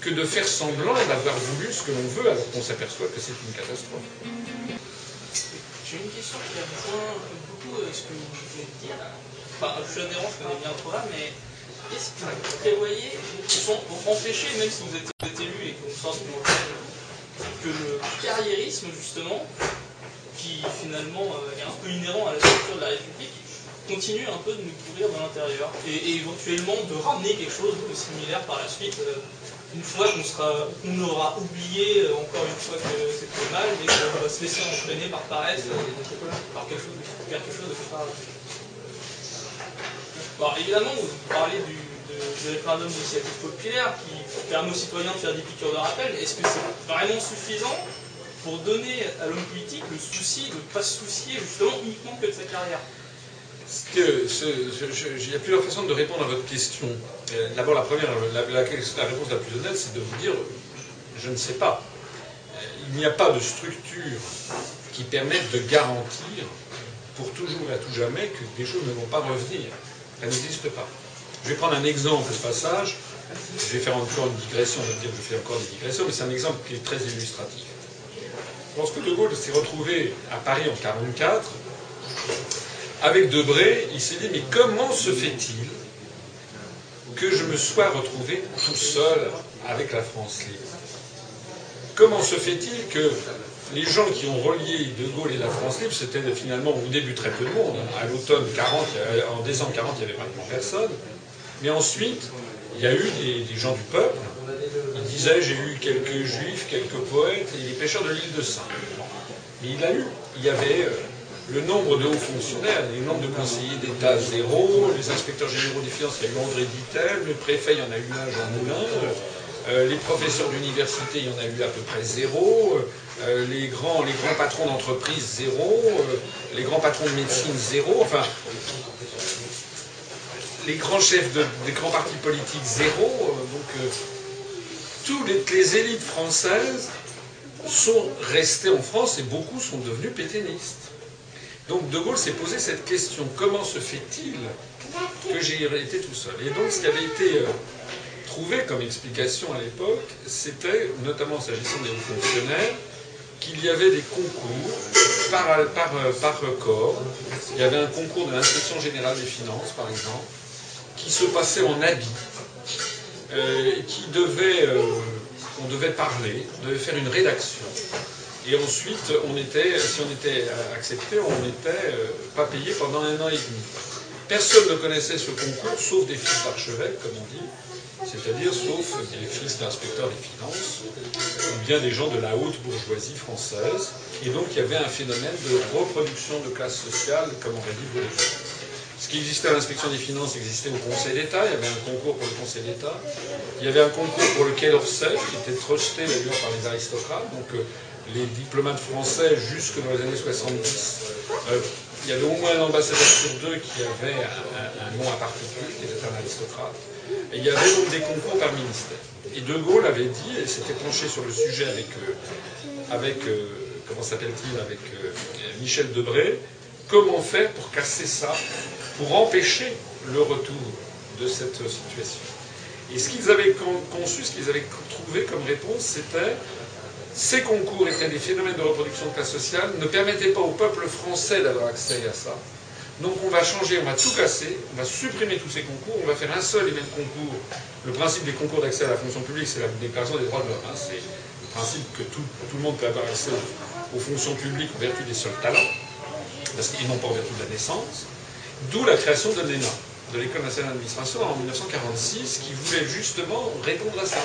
[SPEAKER 1] que de faire semblant d'avoir voulu ce que l'on veut alors qu'on s'aperçoit que c'est une catastrophe.
[SPEAKER 8] J'ai une question qui rejoint beaucoup ce que vous venez de dire. Enfin, je suis adhérent, je connais bien le programme, mais qu'est-ce que vous prévoyez pour empêcher, même si vous êtes, élu et que vous sortez que le carriérisme, justement, qui finalement euh, est un peu inhérent à la structure de la République, continue un peu de nous couvrir de l'intérieur et, éventuellement de ramener quelque chose de similaire par la suite euh, une fois qu'on sera, aura oublié euh, encore une fois que c'était mal et qu'on va se laisser entraîner par paresse par quelque chose, quelque chose de Alors évidemment, vous parlez du, de, référendum d'initiative populaire qui permet aux citoyens de faire des piqûres de rappel. Est-ce que c'est vraiment suffisant pour donner à l'homme politique le souci de ne pas se soucier justement uniquement que de sa carrière?
[SPEAKER 1] Il y a plusieurs façons de répondre à votre question. Euh, d'abord, la première, la, réponse la plus honnête, c'est de vous dire je ne sais pas. Euh, il n'y a pas de structure qui permette de garantir pour toujours et à tout jamais que des choses ne vont pas revenir. Ça n'existe pas. Je vais prendre un exemple au passage. Je vais faire encore une digression, on va dire que je fais encore des digressions, mais c'est un exemple qui est très illustratif. Lorsque De Gaulle s'est retrouvé à Paris en 1944, avec Debré, il s'est dit mais comment se fait-il que je me sois retrouvé tout seul avec la France libre? Comment se fait-il que les gens qui ont relié De Gaulle et la France libre, c'était finalement au début très peu de monde. À l'automne 40, en décembre 40, il n'y avait pratiquement personne. Mais ensuite, il y a eu des, gens du peuple. Ils disaient j'ai eu quelques juifs, quelques poètes et les pêcheurs de l'île de Saint. Mais il a eu, il y avait euh, le nombre de hauts fonctionnaires, le nombre de conseillers d'État zéro, les inspecteurs généraux des finances, il y a eu André Dittel, le préfet, il y en a eu un, Jean Moulin, euh, les professeurs d'université, il y en a eu à peu près zéro, euh, les, grands, les grands patrons d'entreprise, zéro, les grands patrons de médecine, zéro, enfin, les grands chefs des grands partis politiques, zéro, donc toutes les, élites françaises sont restées en France et beaucoup sont devenus pétainistes. Donc De Gaulle s'est posé cette question, comment se fait-il que j'ai été tout seul? Et donc ce qui avait été euh, trouvé comme explication à l'époque, c'était, notamment s'agissant des hauts fonctionnaires, qu'il y avait des concours par, par, euh, par corps. Il y avait un concours de l'inspection générale des finances, par exemple, qui se passait en habit, euh, qui devait, on devait parler, on devait faire une rédaction. Et ensuite, on était, si on était accepté, on n'était euh, pas payé pendant un an et demi. Personne ne connaissait ce concours, sauf des fils d'archevêques, comme on dit, c'est-à-dire sauf des fils d'inspecteurs des finances, ou bien des gens de la haute bourgeoisie française. Et donc, il y avait un phénomène de reproduction de classe sociale, comme aurait dit Baudelaire. Ce qui existait à l'inspection des finances existait au Conseil d'État. Il y avait un concours pour le Conseil d'État. Il y avait un concours pour le Quai d'Orsay, qui était rejeté d'ailleurs par les aristocrates. Donc, euh, les diplomates français jusque dans les années 70, euh, il y avait au moins un ambassadeur sur deux qui avait un, nom à particulier, qui était un aristocrate. Et il y avait donc des concours par ministère. Et De Gaulle avait dit, et s'était penché sur le sujet avec, euh, avec comment s'appelle-t-il, avec Michel Debré, comment faire pour casser ça, pour empêcher le retour de cette situation. Et ce qu'ils avaient conçu, ce qu'ils avaient trouvé comme réponse, c'était ces concours étaient des phénomènes de reproduction de classe sociale, ne permettaient pas au peuple français d'avoir accès à ça. Donc on va changer, on va tout casser, on va supprimer tous ces concours, on va faire un seul et même concours. Le principe des concours d'accès à la fonction publique, c'est la déclaration des droits de l'homme. Hein. C'est le principe que tout, le monde peut avoir accès aux, fonctions publiques en vertu des seuls talents, parce qu'ils n'ont pas en vertu de la naissance. D'où la création de l'ENA, de l'École nationale d'administration, en 1946, qui voulait justement répondre à ça.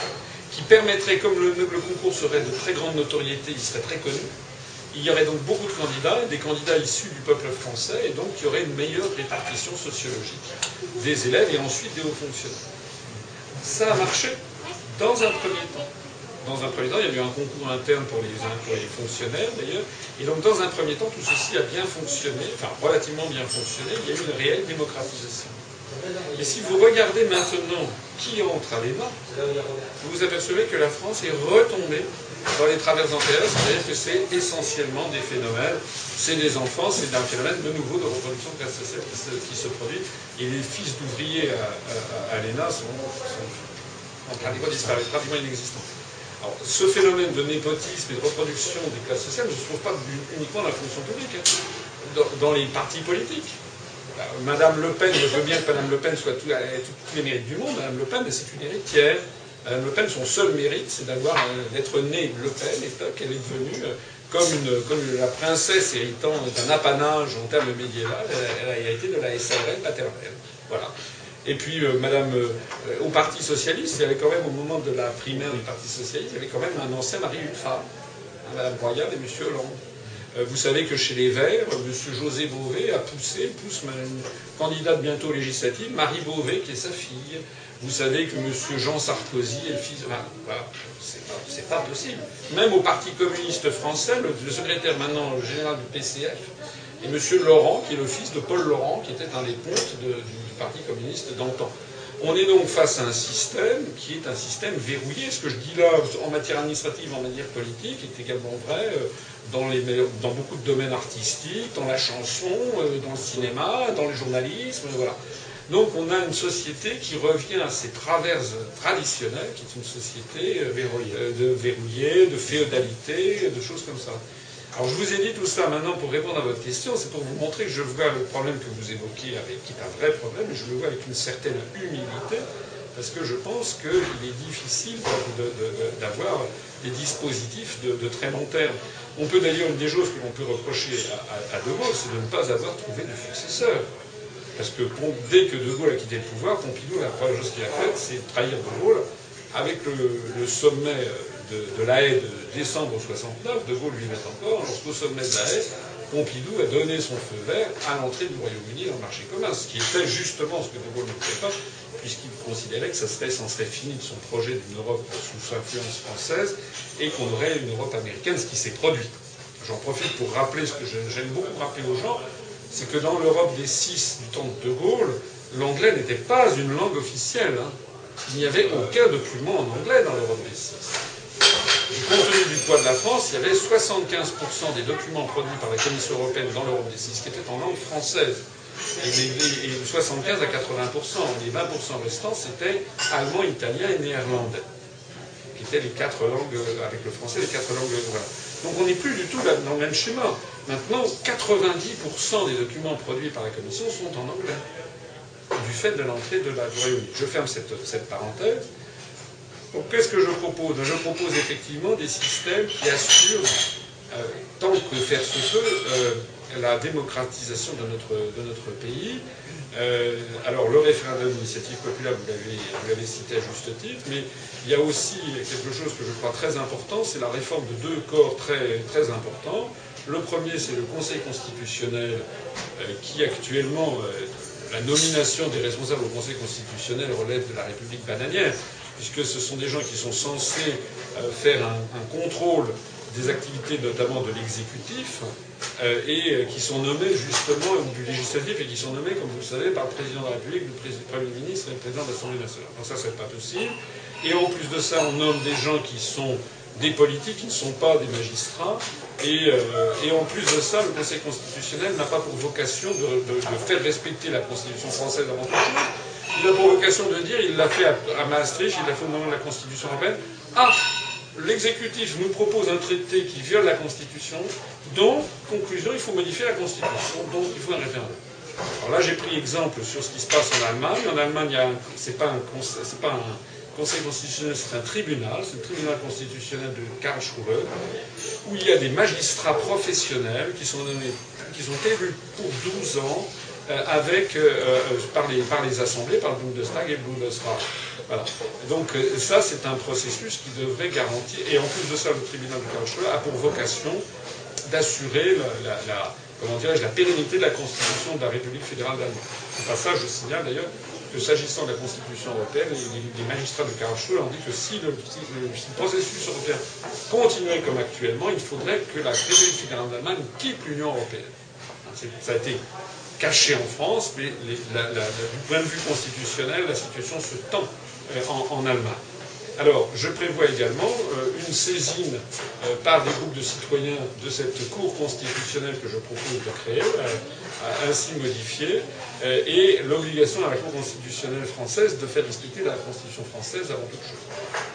[SPEAKER 1] Qui permettrait, comme le, le concours serait de très grande notoriété, il serait très connu, il y aurait donc beaucoup de candidats, des candidats issus du peuple français, et donc il y aurait une meilleure répartition sociologique des élèves et ensuite des hauts fonctionnaires. Ça a marché dans un premier temps. Dans un premier temps, il y a eu un concours interne pour les, fonctionnaires d'ailleurs, et donc dans un premier temps, tout ceci a bien fonctionné, enfin relativement bien fonctionné, il y a eu une réelle démocratisation. Et si vous regardez maintenant qui entre à l'ENA, vous vous apercevez que la France est retombée dans les travers antérieures, c'est-à-dire que c'est essentiellement des phénomènes, c'est des enfants, c'est un phénomène de nouveau de reproduction de classe sociale qui se, produit, et les fils d'ouvriers à, l'ENA sont, pratiquement disparus, pratiquement inexistants. Alors, ce phénomène de népotisme et de reproduction des classes sociales ne se trouve pas uniquement dans la fonction publique, hein, dans, les partis politiques. Euh, Madame Le Pen, je veux bien que Madame Le Pen soit tous les mérites du monde, Madame Le Pen, c'est une héritière Madame Le Pen, son seul mérite, c'est d'avoir euh, d'être née Le Pen, et qu'elle est devenue euh, comme, la princesse héritant d'un apanage en termes médiéval, elle, a hérité de la SARL paternelle. Voilà. Et puis, euh, Madame, au Parti Socialiste, il y avait quand même, au moment de la primaire du Parti Socialiste, il y avait quand même un ancien mari une femme, hein, Madame Royal et Monsieur Hollande. vous savez que chez les Verts, M. José Beauvais a poussé, pousse une candidate bientôt législative, Marie Beauvais, qui est sa fille. Vous savez que M. Jean Sarkozy est le fils de... Voilà, c'est pas, possible. Même au Parti communiste français, le, secrétaire maintenant général du PCF et M. Laurent, qui est le fils de Paul Laurent, qui était un des pontes du Parti communiste d'antan. On est donc face à un système qui est un système verrouillé. Ce que je dis là en matière administrative, en matière politique, est également vrai euh, dans, les, dans beaucoup de domaines artistiques, dans la chanson, euh, dans le cinéma, dans le journalisme, voilà. Donc on a une société qui revient à ses traverses traditionnelles, qui est une société euh, verrouillée, de féodalité, de choses comme ça. Alors je vous ai dit tout ça maintenant pour répondre à votre question, c'est pour vous montrer que je vois le problème que vous évoquez, avec, qui est un vrai problème, je le vois avec une certaine humilité, parce que je pense qu'il est difficile d'avoir des dispositifs de, très long terme. On peut d'ailleurs, une des choses que l'on peut reprocher à, De Gaulle, c'est de ne pas avoir trouvé de successeur. Parce que dès que De Gaulle a quitté le pouvoir, Pompidou, la première chose qu'il a faite, c'est trahir De Gaulle. Avec le, sommet de, la haie de décembre 69, De Gaulle vivait encore, lorsqu'au sommet de la haie, Pompidou a donné son feu vert à l'entrée du Royaume-Uni dans le marché commun, ce qui était justement ce que De Gaulle ne voulait pas, puisqu'il considérait que ça serait, serait fini de son projet d'une Europe sous influence française et qu'on aurait une Europe américaine, ce qui s'est produit. J'en profite pour rappeler ce que j'aime beaucoup rappeler aux gens, c'est que dans l'Europe des six du temps de De Gaulle, l'anglais n'était pas une langue officielle. Hein. Il n'y avait aucun document en anglais dans l'Europe des six. Compte tenu du poids de la France, il y avait 75% des documents produits par la Commission européenne dans l'Europe des six qui étaient en langue française. Et, de 75 à 80%. Les 20% restants, c'était allemand, italien et néerlandais, qui étaient les quatre langues, avec le français, les quatre langues. Donc on n'est plus du tout dans le même schéma. Maintenant, 90% des documents produits par la Commission sont en anglais, du fait de l'entrée de la Royaume-Uni. Je ferme cette, parenthèse. Donc qu'est-ce que je propose? Je propose effectivement des systèmes qui assurent, euh, tant que faire se peut, euh, la démocratisation de notre, pays. Euh, alors le référendum d'initiative populaire, vous l'avez cité à juste titre, mais il y a aussi quelque chose que je crois très important, c'est la réforme de deux corps très, importants. Le premier, c'est le Conseil constitutionnel, qui actuellement, la nomination des responsables au Conseil constitutionnel relève de la République bananière, puisque ce sont des gens qui sont censés faire un contrôle des activités notamment de l'exécutif, euh, et euh, qui sont nommés justement du législatif et qui sont nommés, comme vous le savez, par le président de la République, le, Premier ministre et le président de l'Assemblée nationale. Donc ça, c'est pas possible. Et en plus de ça, on nomme des gens qui sont des politiques, qui ne sont pas des magistrats. Et, euh, en plus de ça, le Conseil constitutionnel n'a pas pour vocation de, faire respecter la Constitution française avant chose. Il a pour vocation de dire, il l'a fait à, Maastricht, il l'a fait au moment de la Constitution européenne. Ah, l'exécutif nous propose un traité qui viole la Constitution, donc, conclusion, il faut modifier la Constitution, donc il faut un référendum. Alors là, j'ai pris exemple sur ce qui se passe en Allemagne. En Allemagne, ce n'est pas, un conseil constitutionnel, c'est un tribunal, c'est le tribunal constitutionnel de Karlsruhe, où il y a des magistrats professionnels qui sont, qui sont élus pour 12 ans avec, euh, euh, par, les, par les assemblées, par le Bundestag et le Bundesrat. Donc ça, c'est un processus qui devrait garantir, et en plus de ça, le tribunal de Karlsruhe a pour vocation d'assurer la, la, dirais la pérennité de la Constitution de la République fédérale d'Allemagne. Au passage, je signale d'ailleurs que s'agissant de la Constitution européenne, les, magistrats de Karlsruhe ont dit que si le, processus européen continuait comme actuellement, il faudrait que la République fédérale d'Allemagne quitte l'Union européenne. Ça a été caché en France, mais du point de vue constitutionnel, la situation se tend euh, en Allemagne. Alors, je prévois également euh, une saisine euh, par des groupes de citoyens de cette Cour constitutionnelle que je propose de créer, ainsi modifiée, et l'obligation à la Cour constitutionnelle française de faire respecter la Constitution française avant toute chose.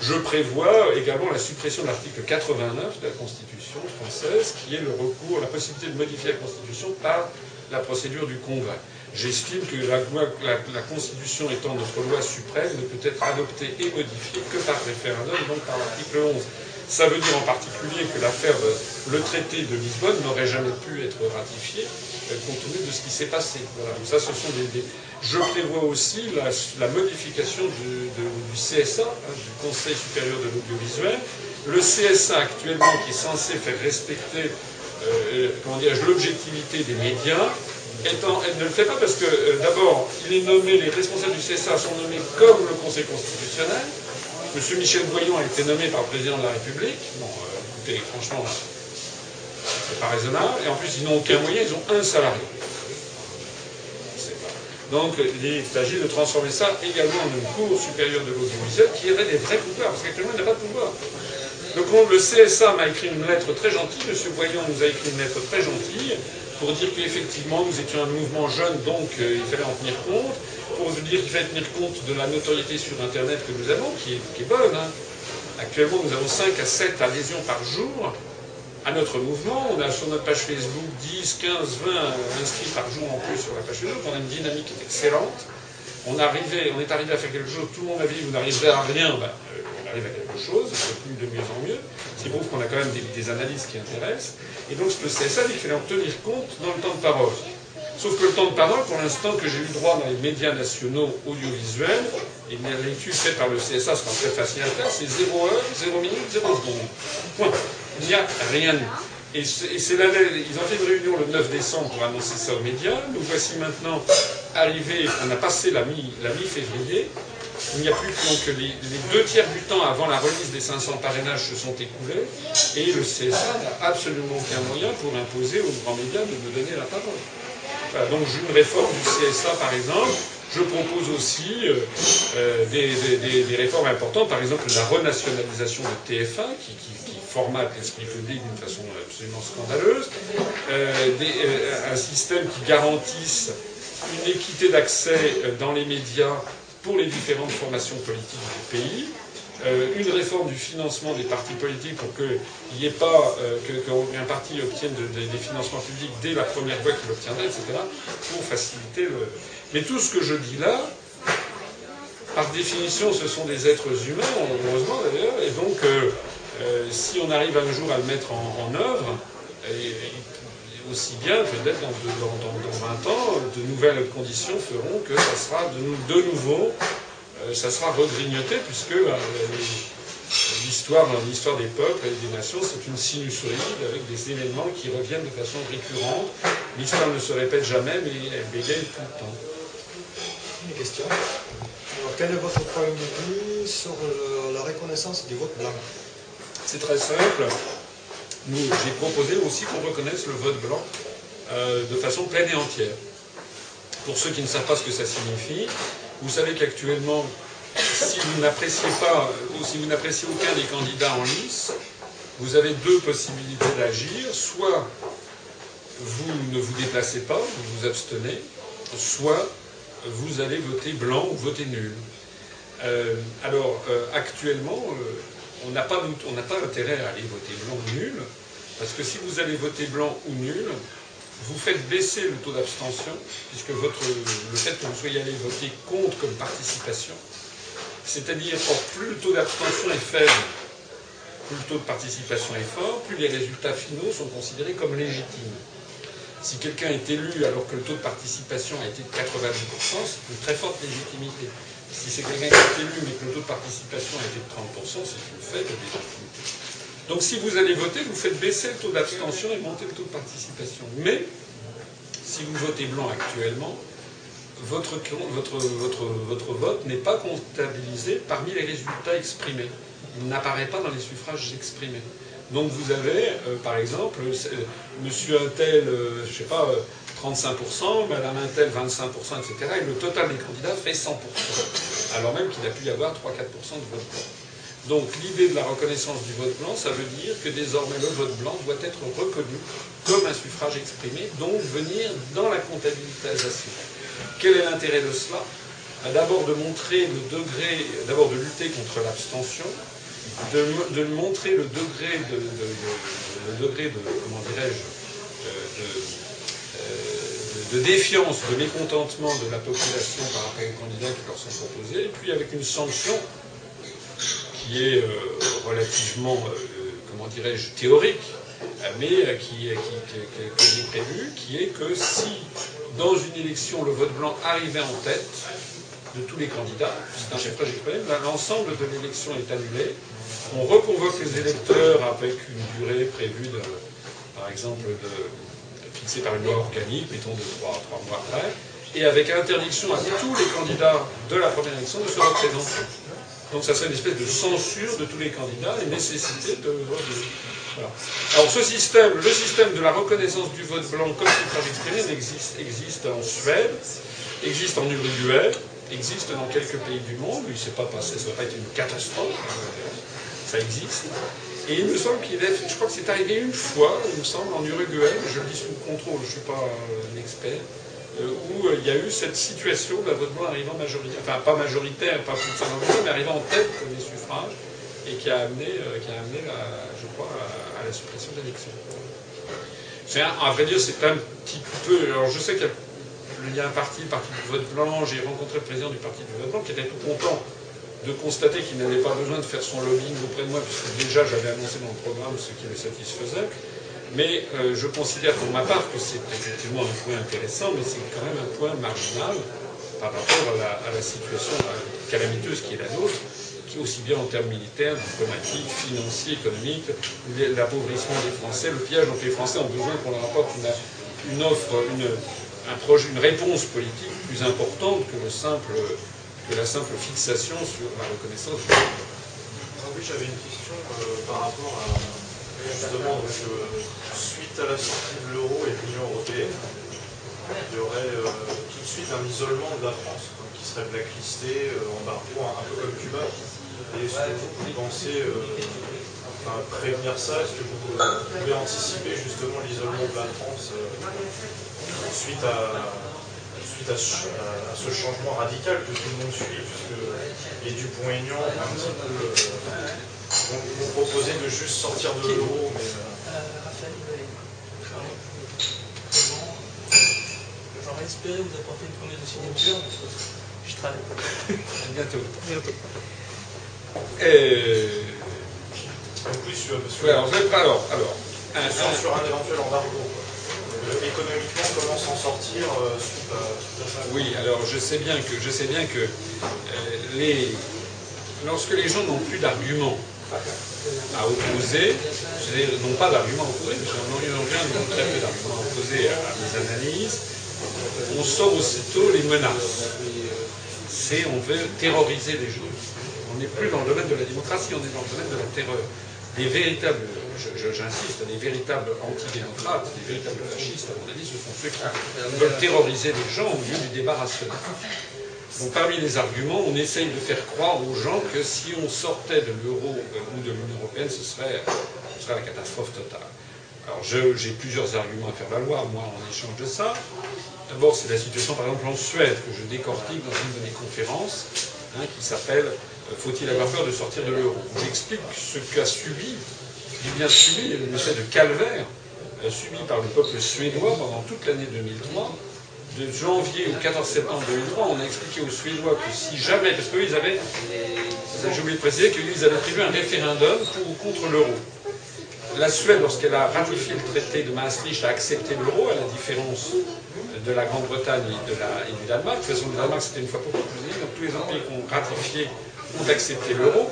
[SPEAKER 1] Je prévois également la suppression de l'article 89 de la Constitution française, qui est le recours, la possibilité de modifier la Constitution par la procédure du Congrès. J'estime que la, la, Constitution étant notre loi suprême ne peut être adoptée et modifiée que par référendum, donc par l'article 11. Ça veut dire en particulier que l'affaire, le traité de Lisbonne n'aurait jamais pu être ratifié euh, compte tenu de ce qui s'est passé. Voilà. Donc ça, ce sont des, Je prévois aussi la, modification du, CSA, hein, du Conseil supérieur de l'audiovisuel. Le CSA actuellement, qui est censé faire respecter euh, l'objectivité des médias, elle ne le fait pas parce que, euh, d'abord, il est nommé, les responsables du CSA sont nommés comme le Conseil constitutionnel. Monsieur Michel Boyon a été nommé par le président de la République. Bon, euh, écoutez, franchement, c'est pas raisonnable. Et en plus, ils n'ont aucun moyen, ils ont un salarié. Donc, il s'agit de transformer ça également en une cour supérieure de l'audiovisuel qui aurait des vrais pouvoirs, parce qu'actuellement, il n'a pas de pouvoir. Donc, le CSA m'a écrit une lettre très gentille, M. Boyon nous a écrit une lettre très gentille, pour dire qu'effectivement nous étions un mouvement jeune, donc euh, il fallait en tenir compte, pour dire qu'il fallait tenir compte de la notoriété sur Internet que nous avons, qui est, bonne. Hein. Actuellement, nous avons 5 à 7 adhésions par jour à notre mouvement. On a sur notre page Facebook 10, 15, 20 inscrits par jour en plus sur la page Facebook. On a une dynamique excellente. On, est arrivé à faire quelque chose, tout le monde avait dit vous n'arriverez à rien. Ben, euh, arrive à quelque chose, c'est plus de mieux en mieux, ce qui prouve qu'on a quand même des, analyses qui intéressent. Et donc le CSA dit qu'il fallait en tenir compte dans le temps de parole. Sauf que le temps de parole, pour l'instant que j'ai eu droit dans les médias nationaux audiovisuels, et l'étude faite par le CSA sera très facile à faire, c'est 0 heure, 0 minute, 0 seconde. Point. Il n'y a rien. Et c'est ils ont fait une réunion le 9 décembre pour annoncer ça aux médias. Nous voici maintenant arrivés, on a passé la mi-février, il n'y a plus que les, deux tiers du temps avant la remise des 500 parrainages se sont écoulés et le CSA n'a absolument aucun moyen pour imposer aux grands médias de me donner la parole. donc une réforme du CSA par exemple. Je propose aussi euh, euh, des, réformes importantes, par exemple la renationalisation de TF1 qui, formate l'esprit public d'une façon absolument scandaleuse, euh, un système qui garantisse une équité d'accès dans les médias pour les différentes formations politiques du pays, euh, une réforme du financement des partis politiques pour qu'il n'y ait pas euh, qu'un parti obtienne des financements publics dès la première fois qu'il obtiendrait, etc., pour faciliter le. Mais tout ce que je dis là, par définition, ce sont des êtres humains, heureusement d'ailleurs, et donc euh, si on arrive un jour à le mettre en, en œuvre, aussi bien peut-être dans, dans, 20 ans, de nouvelles conditions feront que ça sera de, de nouveau, euh, ça sera regrignoté, puisque euh, l'histoire, l'histoire des peuples et des nations, c'est une sinusoïde avec des événements qui reviennent de façon récurrente. L'histoire ne se répète jamais, mais elle bégaye tout le temps.
[SPEAKER 3] Une question Alors, quel est votre point de vue sur la reconnaissance du vote blanc?
[SPEAKER 1] C'est très simple j'ai proposé aussi qu'on reconnaisse le vote blanc euh, de façon pleine et entière. Pour ceux qui ne savent pas ce que ça signifie, vous savez qu'actuellement, si vous n'appréciez pas, ou si vous n'appréciez aucun des candidats en lice, vous avez deux possibilités d'agir. Soit vous ne vous déplacez pas, vous vous abstenez, soit vous allez voter blanc ou voter nul. Euh, alors, euh, actuellement, on n'a pas, intérêt à aller voter blanc ou nul, parce que si vous allez voter blanc ou nul, vous faites baisser le taux d'abstention, puisque le fait que vous soyez allé voter compte comme participation. C'est-à-dire, plus le taux d'abstention est faible, plus le taux de participation est fort, plus les résultats finaux sont considérés comme légitimes. Si quelqu'un est élu alors que le taux de participation a été de 90%, c'est une très forte légitimité. Si c'est quelqu'un qui est élu mais que le taux de participation a été de 30%, c'est une faible légitimité. Donc si vous allez voter, vous faites baisser le taux d'abstention et monter le taux de participation. Mais si vous votez blanc actuellement, votre, votre, votre, votre vote n'est pas comptabilisé parmi les résultats exprimés. Il n'apparaît pas dans les suffrages exprimés. Donc vous avez, euh, par exemple, euh, monsieur Intel, euh, je sais pas, 35%, madame Intel 25%, etc. Et le total des candidats fait 100%. Alors même qu'il a pu y avoir 3-4% de vote blanc. Donc l'idée de la reconnaissance du vote blanc, ça veut dire que désormais le vote blanc doit être reconnu comme un suffrage exprimé, donc venir dans la comptabilisation. Quel est l'intérêt de cela? D'abord de montrer le degré, d'abord de lutter contre l'abstention, de, montrer le degré de, le degré de comment dirais-je, de, défiance, de mécontentement de la population par rapport aux candidats qui leur sont proposés, et puis avec une sanction qui est euh, relativement, euh, comment dirais-je, théorique, mais euh, qui, que j'ai prévu, qui est que si dans une élection le vote blanc arrivait en tête de tous les candidats, c'est un chiffrage exprimé, l'ensemble de l'élection est annulé, on reconvoque les électeurs avec une durée prévue, de, par exemple, de, fixée par une loi organique, mettons de trois, mois après, et avec interdiction à tous les candidats de la première élection de se représenter. Donc ça serait une espèce de censure de tous les candidats et nécessité de. Voilà. Alors ce système, le système de la reconnaissance du vote blanc comme suffrage exprimé existe, existe en Suède, existe en Uruguay, existe dans quelques pays du monde. Il ne s'est pas passé, ça va pas été une catastrophe ça existe. Et il me semble qu'il est, je crois que c'est arrivé une fois, il me semble, en Uruguay, je le dis sous contrôle, je ne suis pas un expert, euh, où euh, il y a eu cette situation d'un vote blanc arrivant majoritaire, enfin pas majoritaire, pas 50%, mais arrivant en tête des suffrages, et qui a amené, euh, qui a amené je crois, à, la suppression de l'élection. À vrai dire, c'est un petit peu. Alors je sais qu'il y, a un parti, le parti du vote blanc, j'ai rencontré le président du parti du vote blanc qui était tout content de constater qu'il n'avait pas besoin de faire son lobbying auprès de moi, puisque déjà j'avais annoncé mon programme, ce qui le satisfaisait. Mais euh, je considère pour ma part que c'est effectivement un point intéressant, mais c'est quand même un point marginal par rapport à la, situation calamiteuse qui est la nôtre, qui aussi bien en termes militaires, diplomatiques, financiers, économiques, l'appauvrissement des Français, le piège dont les Français ont besoin qu'on leur apporte une, offre, un projet, une réponse politique plus importante que le simple que la simple fixation sur la reconnaissance du
[SPEAKER 9] ah Oui, j'avais une question euh, par rapport à justement euh, suite à la sortie de l'euro et de l'Union européenne, il y aurait euh, tout de suite un isolement de la France qui serait blacklisté, embargo, un, un, peu comme Cuba. Et est-ce que vous pensez prévenir ça? Est-ce que vous pouvez anticiper justement l'isolement de la France suite à à ce, changement radical que tout le monde suit, puisque les Dupont-Aignan ont un petit peu euh, proposé de juste sortir de l'euro, mais. Euh,
[SPEAKER 8] J'aurais espéré vous apporter une première de signature, je travaille.
[SPEAKER 1] Bientôt.
[SPEAKER 8] Bientôt.
[SPEAKER 1] Et...
[SPEAKER 9] En plus,
[SPEAKER 1] alors, alors, alors,
[SPEAKER 9] sur un éventuel embargo économiquement, comment s'en sortir euh, suite à, ça
[SPEAKER 1] Oui, alors je sais bien que, je sais bien que euh, les, lorsque les gens n'ont plus d'arguments à opposer, n'ont pas d'arguments à opposer, parce qu'en rien n'ont très peu d'arguments à opposer à, mes analyses, on sort aussitôt les menaces. C'est on veut terroriser les gens. On n'est plus dans le domaine de la démocratie, on est dans le domaine de la terreur. Des véritables j'insiste, des véritables anti-démocrates, des véritables fascistes, à mon avis, ce sont ceux qui veulent terroriser les gens au lieu du débat rationnel. Donc parmi les arguments, on essaye de faire croire aux gens que si on sortait de l'euro ou de l'Union européenne, ce serait, ce serait la catastrophe totale. Alors j'ai plusieurs arguments à faire valoir, moi, en échange de ça. D'abord, c'est la situation, par exemple, en Suède, que je décortique dans une de mes conférences, hein, qui s'appelle euh, Faut-il avoir peur de sortir de l'euro? J'explique ce qu'a subi j'ai bien subi une espèce de calvaire euh, subi par le peuple suédois pendant toute l'année 2003. De janvier au 14 septembre 2003, on a expliqué aux Suédois que si jamais, parce qu'eux, ils avaient, j'ai oublié de préciser qu'ils avaient prévu un référendum pour ou contre l'euro. la Suède, lorsqu'elle a ratifié le traité de Maastricht, a accepté l'euro, à la différence de la Grande-Bretagne et, de et du Danemark. De toute façon, le Danemark, c'était une fois pour toutes. Donc tous les autres pays qui ont ratifié ont accepté l'euro.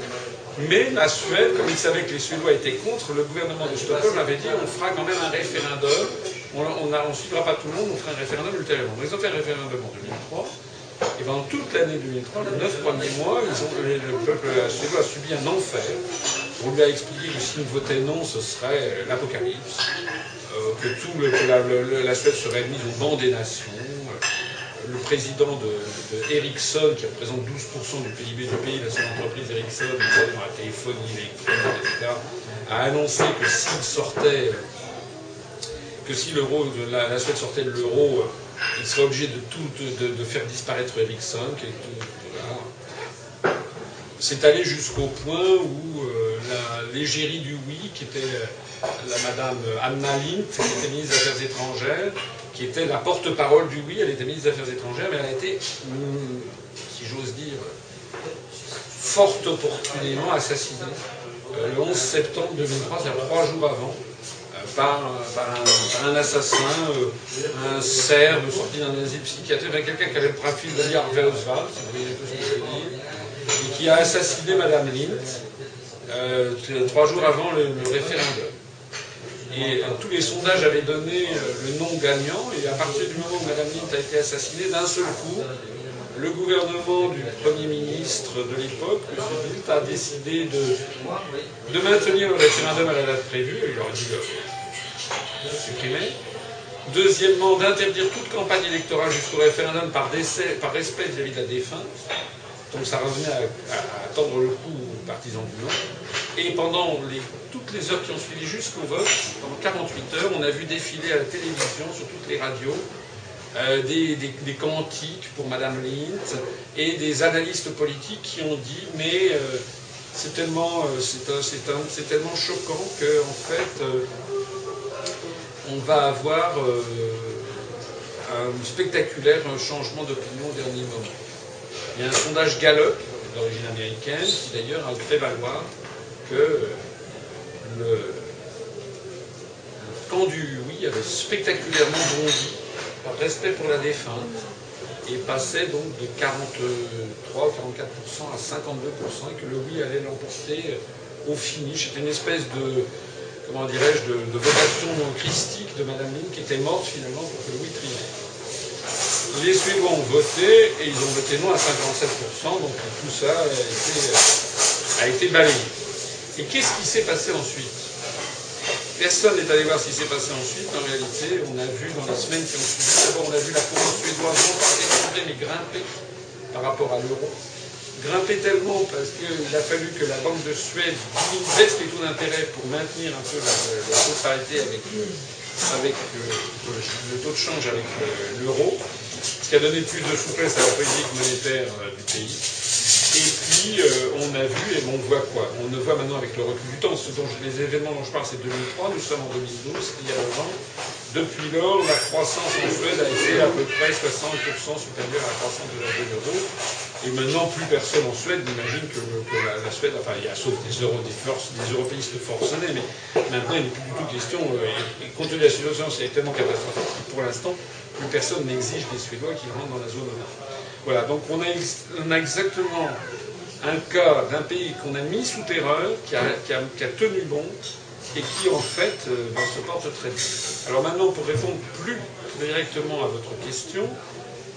[SPEAKER 1] Mais la Suède, comme ils savaient que les Suédois étaient contre, le gouvernement de Stockholm avait dit on fera quand même un référendum. On ne suivra pas tout le monde, on fera un référendum ultérieurement. Ils ont fait un référendum en 2003. Et pendant toute l'année 2003, les neuf premiers mois, le, le peuple suédois a subi un enfer. On lui a expliqué que s'il votait non, ce serait l'apocalypse, euh, que, tout la Suède serait mise au banc des nations. Le président de, Ericsson, qui représente 12% du PIB du pays, la seule entreprise Ericsson, dans la téléphonie, l'électronique, etc., a annoncé que s'il sortait, que si l'euro, la, Suède sortait de l'euro, il serait obligé de tout de, faire disparaître Ericsson. C'est allé jusqu'au point où euh, la- l'égérie du oui, qui était la madame Anna Lind, qui était ministre des Affaires étrangères, qui était la porte-parole du oui, elle était ministre des Affaires étrangères, mais elle a été, si j'ose dire, fort opportunément assassinée euh, le 11 septembre 2003, c'est-à-dire trois jours avant, euh, par, un, assassin, euh, un Serbe sorti d'un asile psychiatrique, quelqu'un qui avait le profil de Harvey si vous voyez ce que je dire, et qui a assassiné Madame Lind euh, trois jours avant le référendum. Et euh, tous les sondages avaient donné euh, le non gagnant, et à partir du moment où Madame Lind a été assassinée, d'un seul coup, le gouvernement du Premier ministre de l'époque, M. Bildt, a décidé de, de maintenir le référendum à la date prévue, il aurait dû le supprimer. Deuxièmement, d'interdire toute campagne électorale jusqu'au référendum par, décès, par respect vis-à-vis de la défunte. Donc ça revenait à, à- à tendre le cou aux partisans du non. Et pendant toutes les heures qui ont suivi jusqu'au vote, pendant 48 heures, on a vu défiler à la télévision, sur toutes les radios, euh, des, des- pour Madame Lind et des analystes politiques qui ont dit mais euh, c'est tellement, euh, tellement choquant que en fait on va avoir un spectaculaire changement d'opinion au dernier moment. Il y a un sondage Gallup d'origine américaine qui d'ailleurs a fait valoir que euh, le, le camp du oui avait spectaculairement bondi par respect pour la défunte et passait donc de 43 ou 44% à 52% et que le oui allait l'emporter au finish. C'était une espèce de, comment dirais-je, de, christique de Madame Lynn qui était morte finalement pour que le oui triomphait. Les Suédois ont voté et ils ont voté non à 57%, donc tout ça a été, été balayé. Et qu'est-ce qui s'est passé ensuite? Personne n'est allé voir ce qui s'est passé ensuite. En réalité, on a vu dans les semaines qui ont suivi, d'abord on a vu la couronne suédoise non pas s'effondrer mais grimper par rapport à l'euro. Grimper tellement parce qu'il a fallu que la Banque de Suède baisse les taux d'intérêt pour maintenir un peu la, de parité avec, le, avec le, taux de change avec le- l'euro, ce qui a donné plus de souplesse à la politique monétaire euh, du pays. Et puis, euh, on a vu, et on voit quoi? On le voit maintenant avec le recul du temps. Les événements dont je parle, c'est 2003, nous sommes en 2012, il y a 9 ans. Depuis lors, la croissance en Suède a été à peu près 60% supérieure à la croissance de la zone euro. Et maintenant, plus personne en Suède n'imagine que, la, Suède, enfin, il y a sauf des, européistes forcenés, mais maintenant, il n'est plus du tout question, euh, et, compte tenu de la situation, c'est tellement catastrophique que pour l'instant, plus personne n'exige des Suédois qui rentrent dans la zone. Voilà, donc on a, exactement un cas d'un pays qu'on a mis sous terreur, qui a tenu bon, et qui en fait euh, ben, se porte très bien. Alors maintenant, pour répondre plus directement à votre question,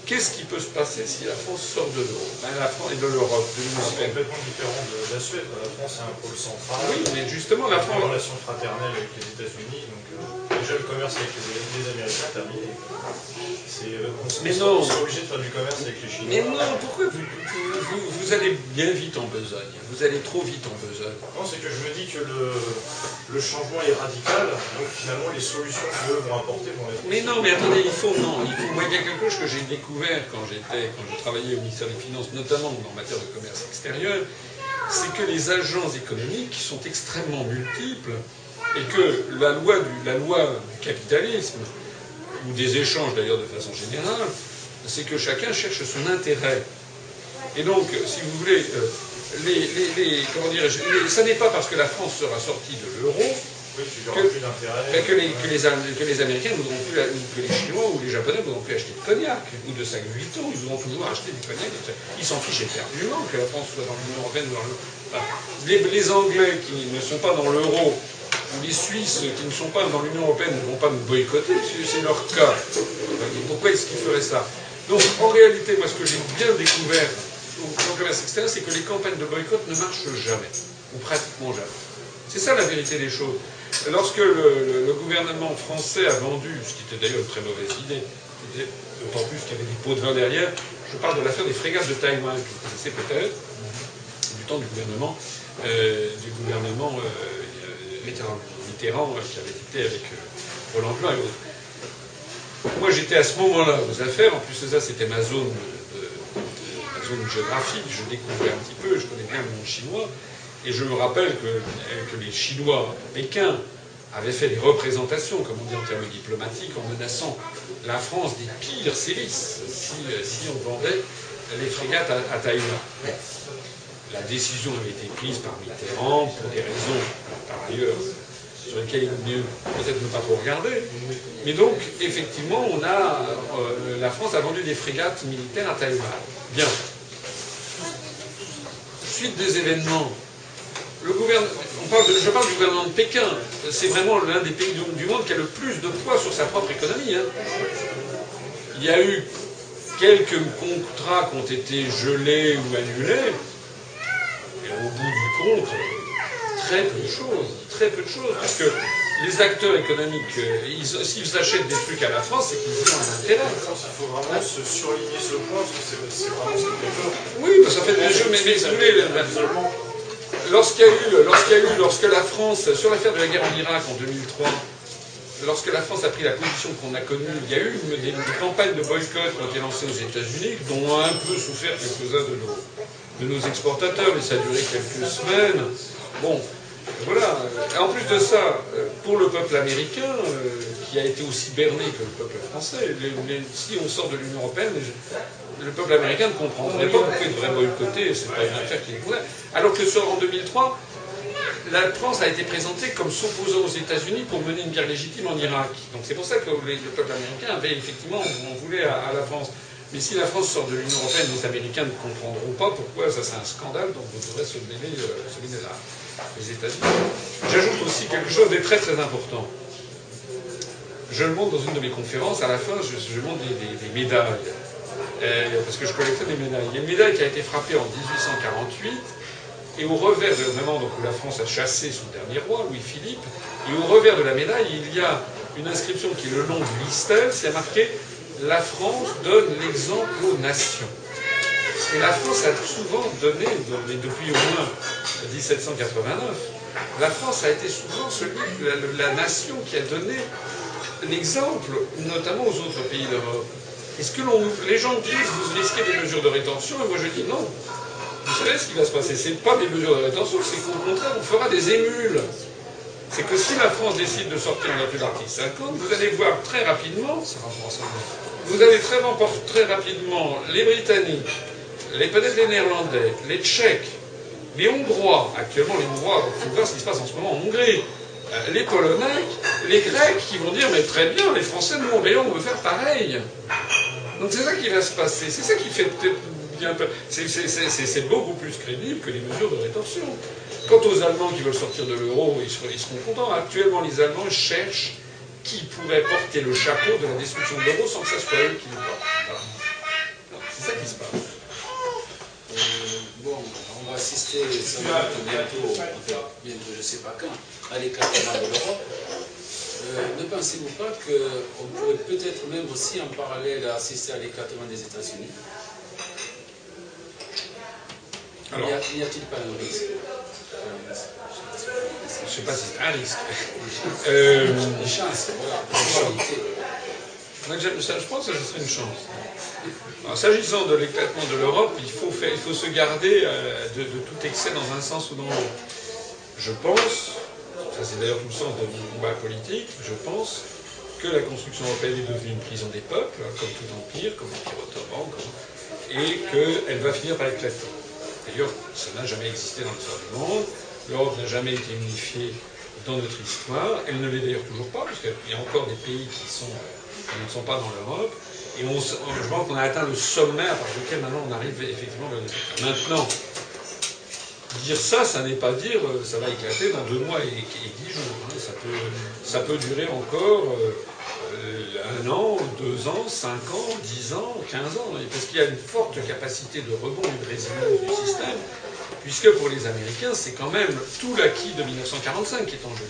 [SPEAKER 1] qu'est-ce qui peut se passer si la France sort de l'euro? Ben, la France et de l'Europe, de l'Union
[SPEAKER 9] C'est complètement différent de la Suède. La France, c'est un pôle central.
[SPEAKER 1] Oui, mais justement, la
[SPEAKER 9] Une
[SPEAKER 1] France.
[SPEAKER 9] relation fraternelle avec les États-Unis. Donc, euh, déjà, le commerce avec les, les Américains terminé. C'est, euh, on,
[SPEAKER 1] Mais
[SPEAKER 9] on-
[SPEAKER 1] non.
[SPEAKER 9] on est obligé de faire du commerce avec les Chinois.
[SPEAKER 1] Mais non, pourquoi vous- vous allez bien vite en besogne Vous allez trop vite en besogne.
[SPEAKER 9] Non, c'est que je me dis que le, le changement est radical, donc finalement les solutions qu'eux vont apporter vont être.
[SPEAKER 1] Mais non, mais attendez, il faut, non, il faut, moi, il y a quelque chose que j'ai découvert quand j'étais, quand je travaillais au ministère des Finances, notamment en matière de commerce extérieur, c'est que les agents économiques sont extrêmement multiples et que la loi du, la loi du capitalisme, ou des échanges d'ailleurs de façon générale, c'est que chacun cherche son intérêt. Et donc, si vous voulez, euh, les, les- les- comment les- ça n'est pas parce que la France sera sortie de l'euro que, les, que, les, Am- que les Américains ne voudront plus, que les Chinois ou les Japonais ne voudront plus acheter de cognac ou de 5 ans, ils voudront toujours acheter du cognac. Ils s'en fichent éperdument que la France soit dans l'Union Européenne ou dans le. enfin, les, les Anglais qui ne sont pas dans l'euro les Suisses qui ne sont pas dans l'Union Européenne ne vont pas nous boycotter, c'est leur cas. Pourquoi est-ce qu'ils feraient ça? Donc en réalité, moi ce que j'ai bien découvert au commerce extérieur, c'est que les campagnes de boycott ne marchent jamais, ou pratiquement jamais. C'est ça la vérité des choses. Lorsque le, gouvernement français a vendu, ce qui était d'ailleurs une très mauvaise idée, d'autant plus qu'il y avait des pots de vin derrière, je parle de l'affaire des frégates de Taïwan, que vous connaissez peut-être, du temps du gouvernement, euh, du gouvernement euh, Mitterrand, euh, qui avait été avec euh, Roland Klein et autres. Moi, j'étais à ce moment-là aux affaires. En plus de ça, c'était ma zone, ma zone géographique. Je découvrais un petit peu, je connais bien le monde chinois. Et je me rappelle que, que les Chinois à Pékin avaient fait des représentations, comme on dit en termes diplomatiques, en menaçant la France des pires sévices si, euh, si on vendait les frégates à, à Taïwan. La décision avait été prise par Mitterrand pour des raisons, par ailleurs, sur lesquelles il vaut mieux peut-être ne pas trop regarder. Mais donc, effectivement, on a, euh, la France a vendu des frégates militaires à Taïwan. Bien. Suite des événements, le je parle du gouvernement de Pékin. C'est vraiment l'un des pays du, du monde qui a le plus de poids sur sa propre économie. hein. Il y a eu quelques contrats qui ont été gelés ou annulés. Et au bout du compte, très peu de choses, très peu de choses, parce que les acteurs économiques, euh, ils- s'ils achètent des trucs à la France, c'est qu'ils ont un intérêt.
[SPEAKER 9] Qu'il faut vraiment se surligner ce point, parce que c'est vraiment ce peur.
[SPEAKER 1] Oui, parce qu'en fait, les jeux, mais, mais vous voulez, lorsqu'il y a eu, lorsqu'il y a eu, lorsque la France, sur l'affaire de la guerre en Irak en 2003, lorsque la France a pris la position qu'on a connue, il y a eu une- des, des campagnes de boycott qui ont été lancées aux États-Unis, dont ont un peu souffert quelques-uns de nos, de nos exportateurs, mais ça a duré quelques semaines. Bon, voilà. En plus de ça, euh, pour le peuple américain, euh, qui a été aussi berné que le peuple français, si on sort de l'Union européenne, le peuple américain ne comprendrait pas pourquoi il devrait boycotter, c'est pas une affaire qui est concernée. Alors que sur, en 2003, la France a été présentée comme s'opposant aux États-Unis pour mener une guerre légitime en Irak. Donc c'est pour ça que les- le peuple américain avait effectivement, on à, la France. Mais si la France sort de l'Union européenne, les Américains ne comprendront pas pourquoi ça c'est un scandale, donc vous devrez se mêler, euh, se mêler là, les États-Unis. J'ajoute aussi quelque chose de très très important. Je le montre dans une de mes conférences, à la fin, je, montre des, médailles. Euh, parce que je collectais des médailles. Il y a une médaille qui a été frappée en 1848, et au revers, moment donc, où la France a chassé son dernier roi, Louis-Philippe, et au revers de la médaille, il y a une inscription qui est le long de l'Istel, c'est marqué La France donne l'exemple aux nations. Et la France a souvent donné, mais depuis au moins 1789, la France a été souvent celui, la, la nation qui a donné l'exemple, notamment aux autres pays d'Europe. Est-ce que l'on, les gens disent vous risquez des mesures de rétention, et moi je dis non. Vous savez ce qui va se passer C'est pas des mesures de rétention, c'est qu'au contraire, on fera des émules. C'est que si la France décide de sortir de l'article 50, vous allez voir très rapidement, vous allez très, très rapidement les Britanniques, les peut-être les Néerlandais, les Tchèques, les Hongrois, actuellement les Hongrois, il faut voir ce qui se passe en ce moment en Hongrie, euh, les Polonais, les Grecs qui vont dire mais très bien, les Français, nous on veut, on veut faire pareil. Donc c'est ça qui va se passer, c'est ça qui fait peut-être bien peur. C'est- beaucoup plus crédible que les mesures de rétorsion. Quant aux Allemands qui veulent sortir de l'euro, ils seront, contents. Actuellement, les Allemands cherchent qui pourrait porter le chapeau de la destruction de l'euro sans que ça soit eux qui le portent. Voilà. C'est ça qui se passe.
[SPEAKER 10] Va assister sans doute bientôt, bientôt, je ne sais pas quand, à l'éclatement de l'Europe. Euh, ne pensez-vous pas qu'on pourrait peut-être même aussi en parallèle assister à l'éclatement des États-Unis?
[SPEAKER 1] Alors,
[SPEAKER 10] N'y a-t-il pas un risque?
[SPEAKER 1] Je ne sais pas si c'est un risque. Euh,
[SPEAKER 10] Une chance, voilà, une.
[SPEAKER 1] Ça, je pense que ce serait une chance. S'agissant de l'éclatement de l'Europe, il faut, se garder euh, de, tout excès dans un sens ou dans l'autre. Je pense, ça c'est d'ailleurs tout le sens de mon combat politique, je pense que la construction européenne est devenue une prison des peuples, comme tout empire, comme l'Empire ottoman, et qu'elle va finir par éclater. D'ailleurs, ça n'a jamais existé dans l'histoire du monde. L'Europe n'a jamais été unifiée dans notre histoire. Elle ne l'est d'ailleurs toujours pas, parce qu'il y a encore des pays qui, sont, qui ne sont pas dans l'Europe. Et je pense qu'on a atteint le sommet à partir duquel maintenant on arrive effectivement Maintenant, dire ça, ça n'est pas dire euh, ça va éclater dans deux mois et, dix jours. Hein. Ça, peut, ça peut durer encore euh, un an, deux ans, cinq ans, dix ans, quinze ans. Parce qu'il y a une forte capacité de rebond et de résilience du système puisque pour les Américains, c'est quand même tout l'acquis de 1945 qui est en jeu.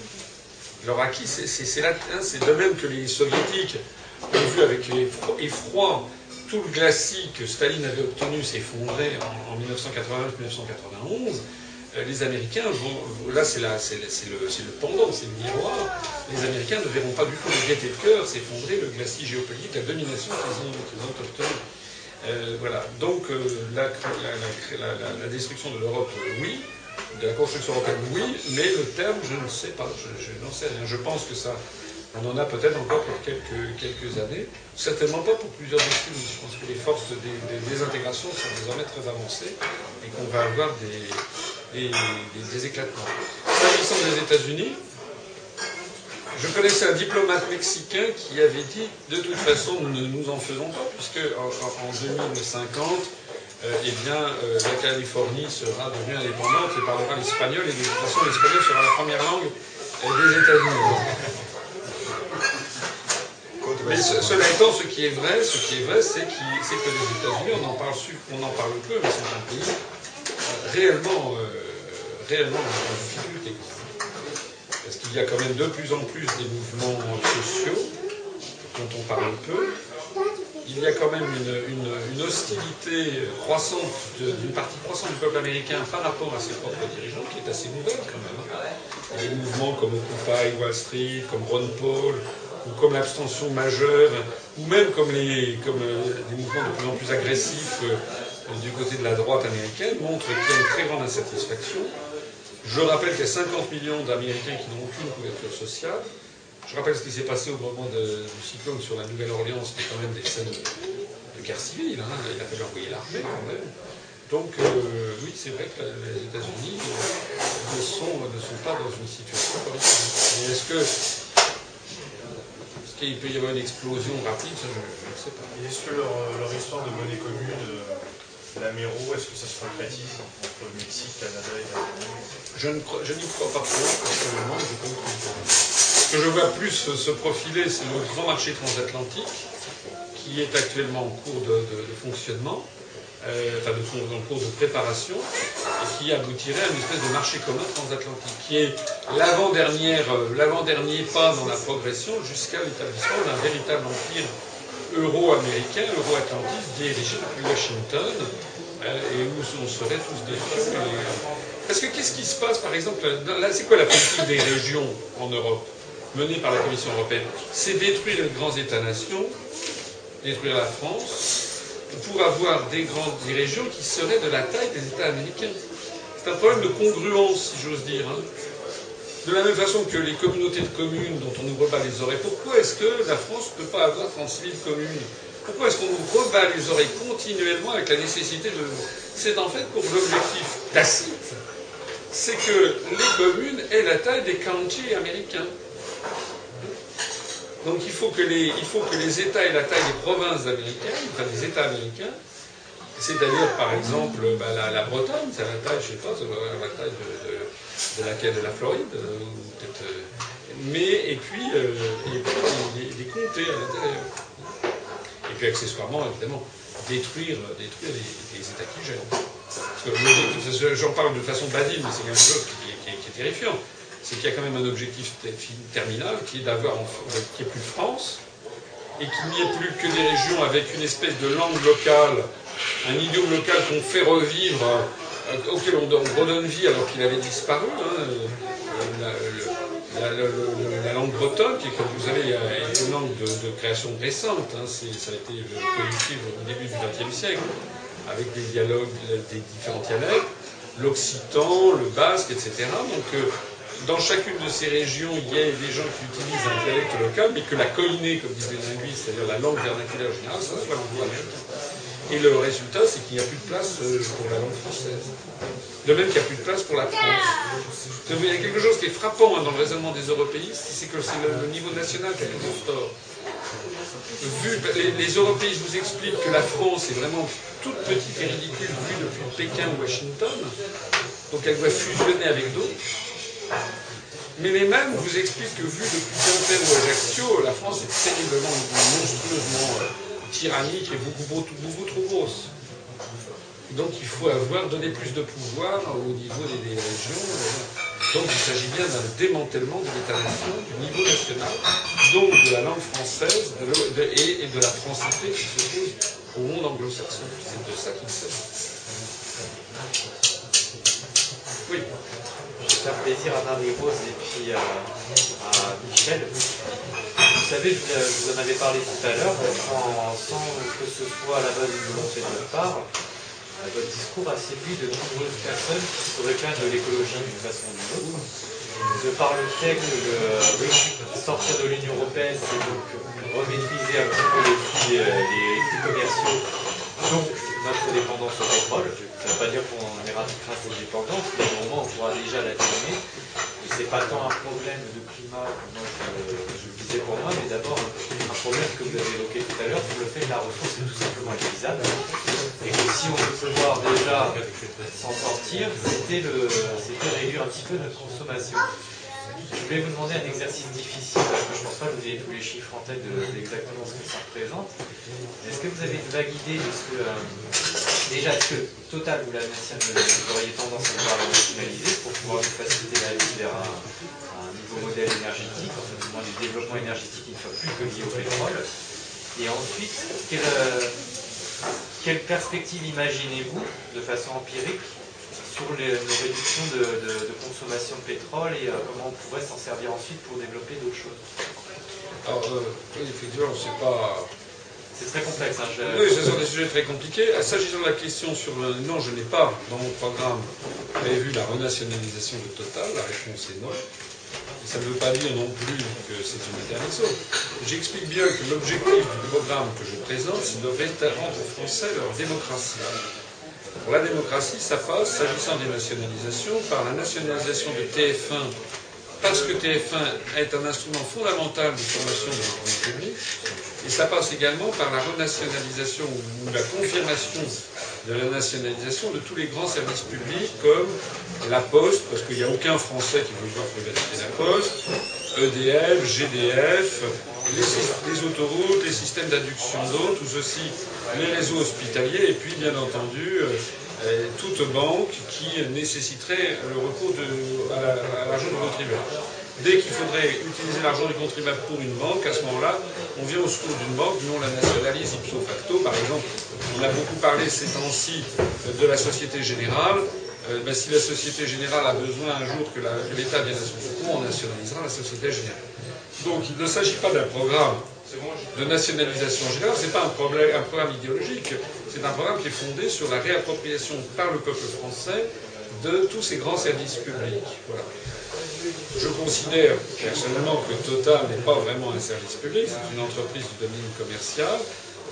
[SPEAKER 1] Leur acquis, c'est de même que les soviétiques ont vu avec effroi tout le glacis que Staline avait obtenu s'effondrer en, 1989-1991. Euh, les Américains vont, là c'est le, pendant, c'est le miroir. Les Américains ne verront pas du tout le gaieté de cœur s'effondrer le glacis géopolitique, la domination qu'ils ont, ont obtenue. Euh, voilà. Donc euh, la, destruction de l'Europe, euh, oui. De la construction européenne, oui. Mais le terme, je ne sais pas. Je, n'en sais rien. Je pense que ça, on en a peut-être encore pour quelques, années. Certainement pas pour plusieurs décennies. Je pense que les forces des, désintégration sont désormais très avancées et qu'on va avoir des éclatements. S'agissant des États-Unis, je connaissais un diplomate mexicain qui avait dit de toute façon nous ne nous en faisons pas puisque en, 2050 euh, eh bien, euh, la Californie sera devenue indépendante et parlera l'espagnol et de toute façon l'espagnol sera la première langue des États-Unis. Mais cela étant, ce qui est vrai, ce qui est vrai, c'est que les États-Unis, on en parle, on en parle peu, mais c'est un pays euh, réellement, réellement en difficulté. Parce qu'il y a quand même de plus en plus des mouvements sociaux, dont on parle peu. Il y a quand même une, hostilité croissante d'une partie croissante du peuple américain par rapport à ses propres dirigeants, qui est assez nouvelle quand même. Hein. Des mouvements comme Occupy Wall Street, comme Ron Paul, ou comme l'abstention majeure, ou même comme, les, comme euh, des mouvements de plus en plus agressifs euh, du côté de la droite américaine, montrent qu'il y a une très grande insatisfaction. Je rappelle qu'il y a 50 millions d'Américains qui n'ont aucune couverture sociale. Je rappelle ce qui s'est passé au moment du cyclone sur la Nouvelle-Orléans, c'était quand même des scènes de, guerre civile. Hein. Il a fallu envoyer l'armée quand même. Donc euh, oui, c'est vrai que les États-Unis ne sont, pas dans une situation ça. est-ce que est-ce qu'il peut y avoir une explosion rapide je ne sais pas.
[SPEAKER 9] est-ce que leur, histoire de monnaie commune euh, l'Améro, est-ce que ça se concrétise entre le Mexique, Canada et la
[SPEAKER 1] Je n'y crois, crois, pas trop, personnellement, je Ce que je vois plus se profiler, c'est le grand marché transatlantique, qui est actuellement en cours de, fonctionnement, euh, enfin de, en cours de préparation, et qui aboutirait à une espèce de marché commun transatlantique, qui est l'avant-dernier pas dans la progression jusqu'à l'établissement d'un véritable empire euro-américain, euro-atlantiste, dirigé depuis Washington, euh, et où on serait tous des Parce que qu'est-ce qui se passe, par exemple, là, c'est quoi la politique des régions en Europe, menée par la Commission européenne? C'est détruire les grands États-nations, détruire la France, pour avoir des grandes régions qui seraient de la taille des États américains. C'est un problème de congruence, si j'ose dire. Hein. De la même façon que les communautés de communes dont on nous rebat les oreilles, pourquoi est-ce que la France ne peut pas avoir 36 000 communes? Pourquoi est-ce qu'on nous rebat les oreilles continuellement avec la nécessité de... C'est en fait pour l'objectif tacite, c'est que les communes aient la taille des counties américains. Donc il faut, que les, il faut que les États aient la taille des provinces américaines, enfin des États américains, c'est-à-dire, par exemple, bah, la, Bretagne, c'est la taille, je sais pas, la taille de, laquelle de la Floride, euh, euh, mais et puis, euh, des, comtés à l'intérieur. Et puis accessoirement, évidemment, détruire, détruire les, États qui gèrent. J'en parle de façon badine, mais c'est quelque chose qui, est terrifiant. C'est qu'il y a quand même un objectif terminal qui est d'avoir, qui est plus France, et qu'il n'y ait plus que des régions avec une espèce de langue locale, un idiome local qu'on fait revivre euh, auquel on, redonne vie alors qu'il avait disparu. Hein, la, langue bretonne, qui, comme vous savez, est une langue de, création récente. Hein, ça a été codifié au début du XXe siècle, avec des dialogues des différents dialectes, l'occitan, le basque, etc. Donc, euh, dans chacune de ces régions, il y a des gens qui utilisent un dialecte local, mais que la koiné, comme les linguistes, c'est-à-dire la langue vernaculaire générale, ça soit l'anglais. Et le résultat, c'est qu'il n'y a plus de place euh, pour la langue française. De même qu'il n'y a plus de place pour la France. Il y a quelque chose qui est frappant dans le raisonnement des européistes, c'est que c'est le, niveau national qui a toujours tort. Vu, les, les, européistes vous expliquent que la France est vraiment toute petite et ridicule vue depuis Pékin ou Washington, donc elle doit fusionner avec d'autres. Mais les mêmes vous expliquent que vu depuis Quimper ou Ajaccio, la France est terriblement, monstrueusement euh, tyrannique et beaucoup, trop grosse. Donc il faut avoir donné plus de pouvoir au niveau des, régions. Donc il s'agit bien d'un démantèlement de l'État-nation, du niveau national, donc de la langue française et, de la francité qui se pose au monde anglo-saxon. C'est de ça qu'il s'agit. Oui.
[SPEAKER 4] Faire plaisir à Marie-Rose et puis à, à Michel. Vous savez, je vous en avais parlé tout à l'heure, sans que ce soit à la base d'une volonté de notre part, votre discours a séduit de nombreuses personnes qui se réclament de l'écologie d'une façon ou d'une autre. De par le fait que sortir de l'Union Européenne, c'est donc remaîtriser un petit peu les prix, euh, les commerciaux, donc notre dépendance au pétrole. Ça ne veut pas dire qu'on éradiquera cette dépendance, mais au moment on pourra déjà la diminuer. Et c'est pas tant un problème de climat moi je, je disais pour moi, mais d'abord un problème que vous avez évoqué tout à l'heure, c'est le fait que la ressource est tout simplement utilisable et que si on veut pouvoir déjà s'en sortir, c'était réduire un petit peu notre consommation. Je voulais vous demander un exercice difficile, parce que je ne pense pas que vous ayez tous les chiffres en tête d'exactement ce que ça représente. Est-ce que vous avez une vague idée de ce que, euh, déjà, est-ce que Total, vous, la vous auriez tendance à vouloir nationaliser pour pouvoir vous faciliter la vie vers un, nouveau modèle énergétique, en fait, du développement énergétique qui ne soit plus que lié au pétrole? Et ensuite, quelle, euh, quelle perspective imaginez-vous, de façon empirique, sur les, réductions de, consommation de pétrole et euh, comment on pourrait s'en servir ensuite pour développer d'autres choses
[SPEAKER 1] Alors, euh, effectivement, c'est pas.
[SPEAKER 4] C'est très complexe. Hein,
[SPEAKER 1] Oui, ce sont des sujets très compliqués. S'agissant de la question sur le. Non, je n'ai pas dans mon programme prévu la renationalisation de Total. La réponse est non. Ça ne veut pas dire non plus que c'est une interdiction. J'explique bien que l'objectif du programme que je présente, c'est de rendre aux Français leur démocratie. La démocratie, ça passe, s'agissant des nationalisations, par la nationalisation de TF1, parce que TF1 est un instrument fondamental de formation de l'opinion publique, et ça passe également par la renationalisation ou la confirmation de la nationalisation de tous les grands services publics comme la Poste, parce qu'il n'y a aucun Français qui veut voir privatiser la Poste, EDF, GDF, les, autoroutes, les systèmes d'adduction d'eau, tout ceci, les réseaux hospitaliers, et puis bien entendu euh, euh, toute banque qui nécessiterait le recours de, à l'argent du contribuable. Dès qu'il faudrait utiliser l'argent du contribuable pour une banque, à ce moment-là, on vient au secours d'une banque, nous on la nationalise ipso facto. Par exemple, on a beaucoup parlé ces temps-ci de la Société Générale. Euh, ben, si la Société Générale a besoin un jour que l'État vienne à son secours, on nationalisera la Société Générale. Donc il ne s'agit pas d'un programme de nationalisation générale, ce n'est pas un, programme idéologique, c'est un programme qui est fondé sur la réappropriation par le peuple français de tous ces grands services publics. Je considère personnellement que Total n'est pas vraiment un service public, c'est une entreprise du domaine commercial,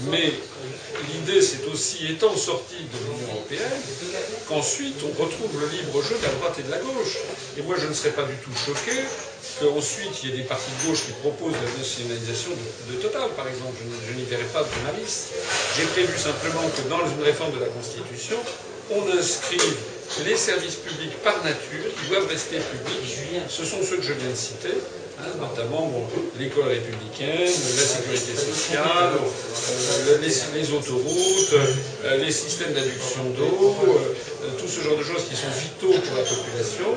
[SPEAKER 1] mais l'idée, c'est aussi, étant sorti de l'Union européenne, qu'ensuite on retrouve le libre jeu de la droite et de la gauche. Et moi, je ne serais pas du tout choqué qu'ensuite il y ait des partis de gauche qui proposent la nationalisation de, Total, par exemple. Je, n'y verrai pas de ma liste. J'ai prévu simplement que dans une réforme de la Constitution, on inscrive les services publics par nature qui doivent rester publics. Ce sont ceux que je viens de citer, hein, notamment l'école républicaine, la sécurité sociale, euh, les, autoroutes, euh, les systèmes d'adduction d'eau, euh, tout ce genre de choses qui sont vitaux pour la population.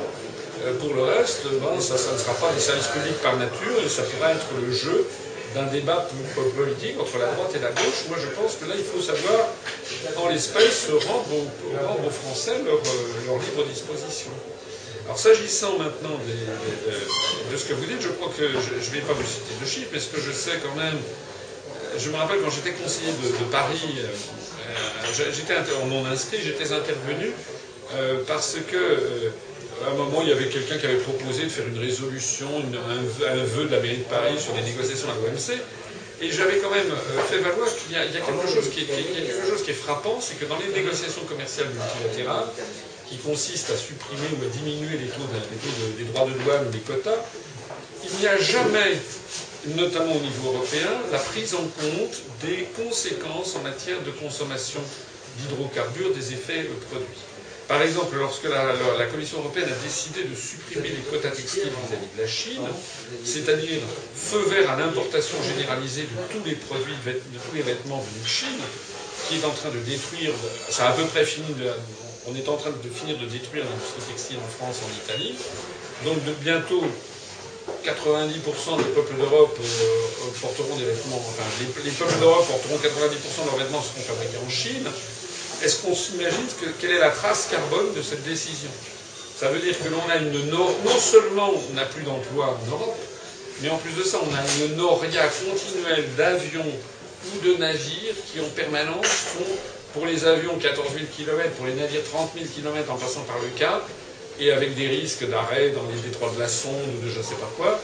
[SPEAKER 1] pour le reste, ça, ne sera pas des services publics par nature et ça pourra être le jeu d'un débat politique entre la droite et la gauche. Moi, je pense que là, il faut savoir, en l'espèce, rendre, aux, Français leur, libre disposition. Alors, s'agissant maintenant de, ce que vous dites, je crois que je ne vais pas vous citer de chiffres, parce que je sais quand même. Euh, je me rappelle quand j'étais conseiller de, Paris, euh, j'étais en non inscrit, j'étais intervenu parce que à un moment, il y avait quelqu'un qui avait proposé de faire une résolution, un, vœu de la mairie de Paris sur les négociations à l'OMC. Et j'avais quand même euh, fait valoir qu'il y, a quelque chose qui est frappant, c'est que dans les négociations commerciales multilatérales, qui consistent à supprimer ou à diminuer les taux, des droits de douane ou des quotas, il n'y a jamais, notamment au niveau européen, la prise en compte des conséquences en matière de consommation d'hydrocarbures, des effets produits. Par exemple, lorsque la, Commission européenne a décidé de supprimer les quotas textiles vis-à-vis de la Chine, c'est-à-dire feu vert à l'importation généralisée de tous les produits, de tous les vêtements venus de Chine, qui est en train de détruire, ça a à peu près fini, on est en train de finir de détruire l'industrie textile en France, en Italie. Donc de bientôt, 90% des peuples d'Europe euh, porteront des vêtements, enfin les, les peuples d'Europe porteront 90% de leurs vêtements seront fabriqués en Chine est-ce qu'on s'imagine quelle est la trace carbone de cette décision? Ça veut dire que l'on a une non seulement on n'a plus d'emploi en Europe, mais en plus de ça, on a une noria continuelle d'avions ou de navires qui en permanence font pour les avions 14 000 km, pour les navires 30 000 km en passant par le Cap, et avec des risques d'arrêt dans les détroits de la Sonde ou de je ne sais pas quoi,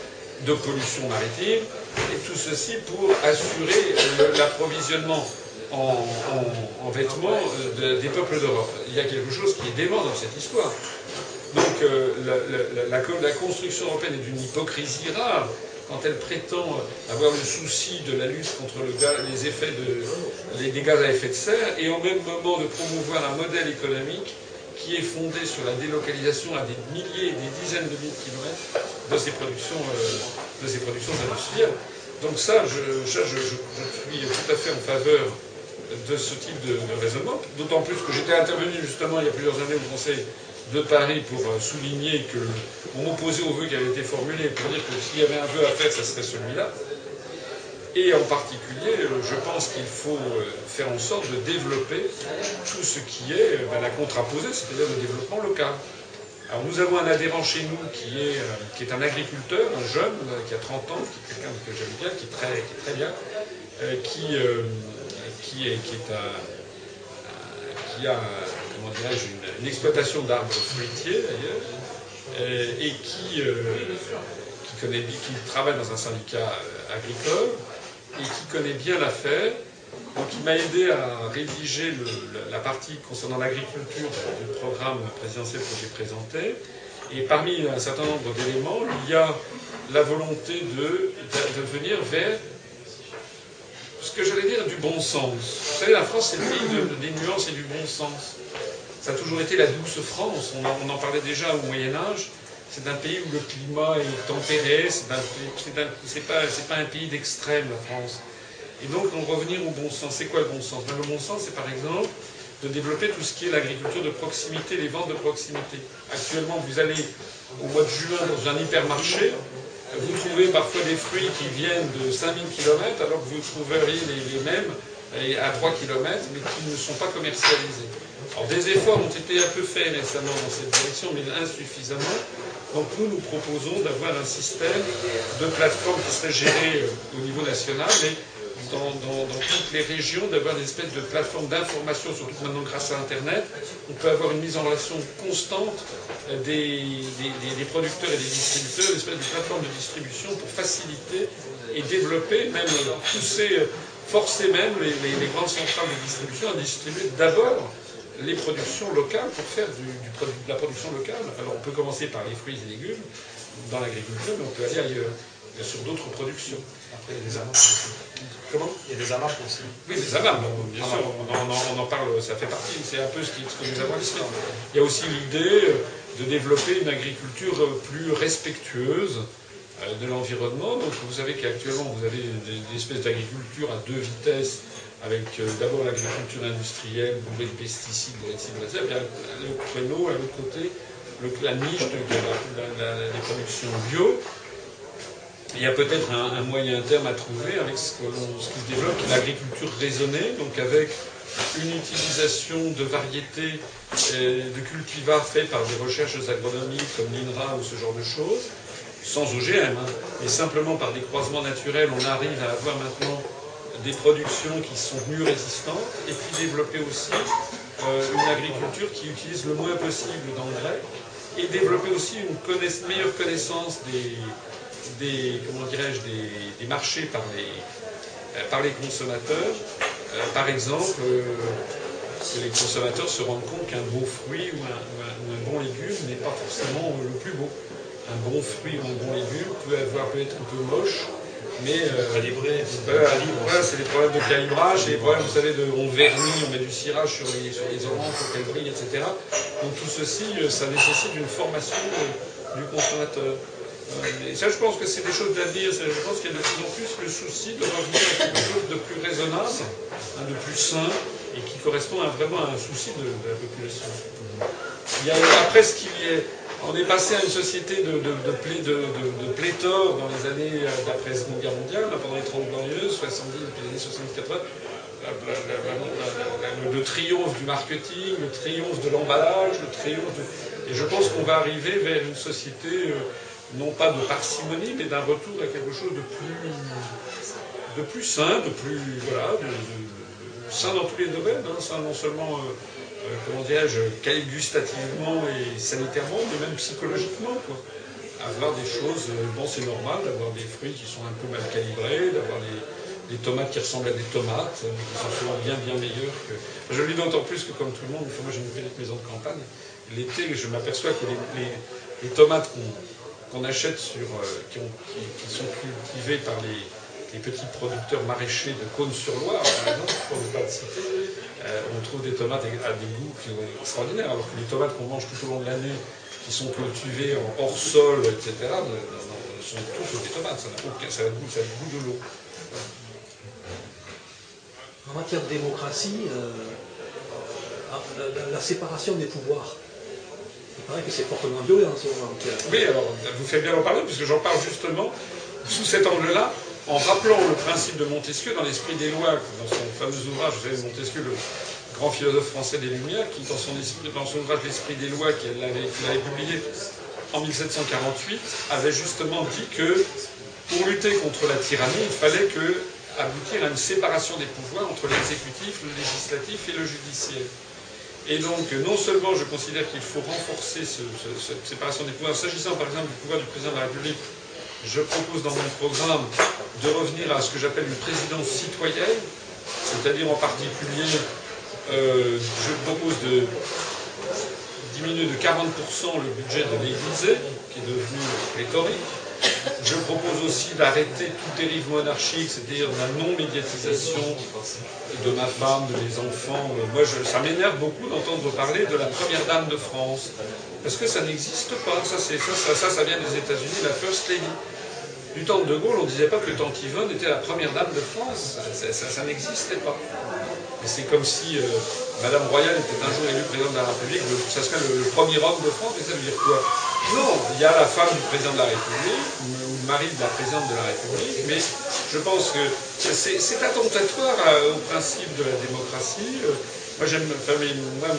[SPEAKER 1] de pollution maritime, et tout ceci pour assurer l'approvisionnement en, vêtements euh, des peuples d'Europe. Il y a quelque chose qui est dément dans cette histoire. Donc euh, la, construction européenne est d'une hypocrisie rare quand elle prétend avoir le souci de la lutte contre les effets de, des gaz à effet de serre et en même moment de promouvoir un modèle économique qui est fondé sur la délocalisation à des milliers et des dizaines de milliers de kilomètres de ces productions, euh, productions industrielles. Donc ça, je, suis tout à fait en faveur de ce type de, raisonnement, d'autant plus que j'étais intervenu justement il y a plusieurs années au Conseil de Paris pour euh, souligner que on m'opposait au vœu qui avait été formulé pour dire que s'il y avait un vœu à faire, ce serait celui-là. Et en particulier, euh, je pense qu'il faut euh, faire en sorte de développer tout ce qui est ben, la contraposée, c'est-à-dire le développement local. Alors nous avons un adhérent chez nous qui est, qui est un agriculteur, un jeune, qui a 30 ans, qui est quelqu'un que j'aime bien, qui est très, qui est très bien, qui, qui, est, qui, est qui a une, exploitation d'arbres fruitiers d'ailleurs, et qui, euh, connaît, qui travaille dans un syndicat euh, agricole et qui connaît bien l'affaire. Donc il m'a aidé à rédiger la partie concernant l'agriculture du programme présidentiel que j'ai présenté. Et parmi un certain nombre d'éléments, il y a la volonté de, de venir vers ce que j'allais dire du bon sens. Vous savez, la France, c'est le pays des nuances et du bon sens. Ça a toujours été la douce France. On en, parlait déjà au Moyen-Âge. C'est un pays où le climat est tempéré. C'est pas, pas un pays d'extrême, la France. Et donc, en revenir au bon sens. C'est quoi le bon sens? Ben, Le bon sens, c'est par exemple de développer tout ce qui est l'agriculture de proximité, les ventes de proximité. Actuellement, vous allez au mois de juin dans un hypermarché, vous trouvez parfois des fruits qui viennent de 5000 km alors que vous trouveriez les, mêmes à 3 km mais qui ne sont pas commercialisés. Alors des efforts ont été un peu faits récemment dans cette direction mais insuffisamment. Donc nous, nous proposons d'avoir un système de plateforme qui serait géré euh, au niveau national et dans, toutes les régions d'avoir des espèces de plateformes d'information, surtout maintenant grâce à Internet. On peut avoir une mise en relation constante des, producteurs et des distributeurs, une espèce de plateforme de distribution pour faciliter et développer, même pousser, forcer même les, grandes centrales de distribution à distribuer d'abord les productions locales pour faire du, de la production locale. Alors on peut commencer par les fruits et légumes dans l'agriculture, mais on peut aller ailleurs, sur d'autres productions. Après, il y a des avances Comment?
[SPEAKER 3] Il y a des amas aussi.
[SPEAKER 1] Oui, des amas, bien sûr, on en, parle, ça fait partie, c'est un peu ce, qui, que nous avons ici. Il y a aussi l'idée de développer une agriculture plus respectueuse euh, de l'environnement. Donc vous savez qu'actuellement vous avez des, espèces d'agriculture à deux vitesses, avec euh, d'abord l'agriculture industrielle, bourrée de pesticides, de cibles, et le créneau, à l'autre côté, la niche de, la, des productions bio. Il y a peut-être un, moyen terme à trouver avec ce, qui se développe, l'agriculture raisonnée, donc avec une utilisation de variétés euh, de cultivars faits par des recherches agronomiques comme l'INRA ou ce genre de choses, sans OGM, hein, mais simplement par des croisements naturels, on arrive à avoir maintenant des productions qui sont mieux résistantes, et puis développer aussi euh, une agriculture qui utilise le moins possible d'engrais, et développer aussi une meilleure connaissance des, marchés par les, les consommateurs. par exemple, les consommateurs se rendent compte qu'un beau fruit ou un, bon légume n'est pas forcément le plus beau. Un bon fruit ou un bon légume peut avoir peut-être un peu moche, mais
[SPEAKER 5] euh, calibré.
[SPEAKER 1] Voilà, c'est des problèmes de calibrage, les problèmes, vous savez, de, on vernit, on met du cirage sur les, sur les oranges pour qu'elles brillent, etc. Donc tout ceci, euh, ça nécessite une formation euh, du consommateur. Et ça, je pense que c'est des choses d'avenir. Je pense qu'il y a de plus en plus le souci de revenir à quelque chose de plus raisonnable, hein, de plus sain, et qui correspond à vraiment à un souci de, la population. Il y a, après ce qu'il y est, on est passé à une société de, de, pléthore dans les années d'après la Seconde Guerre mondiale, pendant les 30 glorieuses, 70, depuis les années 70-80, le triomphe du marketing, le triomphe de l'emballage, le triomphe Et je pense qu'on va arriver vers une société, euh, non pas de parcimonie, mais d'un retour à quelque chose de plus, de plus sain, de plus... Voilà, sain dans tous les domaines, hein, sain non seulement... Euh, euh, comment dirais-je, gustativement et sanitairement, mais même psychologiquement. Quoi. Avoir des choses, euh, bon c'est normal d'avoir des fruits qui sont un peu mal calibrés, d'avoir des, tomates qui ressemblent à des tomates, mais qui sont souvent bien bien meilleures que... Je le dis d'autant plus que comme tout le monde, moi j'ai une petite maison de campagne, l'été je m'aperçois que les, tomates qu'on achète sur, euh, qui, sont cultivées par les, petits producteurs maraîchers de Cône-sur-Loire, par exemple, pour ne pas le citer, euh, on trouve des tomates à des goûts qui sont extraordinaires, alors que les tomates qu'on mange tout au long de l'année, qui sont cultivées en hors sol, etc., sont toutes des tomates, ça n'a aucun ça a le goût, ça goût de l'eau.
[SPEAKER 5] En matière de démocratie, euh, ah, la, séparation des pouvoirs, il paraît que c'est fortement violé en ce moment.
[SPEAKER 1] Oui, alors vous faites bien en parler, puisque j'en parle justement sous cet angle-là en rappelant le principe de Montesquieu dans l'esprit des lois, dans son fameux ouvrage, vous savez, Montesquieu, le grand philosophe français des Lumières, qui dans son, ouvrage L'esprit des lois, qu'il avait, publié en 1748, avait justement dit que pour lutter contre la tyrannie, il fallait aboutir à une séparation des pouvoirs entre l'exécutif, le législatif et le judiciaire. Et donc, non seulement je considère qu'il faut renforcer cette séparation des pouvoirs, s'agissant par exemple du pouvoir du président de la République, je propose dans mon programme de revenir à ce que j'appelle une présidence citoyenne, c'est-à-dire en particulier, euh, je propose de diminuer de 40% le budget de l'Élysée, qui est devenu pléthorique. Je propose aussi d'arrêter toute dérive monarchique, c'est-à-dire la non-médiatisation de ma femme, de mes enfants. Moi, ça m'énerve beaucoup d'entendre parler de la première dame de France, parce que ça n'existe pas. Ça, ça, ça, ça, vient des États-Unis, la First Lady. Du temps de Gaulle, on ne disait pas que tante Yvonne était la première dame de France. Ça, n'existait pas. C'est comme si euh, Madame Royale était un jour élue présidente de la République, ça serait le, premier homme de France, mais ça veut dire quoi? Non, il y a la femme du président de la République, ou le mari de la présidente de la République, mais je pense que c'est attentatoire au principe de la démocratie. Euh, moi, j'aime, moi,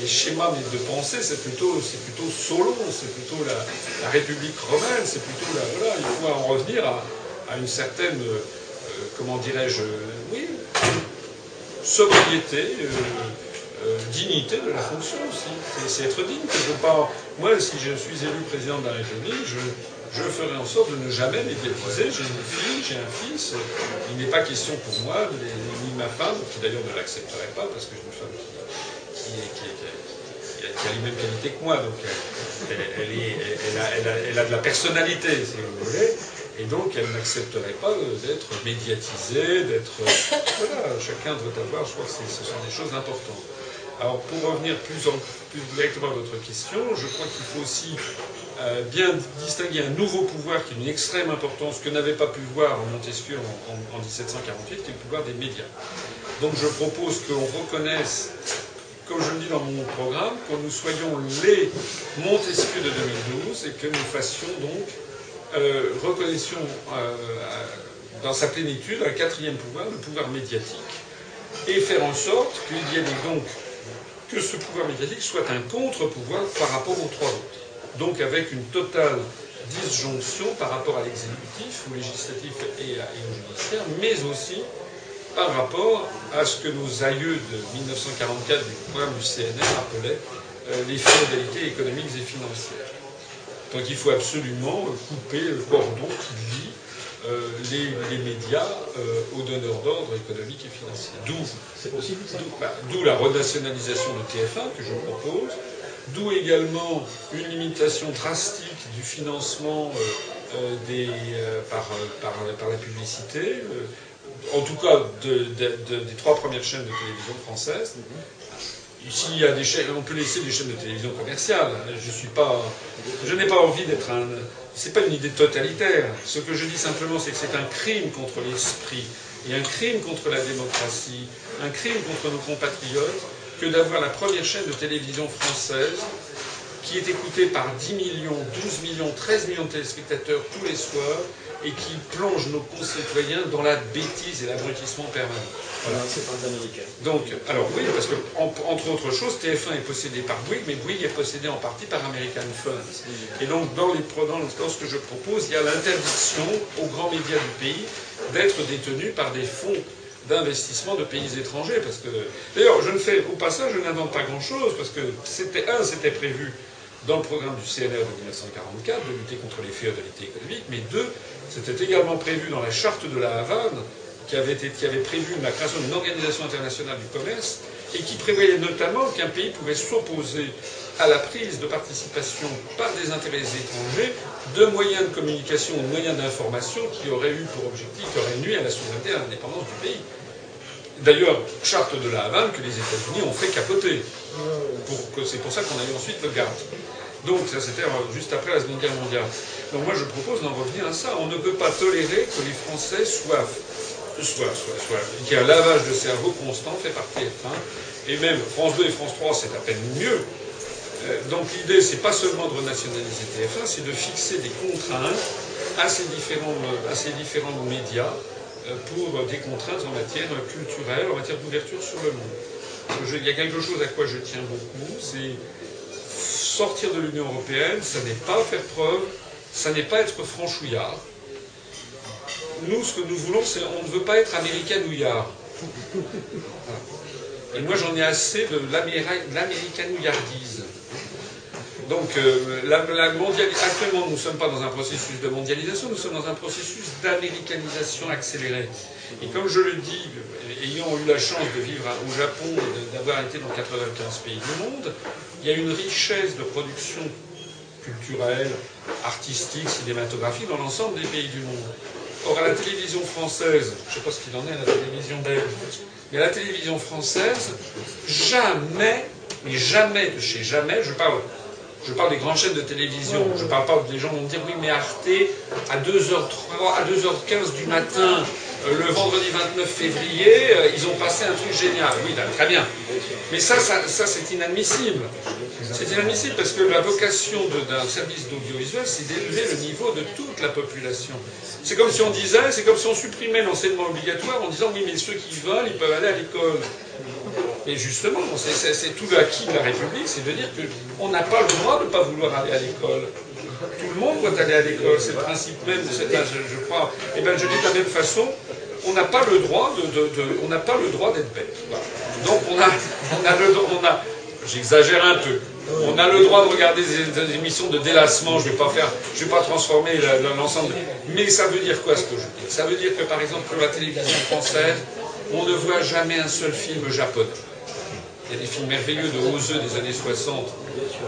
[SPEAKER 1] les schémas de pensée, c'est plutôt, c'est plutôt Solon, c'est plutôt la, République romaine, c'est plutôt la, voilà, il faut en revenir à, une certaine, euh, comment dirais-je, oui, sobriété, euh, euh, dignité de la fonction aussi. C'est être digne. Pas, moi, si je suis élu président de la République, je, je ferai en sorte de ne jamais médiatiser. J'ai une fille, j'ai un fils. Il n'est pas question pour moi, ni ma femme, qui d'ailleurs ne l'accepterait pas, parce que j'ai une femme qui, a, les mêmes qualités que moi, donc elle, a, de la personnalité, si vous voulez, et donc elle n'accepterait pas d'être médiatisée, d'être... Voilà, chacun doit avoir, je crois que ce sont des choses importantes. Alors pour revenir plus, en, plus directement à votre question, je crois qu'il faut aussi euh, bien distinguer un nouveau pouvoir qui est d'une extrême importance que n'avait pas pu voir Montesquieu en, en 1748, qui est le pouvoir des médias. Donc je propose qu'on reconnaisse comme je le dis dans mon programme, que nous soyons les Montesquieu de 2012 et que nous fassions donc, euh, reconnaissions euh, dans sa plénitude un quatrième pouvoir, le pouvoir médiatique, et faire en sorte qu'il y ait donc que ce pouvoir médiatique soit un contre-pouvoir par rapport aux trois autres. Donc avec une totale disjonction par rapport à l'exécutif, au législatif et, au judiciaire, mais aussi par rapport à ce que nos aïeux de 1944 du programme du CNR appelaient euh, les féodalités économiques et financières. Donc il faut absolument couper le cordon qui lie euh, les, les, médias aux donneurs d'ordre économiques et financiers. D'où,
[SPEAKER 5] c'est possible ça
[SPEAKER 1] bah, D'où la renationalisation de TF1 que je propose, d'où également une limitation drastique du financement des, par, par, par, la publicité en tout cas des trois premières chaînes de télévision françaises. Ici, il y a des chaînes, on peut laisser des chaînes de télévision commerciales. Je suis pas, je n'ai pas envie d'être un. C'est pas une idée totalitaire. Ce que je dis simplement, c'est que c'est un crime contre l'esprit et un crime contre la démocratie, un crime contre nos compatriotes que d'avoir la première chaîne de télévision française qui est écoutée par 10 millions, 12 millions, 13 millions de téléspectateurs tous les soirs et qui plonge nos concitoyens dans la bêtise et l'abrutissement permanent.
[SPEAKER 5] Voilà. C'est pas les Américains.
[SPEAKER 1] Donc, alors oui, parce que entre autres choses, TF1 est possédé par Bouygues, mais Bouygues est possédé en partie par American Funds. Et donc, dans, les, dans ce que je propose, il y a l'interdiction aux grands médias du pays d'être détenus par des fonds d'investissement de pays étrangers. Parce que, d'ailleurs, je ne fais, au passage, je n'invente pas grand-chose, parce que c'était, un, c'était prévu dans le programme du CNR de 1944 de lutter contre les féodalités économiques, mais deux, c'était également prévu dans la charte de la Havane, qui avait, prévu la création d'une organisation internationale du commerce, et qui prévoyait notamment qu'un pays pouvait s'opposer à la prise de participation par des intérêts étrangers de moyens de communication ou de moyens d'information qui auraient eu pour objectif, qui auraient à la souveraineté et à l'indépendance du pays. D'ailleurs, charte de la Havane que les États-Unis ont fait capoter. c'est pour ça qu'on a eu ensuite le GATT. Donc, ça c'était euh, juste après la Seconde Guerre mondiale. Donc moi je propose d'en revenir à ça. On ne peut pas tolérer que les Français soient, soient, soient, soient qu'il y ait un lavage de cerveau constant fait par TF1. Et même France 2 et France 3, c'est à peine mieux. Euh, donc l'idée, c'est pas seulement de renationaliser TF1, c'est de fixer des contraintes à ces différents, à ces différents médias euh, pour des contraintes en matière culturelle, en matière d'ouverture sur le monde. il y a quelque chose à quoi je tiens beaucoup, c'est sortir de l'Union européenne, ça n'est pas faire preuve, ça n'est pas être franchouillard. Nous, ce que nous voulons, c'est on ne veut pas être américanouillard. Et moi, j'en ai assez de l'américanouillardise. Donc, euh, actuellement, nous ne sommes pas dans un processus de mondialisation, nous sommes dans un processus d'américanisation accélérée. Et comme je le dis, ayant eu la chance de vivre au Japon et d'avoir été dans 95 pays du monde, il y a une richesse de production culturelle, artistique, cinématographique dans l'ensemble des pays du monde. Or, à la télévision française, je ne sais pas ce qu'il en est à la télévision belge, mais à la télévision française, jamais, mais jamais de chez jamais, je parle je parle des grandes chaînes de télévision. Je ne parle pas des gens vont me dire oui, mais Arte, à 2h03, à 2h15 du matin, euh, le vendredi 29 février, euh, ils ont passé un truc génial. Oui, très bien. Mais ça, ça, c'est inadmissible. C'est inadmissible parce que la vocation d'un service d'audiovisuel, c'est d'élever le niveau de toute la population. C'est comme si on disait, c'est comme si on supprimait l'enseignement obligatoire en disant oui, mais ceux qui veulent, ils peuvent aller à l'école. Et justement, c'est tout l'acquis de la République, c'est de dire qu'on n'a pas le droit de ne pas vouloir aller à l'école. Tout le monde doit aller à l'école, c'est le principe même de cet âge, je crois. Et eh bien, je dis de la même façon, on n'a pas le droit d'être bête. Donc on a, on a le, on j'exagère un peu. On a le droit de regarder des, émissions de délassement. Je ne vais pas vais pas transformer l'ensemble. Mais ça veut dire quoi ce que je dis? Ça veut dire que par exemple pour la télévision française, on ne voit jamais un seul film japonais. Il y a des films merveilleux de Oseux des années 60,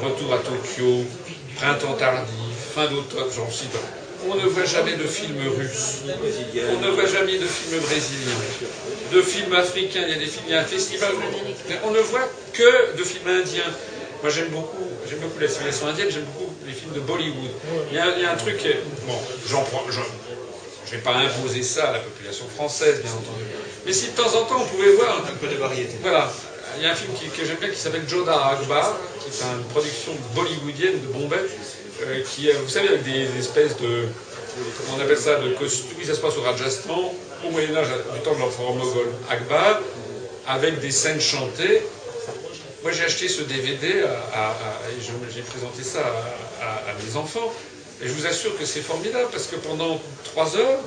[SPEAKER 1] Retour à Tokyo, Printemps tardif, Fin d'automne, j'en cite. On ne voit jamais de films russes. On ne voit jamais de films brésiliens. De films africains, il y a des films, il y a un festival. On ne voit que de films indiens. Moi j'aime beaucoup, j'aime beaucoup la civilisation indienne, j'aime beaucoup les films de Bollywood. Il y a, un truc, bon, j'en prends, je ne pas imposer ça à la population française, bien entendu. Mais si de temps en temps on pouvait voir
[SPEAKER 3] un peu de variété.
[SPEAKER 1] Voilà, il y a un film que j'aime bien qui s'appelle Joda Akbar, qui est une production bollywoodienne de Bombay, euh, qui est, vous savez, avec des, espèces de. Comment on appelle ça de costumes. Oui, ça se passe au Rajasthan, au Moyen-Âge, du temps de l'empereur moghol Akbar, avec des scènes chantées. Moi, j'ai acheté ce DVD et j'ai présenté ça à, mes enfants. Et je vous assure que c'est formidable parce que pendant trois heures,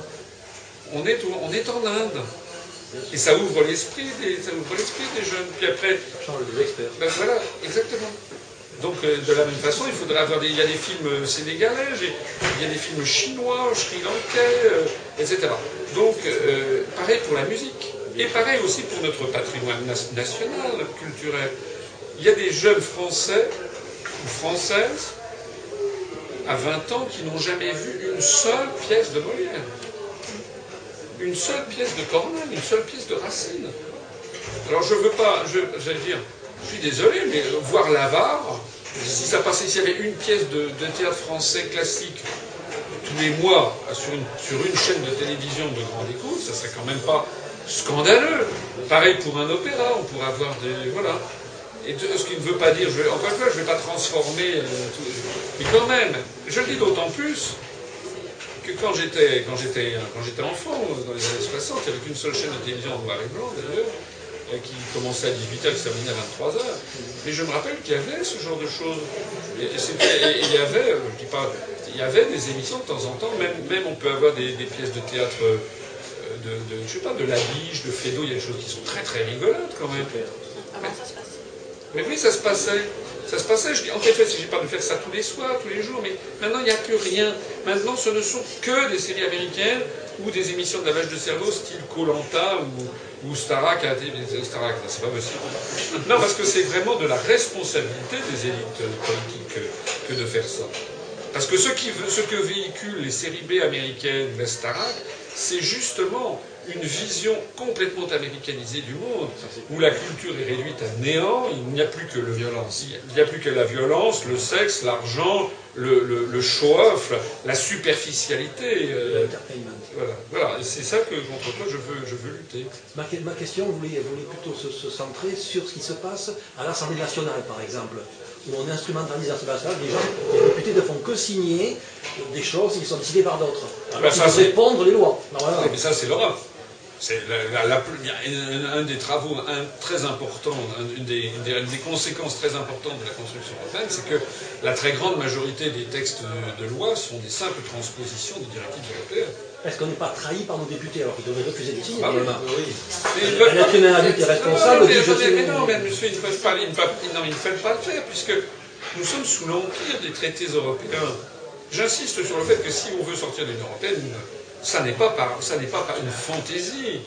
[SPEAKER 1] on est, on est en Inde. Et ça ouvre l'esprit des, ça ouvre l'esprit des jeunes. Puis après.
[SPEAKER 5] Change des experts.
[SPEAKER 1] Ben voilà, exactement. Donc euh, de la même façon, il faudrait avoir des, il y a des films sénégalais, il y a des films chinois, sri-lankais, euh, etc. Donc euh, pareil pour la musique. Et pareil aussi pour notre patrimoine national, culturel. Il y a des jeunes Français ou Françaises à 20 ans qui n'ont jamais vu une seule pièce de Molière. Une seule pièce de Corneille, une seule pièce de Racine. Alors je veux pas, je, vais dire, je suis désolé, mais voir l'avare, si ça passait, s'il y avait une pièce de, théâtre français classique tous les mois sur une, chaîne de télévision de grande écoute, ça serait quand même pas scandaleux. Pareil pour un opéra, on pourrait avoir des. Voilà. Et ce qui ne veut pas dire, je vais, encore une je ne vais pas transformer, euh, mais quand même, je le dis d'autant plus que quand j'étais quand j'étais quand j'étais enfant, dans les années 60, il n'y avait qu'une seule chaîne de télévision en noir et blanc d'ailleurs, qui commençait à 18h, qui se terminait à 23h. Mais je me rappelle qu'il y avait ce genre de choses. Et, il y avait, euh, je dis pas, il y avait des émissions de temps en temps, même, même on peut avoir des, pièces de théâtre euh, de, de, je sais pas, de la biche, de Fédo, il y a des choses qui sont très très rigolotes quand même.
[SPEAKER 2] Comment ça se passe?
[SPEAKER 1] Mais oui, ça se passait. Ça se passait, je dis, en effet, si j'ai pas de faire ça tous les soirs, tous les jours, mais maintenant il n'y a plus rien. Maintenant, ce ne sont que des séries américaines ou des émissions de lavage de cerveau style Colanta ou, ou Starak à la télévision. Starak, c'est pas possible. Non, parce que c'est vraiment de la responsabilité des élites politiques que, de faire ça. Parce que ce, que véhiculent les séries B américaines, les Starak, c'est justement une vision complètement américanisée du monde, où la culture est réduite à néant, il n'y a plus que le violence, il n'y a plus que la violence, le sexe, l'argent, le, le, show-off, la superficialité.
[SPEAKER 5] Euh,
[SPEAKER 1] voilà, voilà. c'est ça que, contre quoi je veux, je veux lutter.
[SPEAKER 5] Ma, ma question voulait, voulait plutôt se, se, centrer sur ce qui se passe à l'Assemblée nationale, par exemple où on instrumentalise l'Assemblée nationale, des gens, les députés ne font que signer des choses qui sont décidées par d'autres. Alors ben ça, répondre les lois.
[SPEAKER 1] mais ça, c'est l'Europe. C'est un des travaux très importants, une des, conséquences très importantes de la construction européenne, c'est que la très grande majorité des textes de, loi sont des simples transpositions des directives européennes.
[SPEAKER 5] Est-ce qu'on n'est pas trahi par nos députés alors qu'ils devraient refuser de signer ah,
[SPEAKER 1] oui.
[SPEAKER 5] Un être humain adulte est responsable.
[SPEAKER 1] Mais, non, mais monsieur, ils ne peuvent pas, ils ne peuvent pas le faire puisque nous sommes sous l'empire des traités européens. J'insiste sur le fait que si on veut sortir de l'Union européenne, ça n'est pas par, ça n'est pas par une fantaisie.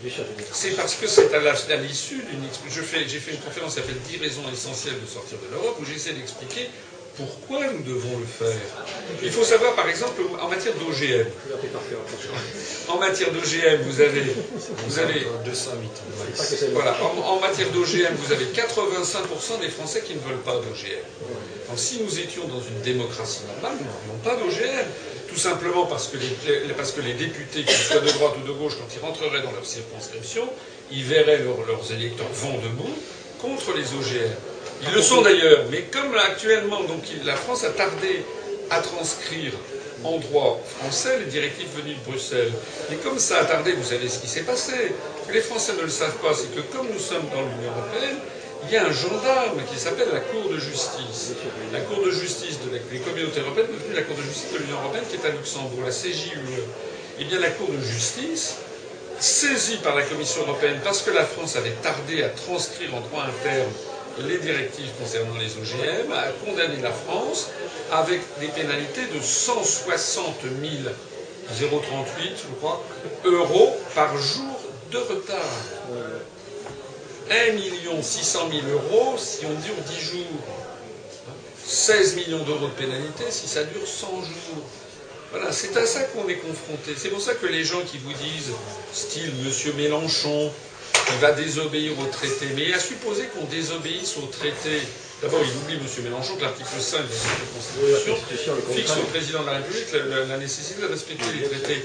[SPEAKER 1] C'est parce que c'est à l'issue d'une. J'ai fait, une conférence qui s'appelle 10 raisons essentielles de sortir de l'Europe où j'essaie d'expliquer pourquoi nous devons le faire. Il faut savoir, par exemple, en matière d'OGM. En matière d'OGM, vous avez, vous avez Voilà, en, matière d'OGM, vous avez 85% des Français qui ne veulent pas d'OGM. Donc, si nous étions dans une démocratie normale, nous n'aurions pas d'OGM. Tout simplement parce que, les, députés, qu'ils soient de droite ou de gauche, quand ils rentreraient dans leur circonscription, ils verraient leurs électeurs vent debout contre les OGM. Ils le sont d'ailleurs, mais comme actuellement, donc, la France a tardé à transcrire en droit français les directives venues de Bruxelles. Et comme ça a tardé, vous savez ce qui s'est passé. Les Français ne le savent pas, c'est que comme nous sommes dans l'Union européenne, il y a un gendarme qui s'appelle la Cour de justice. La Cour de justice de la, des communautés européennes devenue la Cour de justice de l'Union européenne qui est à Luxembourg, la CJUE. Eh bien, la Cour de justice, saisie par la Commission européenne parce que la France avait tardé à transcrire en droit interne les directives concernant les OGM, a condamné la France avec des pénalités de 160 000 038, je crois, euros par jour de retard. 1 600 000 euros si on dure 10 jours. 16 millions d'euros de pénalité si ça dure 100 jours. Voilà, c'est à ça qu'on est confronté. C'est pour ça que les gens qui vous disent, style Monsieur Mélenchon, il va désobéir au traité, mais à supposer qu'on désobéisse au traité, d'abord il oublie M. Mélenchon que l'article 5 de la Constitution fixe au président de la République la nécessité de respecter les traités.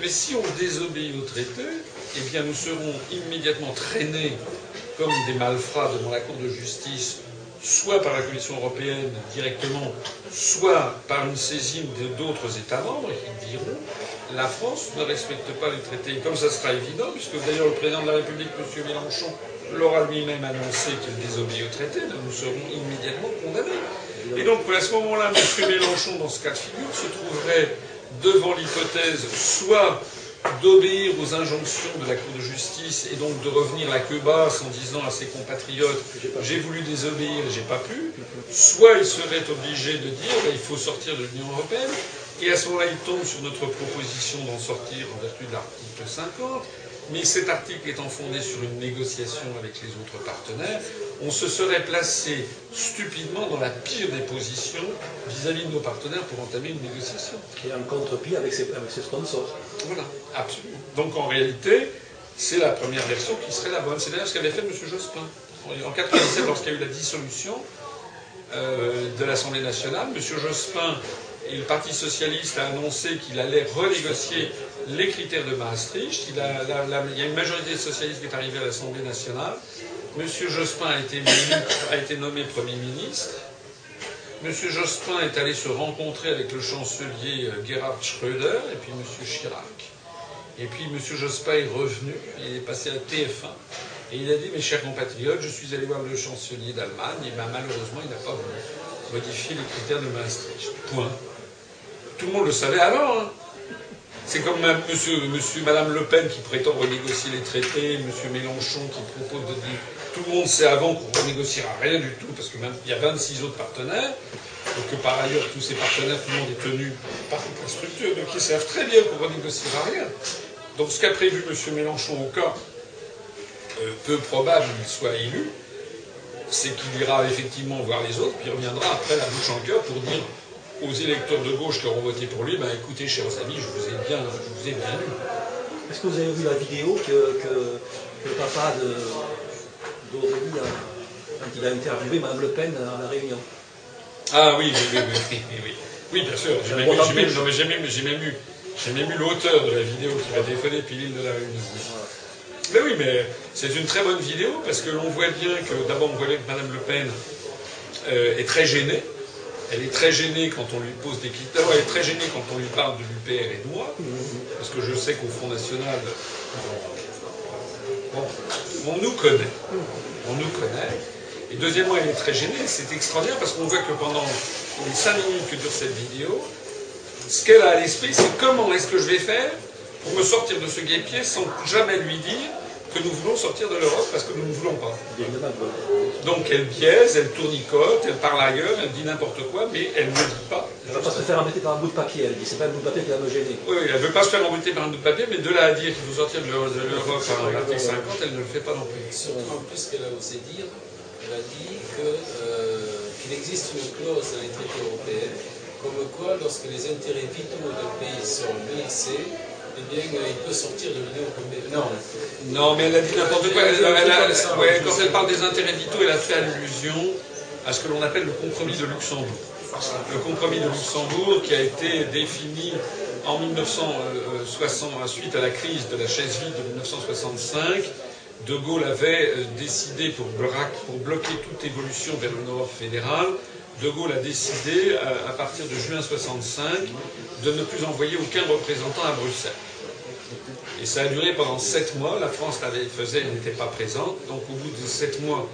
[SPEAKER 1] Mais si on désobéit au traité, eh bien nous serons immédiatement traînés comme des malfrats devant la Cour de justice, soit par la Commission européenne directement, soit par une saisine d'autres États membres qui diront la France ne respecte pas les traités. Comme ça sera évident, puisque d'ailleurs le président de la République, M. Mélenchon, l'aura lui-même annoncé qu'il désobéit au traité, nous serons immédiatement condamnés. Et donc à ce moment-là, M. Mélenchon, dans ce cas de figure, se trouverait devant l'hypothèse soit d'obéir aux injonctions de la Cour de justice et donc de revenir la queue basse en disant à ses compatriotes j'ai voulu désobéir et j'ai pas pu, soit il serait obligé de dire ben, il faut sortir de l'Union européenne, et à ce moment-là il tombe sur notre proposition d'en sortir en vertu de l'article 50, mais cet article étant fondé sur une négociation avec les autres partenaires, on se serait placé stupidement dans la pire des positions vis-à-vis de nos partenaires pour entamer une négociation.
[SPEAKER 5] Qui est en contre-pied avec ses, avec ses sponsors.
[SPEAKER 1] Voilà, absolument. Donc en réalité, c'est la première version qui serait la bonne. C'est d'ailleurs ce qu'avait fait M. Jospin. En 1997, lorsqu'il y a eu la dissolution euh, de l'Assemblée nationale, M. Jospin et le Parti socialiste a annoncé qu'il allait renégocier les critères de Maastricht. Il, y a une majorité socialiste qui est arrivée à l'Assemblée nationale. M. Jospin a été, nommé Premier ministre. M. Jospin est allé se rencontrer avec le chancelier euh, Gerhard Schröder et puis M. Chirac. Et puis M. Jospin est revenu, il est passé à TF1. Et il a dit, mes chers compatriotes, je suis allé voir le chancelier d'Allemagne, et ben malheureusement, il n'a pas modifier les critères de Maastricht. Point. Tout le monde le savait avant. hein. C'est comme monsieur, monsieur, Le Pen qui prétend renégocier les traités, Monsieur Mélenchon qui propose de dire tout le monde sait avant qu'on ne renégociera rien du tout parce que même il y a 26 autres partenaires, donc que par ailleurs tous ces partenaires, tout le monde est tenu par toute la structure, donc ils savent très bien qu'on renégociera rien. Donc ce qu'a prévu Monsieur Mélenchon au cas euh, peu probable qu'il soit élu, c'est qu'il ira effectivement voir les autres, puis il reviendra après la bouche en cœur pour dire aux électeurs de gauche qui auront voté pour lui, ben écoutez, chers amis, je vous ai bien, je vous ai bien lu.
[SPEAKER 5] Est-ce que vous avez vu la vidéo que, que- que le papa d'Aurélie a, quand il a interviewé Mme Le Pen à la Réunion?
[SPEAKER 1] Ah oui, oui, oui, oui, oui, bien sûr. J'ai même, eu- j'ai même- non, mais j'ai même- j'ai même eu, j'ai même eu l'auteur de la vidéo qui m'a téléphoné depuis l'île de la Réunion. Mais oui, mais c'est une très bonne vidéo parce que l'on voit bien que d'abord on voit bien que Mme Le Pen euh, est très gênée. Elle est très gênée quand on lui pose des questions. D'abord, elle est très gênée quand on lui parle de l'UPR et de moi, parce que je sais qu'au Front National, bon, on nous connaît. On nous connaît. Et deuxièmement, elle est très gênée. C'est extraordinaire parce qu'on voit que pendant les cinq minutes que dure cette vidéo, ce qu'elle a à l'esprit, c'est comment est-ce que je vais faire pour me sortir de ce guépier sans jamais lui dire que nous voulons sortir de l'Europe parce que nous ne voulons pas. Donc elle biaise, elle tournicote, elle parle ailleurs, elle dit n'importe quoi, mais elle ne dit pas.
[SPEAKER 5] Elle ne va pas se faire embêter par un bout de papier, elle dit. C'est pas un bout de papier qui va me gêner.
[SPEAKER 1] Oui, oui, elle ne veut pas se faire embêter par un bout de papier, mais de là à dire qu'il faut sortir de l'Euro- de l'Europe par l'article 50, elle ne le fait pas non plus.
[SPEAKER 10] Surtout en plus qu'elle a osé dire, elle a dit euh, qu'il existe une clause dans les traités européens, comme quoi lorsque les intérêts vitaux d'un pays sont menacés, eh bien euh, il peut sortir de européenne. Non.
[SPEAKER 1] Non, mais elle a dit n'importe quoi. Elle- elle- elle- ouais, quand elle parle des intérêts vitaux, elle a fait allusion à ce que l'on appelle le compromis de Luxembourg. Le compromis de Luxembourg qui a été défini en 1960, suite à la crise de la chaise vide de 1965. De Gaulle avait euh, décidé, pour, bloquer toute évolution vers une Europe fédérale, De Gaulle a décidé, à, à partir de juin 65, de ne plus envoyer aucun représentant à Bruxelles. Et ça a duré pendant sept mois. La France l'avait faisait, n'était pas présente. Donc au bout de sept mois,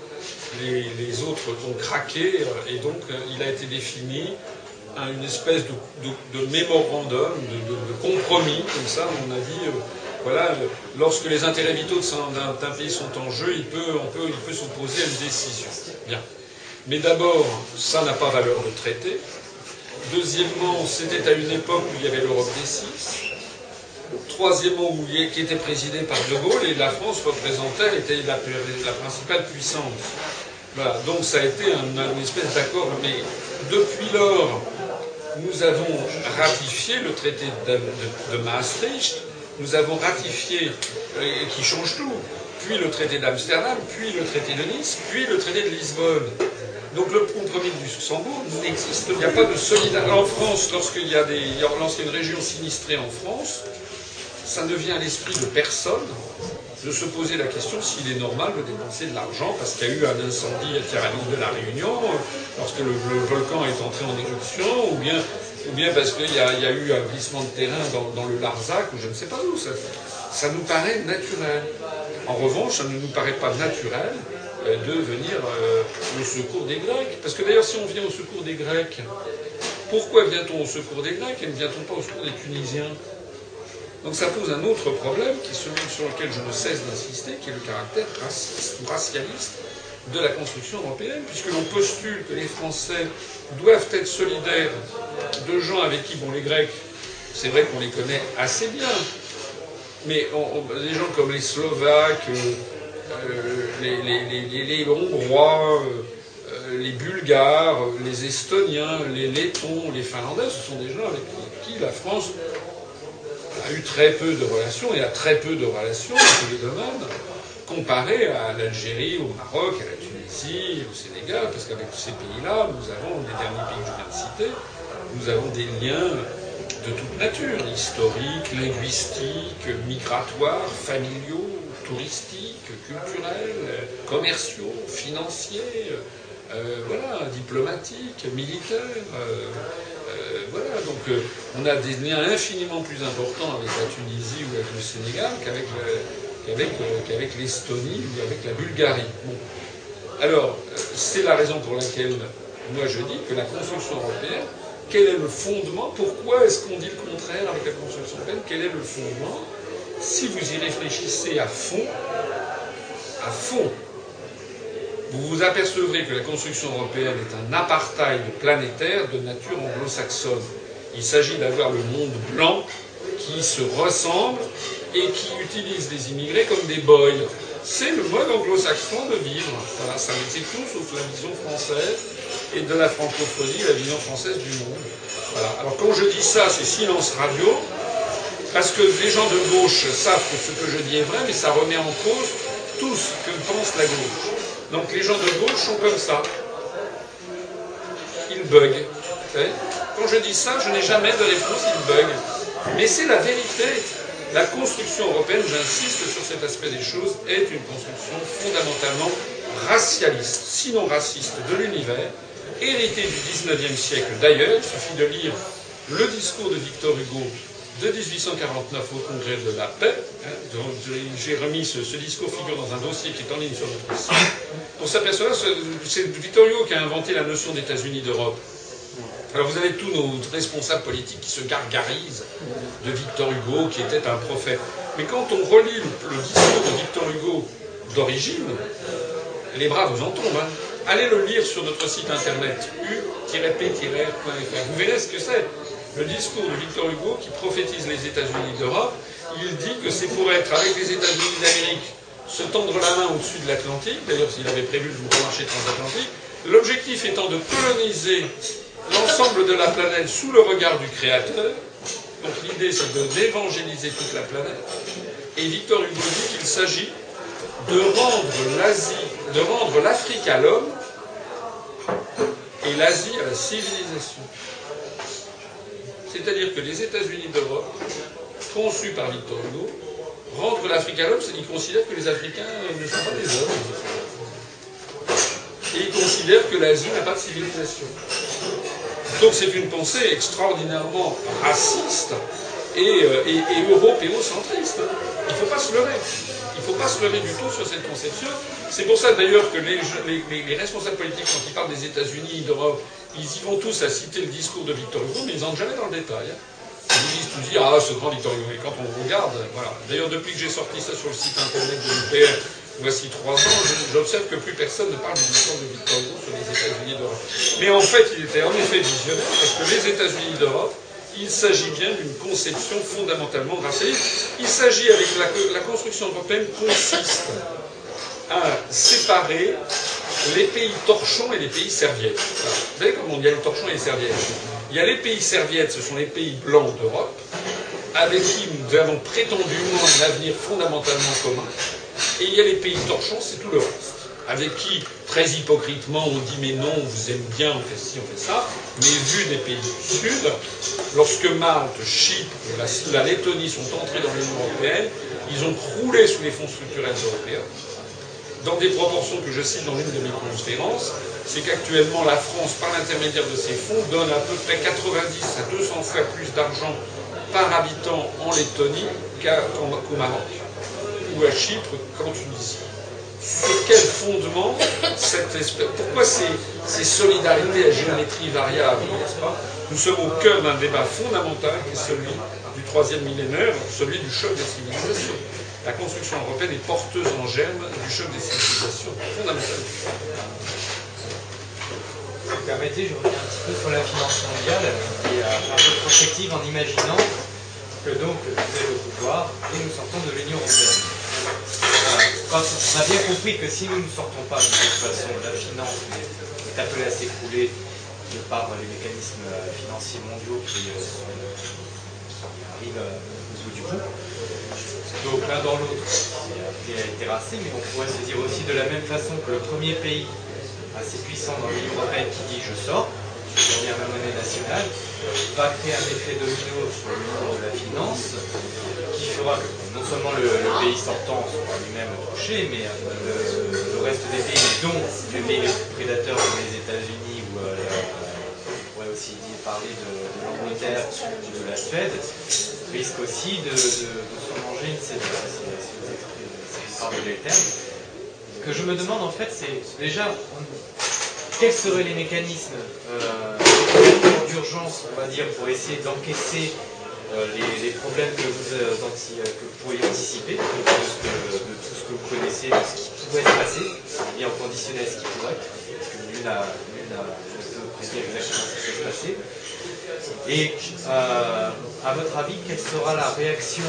[SPEAKER 1] les, autres ont craqué euh, et donc euh, il a été défini un- une espèce de, mémorandum, de, compromis, comme ça, on a dit, euh, voilà, euh, lorsque les intérêts vitaux d'un pays sont en jeu, il peut, il peut s'opposer à une décision. Bien. Mais d'abord, ça n'a pas valeur de traité. Deuxièmement, c'était à une époque où il y avait l'Europe des six. Troisièmement, qui était présidé par De Gaulle et la France représentait, était la, principale puissance. Voilà, donc ça a été un, espèce d'accord, mais depuis lors, nous avons ratifié le traité de, Maastricht, nous avons ratifié, euh, qui change tout, puis le traité d'Amsterdam, puis le traité de Nice, puis le traité de Lisbonne. Donc le compromis du Luxembourg n'existe, il n'y a pas de solidarité. En France, lorsqu'il y, a y a une région sinistrée en France, ça ne vient à l'esprit de personne de se poser la question s'il est normal de dépenser de l'argent parce qu'il y a eu un incendie à de la Réunion, lorsque le, le volcan est entré en éruption, ou bien, parce qu'il y, a eu un glissement de terrain dans, dans le Larzac, ou je ne sais pas où. Ça, ça nous paraît naturel. En revanche, ça ne nous paraît pas naturel euh, de venir euh, au secours des Grecs. Parce que d'ailleurs, si on vient au secours des Grecs, pourquoi vient-on au secours des Grecs et ne vient-on pas au secours des Tunisiens? Donc ça pose un autre problème, qui sur lequel je ne cesse d'insister, qui est le caractère raciste ou racialiste de la construction européenne, puisque l'on postule que les Français doivent être solidaires de gens avec qui, bon, les Grecs, c'est vrai qu'on les connaît assez bien, mais des gens comme les Slovaques, euh, les, Hongrois, euh, les Bulgares, les Estoniens, les Lettons, les Finlandais, ce sont des gens avec qui la France a eu très peu de relations et a très peu de relations dans tous les domaines, comparé à l'Algérie, au Maroc, à la Tunisie, au Sénégal, parce qu'avec tous ces pays-là, nous avons, les derniers pays que de nous avons des liens de toute nature, historiques, linguistiques, migratoires, familiaux, touristiques, culturels, commerciaux, financiers, euh, voilà, diplomatiques, militaires. Euh, euh, voilà, donc on a des liens infiniment plus importants avec la Tunisie ou avec le Sénégal qu'avec l'Estonie ou avec la Bulgarie. Alors, c'est la raison pour laquelle moi je dis que la construction européenne quel est le fondement Pourquoi est-ce qu'on dit le contraire avec la construction européenne Quel est le fondement Si vous y réfléchissez à fond, à fond, vous vous apercevrez que la construction européenne est un apartheid planétaire de nature anglo-saxonne. Il s'agit d'avoir le monde blanc qui se ressemble et qui utilise les immigrés comme des boys. C'est le mode anglo-saxon de vivre. Voilà, ça c'est tout sauf la vision française et de la francophonie, la vision française du monde. Voilà. Alors quand je dis ça, c'est silence radio, parce que les gens de gauche savent que ce que je dis est vrai, mais ça remet en cause tout ce que pense la gauche. Donc les gens de gauche sont comme ça. Ils bug. Quand je dis ça, je n'ai jamais de réponse, ils bug. Mais c'est la vérité. La construction européenne, j'insiste sur cet aspect des choses, est une construction fondamentalement racialiste, sinon raciste, de l'univers, hérité du XIXe siècle d'ailleurs. Il suffit de lire le discours de Victor Hugo de 1849 au Congrès de la paix. Hein, j'ai remis ce, discours figure dans un dossier qui est en ligne sur notre site. On s'aperçoit c'est Victor Hugo qui a inventé la notion d'États-Unis d'Europe. Alors vous avez tous nos responsables politiques qui se gargarisent de Victor Hugo, qui était un prophète. Mais quand on relit le, discours de Victor Hugo d'origine, les bras vous en tombent. Hein. Allez le lire sur notre site internet u-p-r.fr. Vous verrez ce que c'est. Le discours de Victor Hugo qui prophétise les États-Unis d'Europe. Il dit que c'est pour être avec les États-Unis d'Amérique, se tendre la main au-dessus de l'Atlantique, d'ailleurs s'il avait prévu le marché transatlantique, l'objectif étant de coloniser l'ensemble de la planète sous le regard du Créateur. Donc l'idée c'est d'évangéliser toute la planète. Et Victor Hugo dit qu'il s'agit de rendre l'Asie, de rendre l'Afrique à l'homme et l'Asie à la civilisation. C'est-à-dire que les États-Unis d'Europe, conçus par Victor Hugo, rendre l'Afrique à l'homme, c'est qu'ils considèrent que les Africains ne sont pas des hommes. Et ils considèrent que l'Asie n'a pas de civilisation. Donc c'est une pensée extraordinairement raciste et, euh, européocentriste. Il ne faut pas se leurrer. Il ne faut pas se leurrer du tout sur cette conception. C'est pour ça d'ailleurs que les, responsables politiques, quand ils parlent des États-Unis, d'Europe, ils y vont tous à citer le discours de Victor Hugo, mais ils n'entrent jamais dans le détail. Hein. Ils disent tout dire, ah, ce grand Victor Hugo. Et quand on regarde, voilà. D'ailleurs, depuis que j'ai sorti ça sur le site internet de l'UPR, voici trois ans, j'observe que plus personne ne parle du discours de Victor Hugo sur les États-Unis d'Europe. Mais en fait, il était en effet visionnaire, parce que les États-Unis d'Europe, il s'agit bien d'une conception fondamentalement racialiste. Il s'agit, avec la, construction européenne, consiste à séparer les pays torchons et les pays serviettes. Vous savez comment il y a les torchons et les serviettes Il y a les pays serviettes, ce sont les pays blancs d'Europe, avec qui nous avons prétendument un avenir fondamentalement commun. Et il y a les pays torchons, c'est tout le reste. Avec qui, très hypocritement, on dit mais non, on vous aime bien, on fait ci, on fait ça, mais vu des pays du Sud, lorsque Malte, Chypre, la, la Lettonie sont entrés dans l'Union européenne, ils ont croulé sous les fonds structurels européens, dans des proportions que je cite dans l'une de mes conférences, c'est qu'actuellement la France, par l'intermédiaire de ces fonds, donne à peu près 90 à 200 fois plus d'argent par habitant en Lettonie qu'au Maroc, ou à Chypre qu'en Tunisie sur quel fondement cette espèce. Pourquoi ces, ces solidarités à géométrie variable, n'est-ce pas Nous sommes au cœur d'un débat fondamental qui est celui du troisième millénaire, celui du choc des civilisations. La construction européenne est porteuse en germe du choc des civilisations,
[SPEAKER 4] vous permettez, je reviens un petit peu sur la finance mondiale et à un peu de prospective en imaginant que donc vous êtes au pouvoir et nous sortons de l'Union européenne. On a bien compris que si nous ne sortons pas de toute façon, la finance est appelée à s'écrouler par les mécanismes financiers mondiaux qui, euh, arrivent au bout du bout. Donc l'un dans l'autre, c'est terrassé, mais on pourrait se dire aussi de la même façon que le premier pays assez puissant dans l'Union européenne qui dit je sors, ma monnaie nationale, va créer un effet domino sur le monde de la finance qui fera que non seulement le, pays sortant sera lui-même touché, mais euh, le, reste des pays, dont les pays les plus prédateurs comme les États-Unis ou euh, on pourrait aussi parler de, l'Angleterre ou de la Suède, risque aussi de, se manger une cédule, si vous le terme. Ce que je me demande en fait, c'est déjà quels seraient les mécanismes euh, d'urgence, on va dire, pour essayer d'encaisser euh, les, problèmes que vous, euh, pourriez anticiper, de, tout ce que vous connaissez, de ce qui pourrait se passer, et en conditionnel ce qui pourrait, parce que nul n'a prédire exactement ce qui va se passer. Et à votre avis, quelle sera la réaction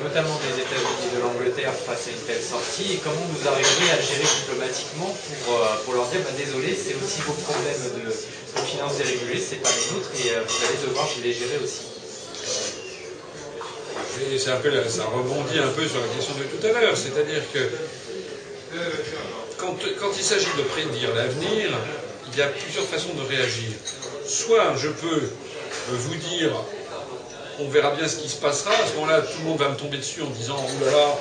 [SPEAKER 4] notamment des États-Unis et de l'Angleterre face à une telle sortie, et comment vous arriverez à gérer diplomatiquement pour, euh, pour leur dire bah, désolé, c'est aussi vos problèmes de, finances dérégulées, c'est pas les nôtres, et euh, vous allez devoir les gérer aussi.
[SPEAKER 1] peu ça rebondit un peu sur la question de tout à l'heure, c'est-à-dire que quand, quand il s'agit de prédire l'avenir, il y a plusieurs façons de réagir. Soit je peux vous dire on verra bien ce qui se passera. À ce moment-là, tout le monde va me tomber dessus en disant oh là là,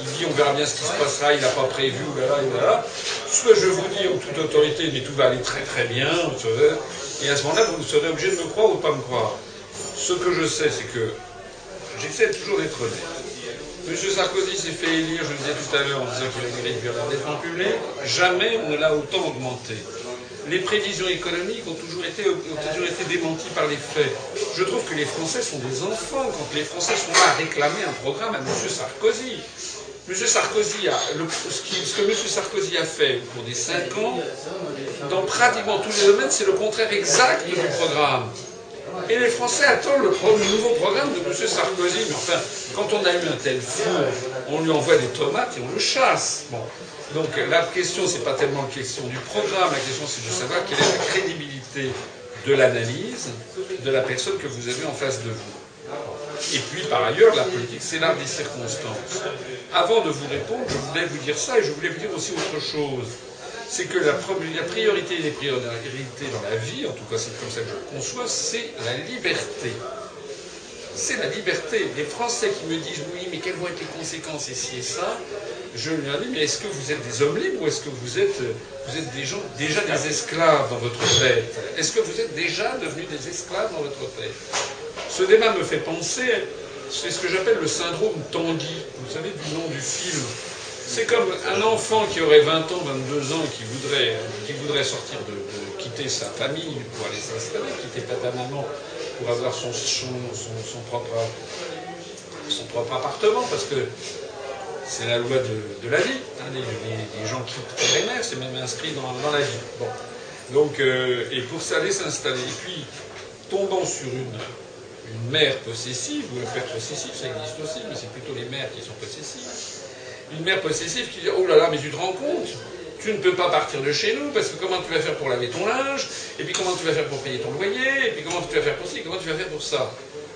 [SPEAKER 1] il dit on verra bien ce qui se passera, il n'a pas prévu, oulala, là Soit je vous dis en toute autorité, mais tout va aller très très bien, et à ce moment-là, vous serez obligé de me croire ou pas me croire. Ce que je sais, c'est que j'essaie toujours d'être honnête. M. Sarkozy s'est fait élire, je le disais tout à l'heure, en disant qu'il a mérité de la défense publique. Jamais on ne l'a autant augmenté les prévisions économiques ont toujours, été, démenties par les faits. Je trouve que les Français sont des enfants quand les Français sont là à réclamer un programme à M. Sarkozy. M. Sarkozy a, ce, que M. Sarkozy a fait au cours des cinq ans, dans pratiquement tous les domaines, c'est le contraire exact du programme. Et les Français attendent le, nouveau programme de M. Sarkozy. Mais enfin, quand on a eu un tel fou, on lui envoie des tomates et on le chasse. Bon. Donc la question, c'est pas tellement la question du programme, la question c'est de savoir quelle est la crédibilité de l'analyse de la personne que vous avez en face de vous. Et puis par ailleurs, la politique, c'est l'art des circonstances. Avant de vous répondre, je voulais vous dire ça et je voulais vous dire aussi autre chose. C'est que la, priorité des priorités dans la vie, en tout cas c'est comme ça que je le conçois, c'est la liberté c'est la liberté. Les Français qui me disent oui, mais quelles vont être les conséquences ici et ça, je leur dis, mais est-ce que vous êtes des hommes libres ou est-ce que vous êtes, déjà des esclaves dans votre tête Est-ce que vous êtes déjà devenus des esclaves dans votre tête Ce débat me fait penser, c'est ce que j'appelle le syndrome Tanguy, vous savez, du nom du film. C'est comme un enfant qui aurait 20 ans, 22 ans, qui voudrait, qui voudrait sortir de, quitter sa famille pour aller s'installer, quitter papa-maman pour avoir son, son, propre, son propre appartement, parce que c'est la loi de, la vie. Hein, les, gens quittent les mères, c'est même inscrit dans, la vie. Bon. Donc, euh, et pour aller s'installer, et puis tombant sur une, une mère possessive, ou un père possessif, ça existe aussi, mais c'est plutôt les mères qui sont possessives. Une mère possessive qui dit Oh là là, mais tu te rends compte? Tu ne peux pas partir de chez nous parce que comment tu vas faire pour laver ton linge, et puis comment tu vas faire pour payer ton loyer, et puis comment tu vas faire pour ci, comment tu vas faire pour ça?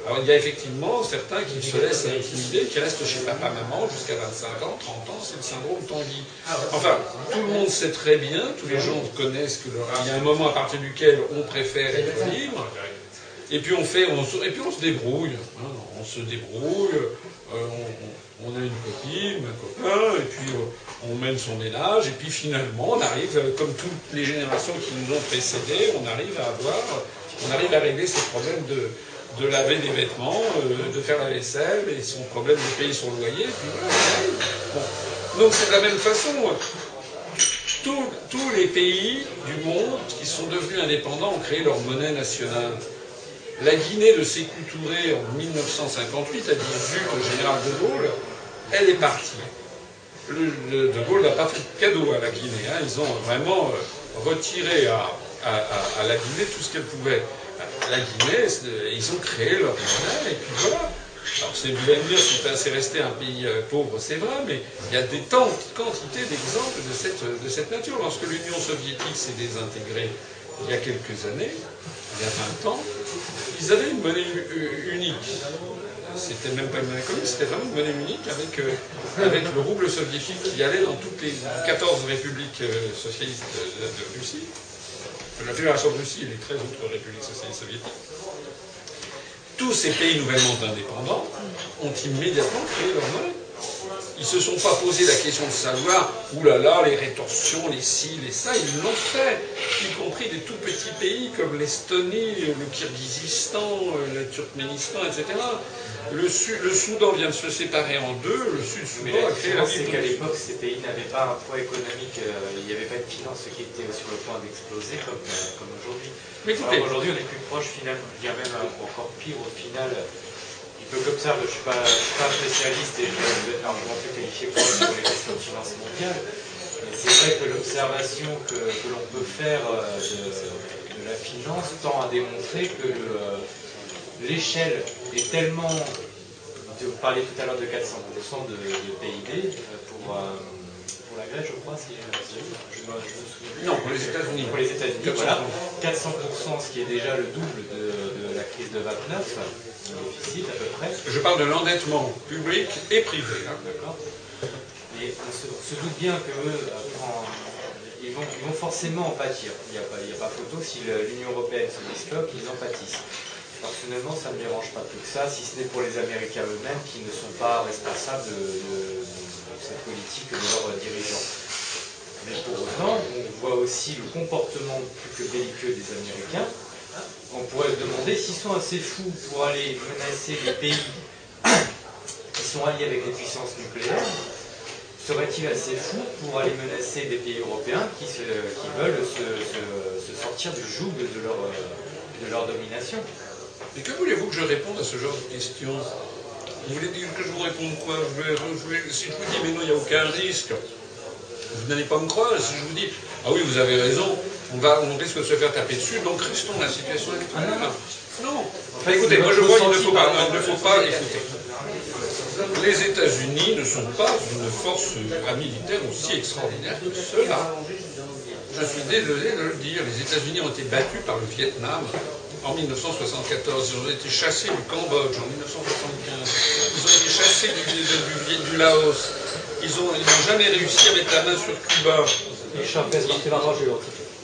[SPEAKER 1] Alors il y a effectivement certains qui se laissent intimider, qui restent chez papa, maman jusqu'à 25 ans, 30 ans, c'est le syndrome Tanguy. Enfin, tout le monde sait très bien, tous les gens connaissent qu'il y a un moment à partir duquel on préfère être libre, et puis on fait, on se, et puis on se débrouille, hein, on se débrouille, euh, on, a une copine, un copain, et puis euh, on mène son ménage, et puis finalement on arrive, euh, comme toutes les générations qui nous ont précédés, on arrive à avoir, on régler ces problèmes de, laver des vêtements, de faire la vaisselle, et son problème de payer son loyer, puis voilà, Donc c'est de la même façon. Tous les pays du monde qui sont devenus indépendants ont créé leur monnaie nationale. La Guinée de Sékou Touré en 1958 a dit zut au général de Gaulle, elle est partie. Le, de Gaulle n'a pas fait de cadeau à la Guinée. Hein. Ils ont vraiment euh, retiré à, la Guinée tout ce qu'elle pouvait. La Guinée, ils ont créé leur monnaie, et puis voilà. Alors, c'est, me dire, c'est resté un pays euh, pauvre, c'est vrai, mais il y a des quantités d'exemples de cette nature. Lorsque l'Union soviétique s'est désintégrée il y a quelques années, il y a 20 ans, ils avaient une monnaie unique. C'était même pas une monnaie commune, c'était vraiment une monnaie unique avec, euh, avec le rouble soviétique qui allait dans toutes les 14 républiques euh, socialistes de, Russie, de la Fédération de Russie et les 13 autres républiques socialistes soviétiques. Tous ces pays nouvellement indépendants ont immédiatement créé leur monnaie. Ils ne se sont pas posé la question de savoir, oulala, les rétorsions, les ci, les ça, ils l'ont fait, y compris des tout petits pays comme l'Estonie, le Kirghizistan, le Turkménistan, etc. Le, Soudan vient de se séparer en deux, le Sud-Soudan
[SPEAKER 4] a créé la c'est qu'à l'époque, ces pays n'avaient pas un poids économique, euh, il n'y avait pas de finances qui étaient sur le point d'exploser comme, euh, aujourd'hui. Mais aujourd'hui, on est plus proche, finalement, je dirais même encore pire au final comme ça, je ne suis, pas spécialiste et je vais être largement plus qualifié sur les questions de finance mondiale. Mais c'est vrai que l'observation que, l'on peut faire euh, de, la finance tend à démontrer que euh, l'échelle est tellement. Vous parliez tout à l'heure de 400% de, PIB euh, pour, pour la Grèce, je crois, si je, me,
[SPEAKER 1] souviens. Non, pour les États-Unis.
[SPEAKER 4] Pour les États-Unis, voilà. 400%, ce qui est déjà le double de, de la crise de 29
[SPEAKER 1] Je parle de l'endettement public et privé.
[SPEAKER 4] Hein. D'accord. Mais on se, doute bien euh, ils, vont, ils vont forcément en pâtir. Il n'y a, pas photo, si l'Union Européenne se disloque, ils en pâtissent. Personnellement, ça ne me dérange pas plus que ça, si ce n'est pour les Américains eux-mêmes qui ne sont pas responsables de, cette politique de leurs dirigeants. Mais pour autant, on voit aussi le comportement plus que belliqueux des Américains, on pourrait se demander s'ils sont assez fous pour aller menacer les pays qui sont alliés avec les puissances nucléaires, seraient-ils assez fous pour aller menacer des pays européens qui, veulent se, sortir du joug de leur, de leur domination?
[SPEAKER 1] Mais que voulez-vous que je réponde à ce genre de questions? Vous voulez que je vous réponde quoi? Si je vous dis mais non, il n'y a aucun risque, vous n'allez pas me croire. Si je vous dis ah oui, vous avez raison, on, va, on risque de se faire taper dessus, donc restons dans la situation actuelle. non. écoutez, moi je crois qu'il ne faut pas, il ne faut pas écouter. Les États-Unis ne sont pas une force militaire aussi extraordinaire que cela. Je suis désolé de le dire, les États-Unis ont été battus par le Vietnam en 1974. Ils ont été chassés du Cambodge en 1975. Ils ont été chassés du, du, Laos. Ils n'ont jamais réussi à mettre la main sur Cuba.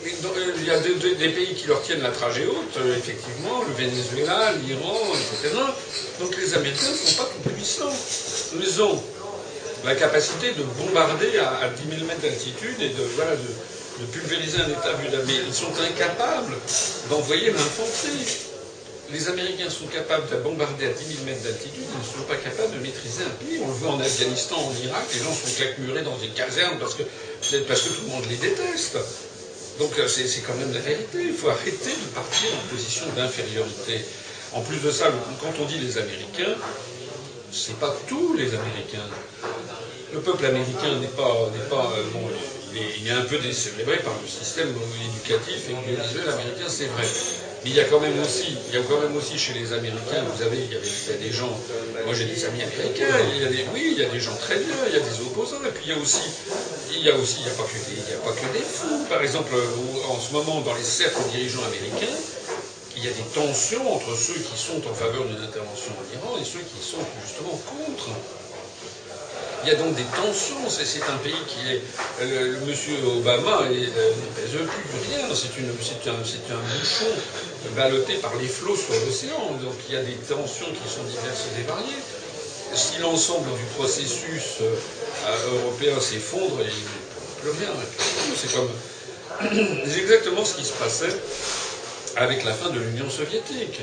[SPEAKER 1] Il y a des, pays qui leur tiennent la trajée haute, euh, effectivement, le Venezuela, l'Iran, etc. Donc les Américains ne sont pas tout puissants. Ils ont la capacité de bombarder à, 10 000 mètres d'altitude et de, de, pulvériser un État vu Mais ils sont incapables d'envoyer l'infanterie. Les Américains sont capables de bombarder à 10 000 mètres d'altitude, ils ne sont pas capables de maîtriser un pays. On le voit en Afghanistan, en Irak, les gens sont claquemurés dans des casernes parce que, parce que tout le monde les déteste. Donc euh, c'est quand même la vérité. Il faut arrêter de partir en position d'infériorité. En plus de ça, quand on dit les Américains, c'est pas tous les Américains. Le peuple américain n'est pas, euh, bon, il est, un peu décélébré par le système éducatif et audiovisuel américain, c'est vrai. Mais il y a quand même aussi, il y a quand même aussi chez les Américains, vous avez, il y, a des gens, moi j'ai des amis américains, il y a des, oui, il y a des gens très bien, il y a des opposants, et puis il y a aussi, il y a aussi, il n'y a, pas que des, a pas que des fous. Par exemple, en ce moment, dans les cercles dirigeants américains, il y a des tensions entre ceux qui sont en faveur d'une intervention en Iran et ceux qui sont justement contre. Il y a donc des tensions. C'est un pays qui est. Euh, Monsieur Obama euh, ne pèse plus rien. C'est un, un, bouchon ballotté par les flots sur l'océan. Donc il y a des tensions qui sont diverses et variées. Si l'ensemble du processus euh, européen s'effondre, il n'y a plus rien. C'est comme. Exactement ce qui se passait avec la fin de l'Union soviétique.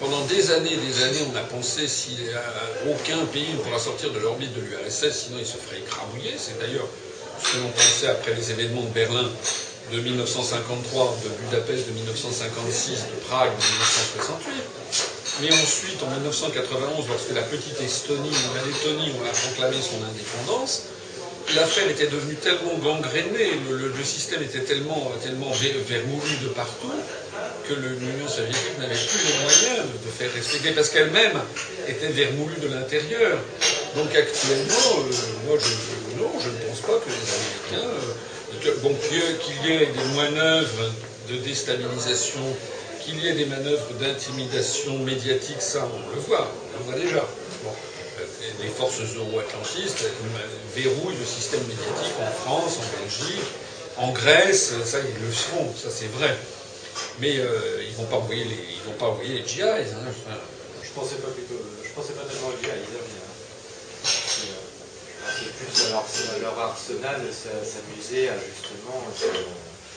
[SPEAKER 1] Pendant des années et des années, on a pensé si aucun pays ne pourra sortir de l'orbite de l'URSS, sinon il se ferait écrabouiller. C'est d'ailleurs ce que l'on pensait après les événements de Berlin de 1953, de Budapest de 1956, de Prague de 1968. Mais ensuite, en 1991, lorsque la petite Estonie, la Lettonie, on a proclamé son indépendance, l'affaire était devenue tellement gangrénée, le, système était tellement, tellement vermoulu de partout, que l'Union soviétique n'avait plus les moyens de faire respecter, parce qu'elle-même était vermoulue de l'intérieur. Donc actuellement, euh, moi, je, non, je ne pense pas que les Américains, euh, bon, qu'il y ait des manœuvres de déstabilisation, qu'il y ait des manœuvres d'intimidation médiatique, ça, on le voit, on le voit déjà. les forces euro-atlantistes verrouillent le système médiatique en France, en Belgique, en Grèce, ça, ils le feront, ça c'est vrai. Mais euh, ils vont pas envoyer les, vont pas envoyer les GIs. Hein,
[SPEAKER 4] Je pensais pensais pas tellement aux GIs. Plus leur, leur arsenal s'amuser à justement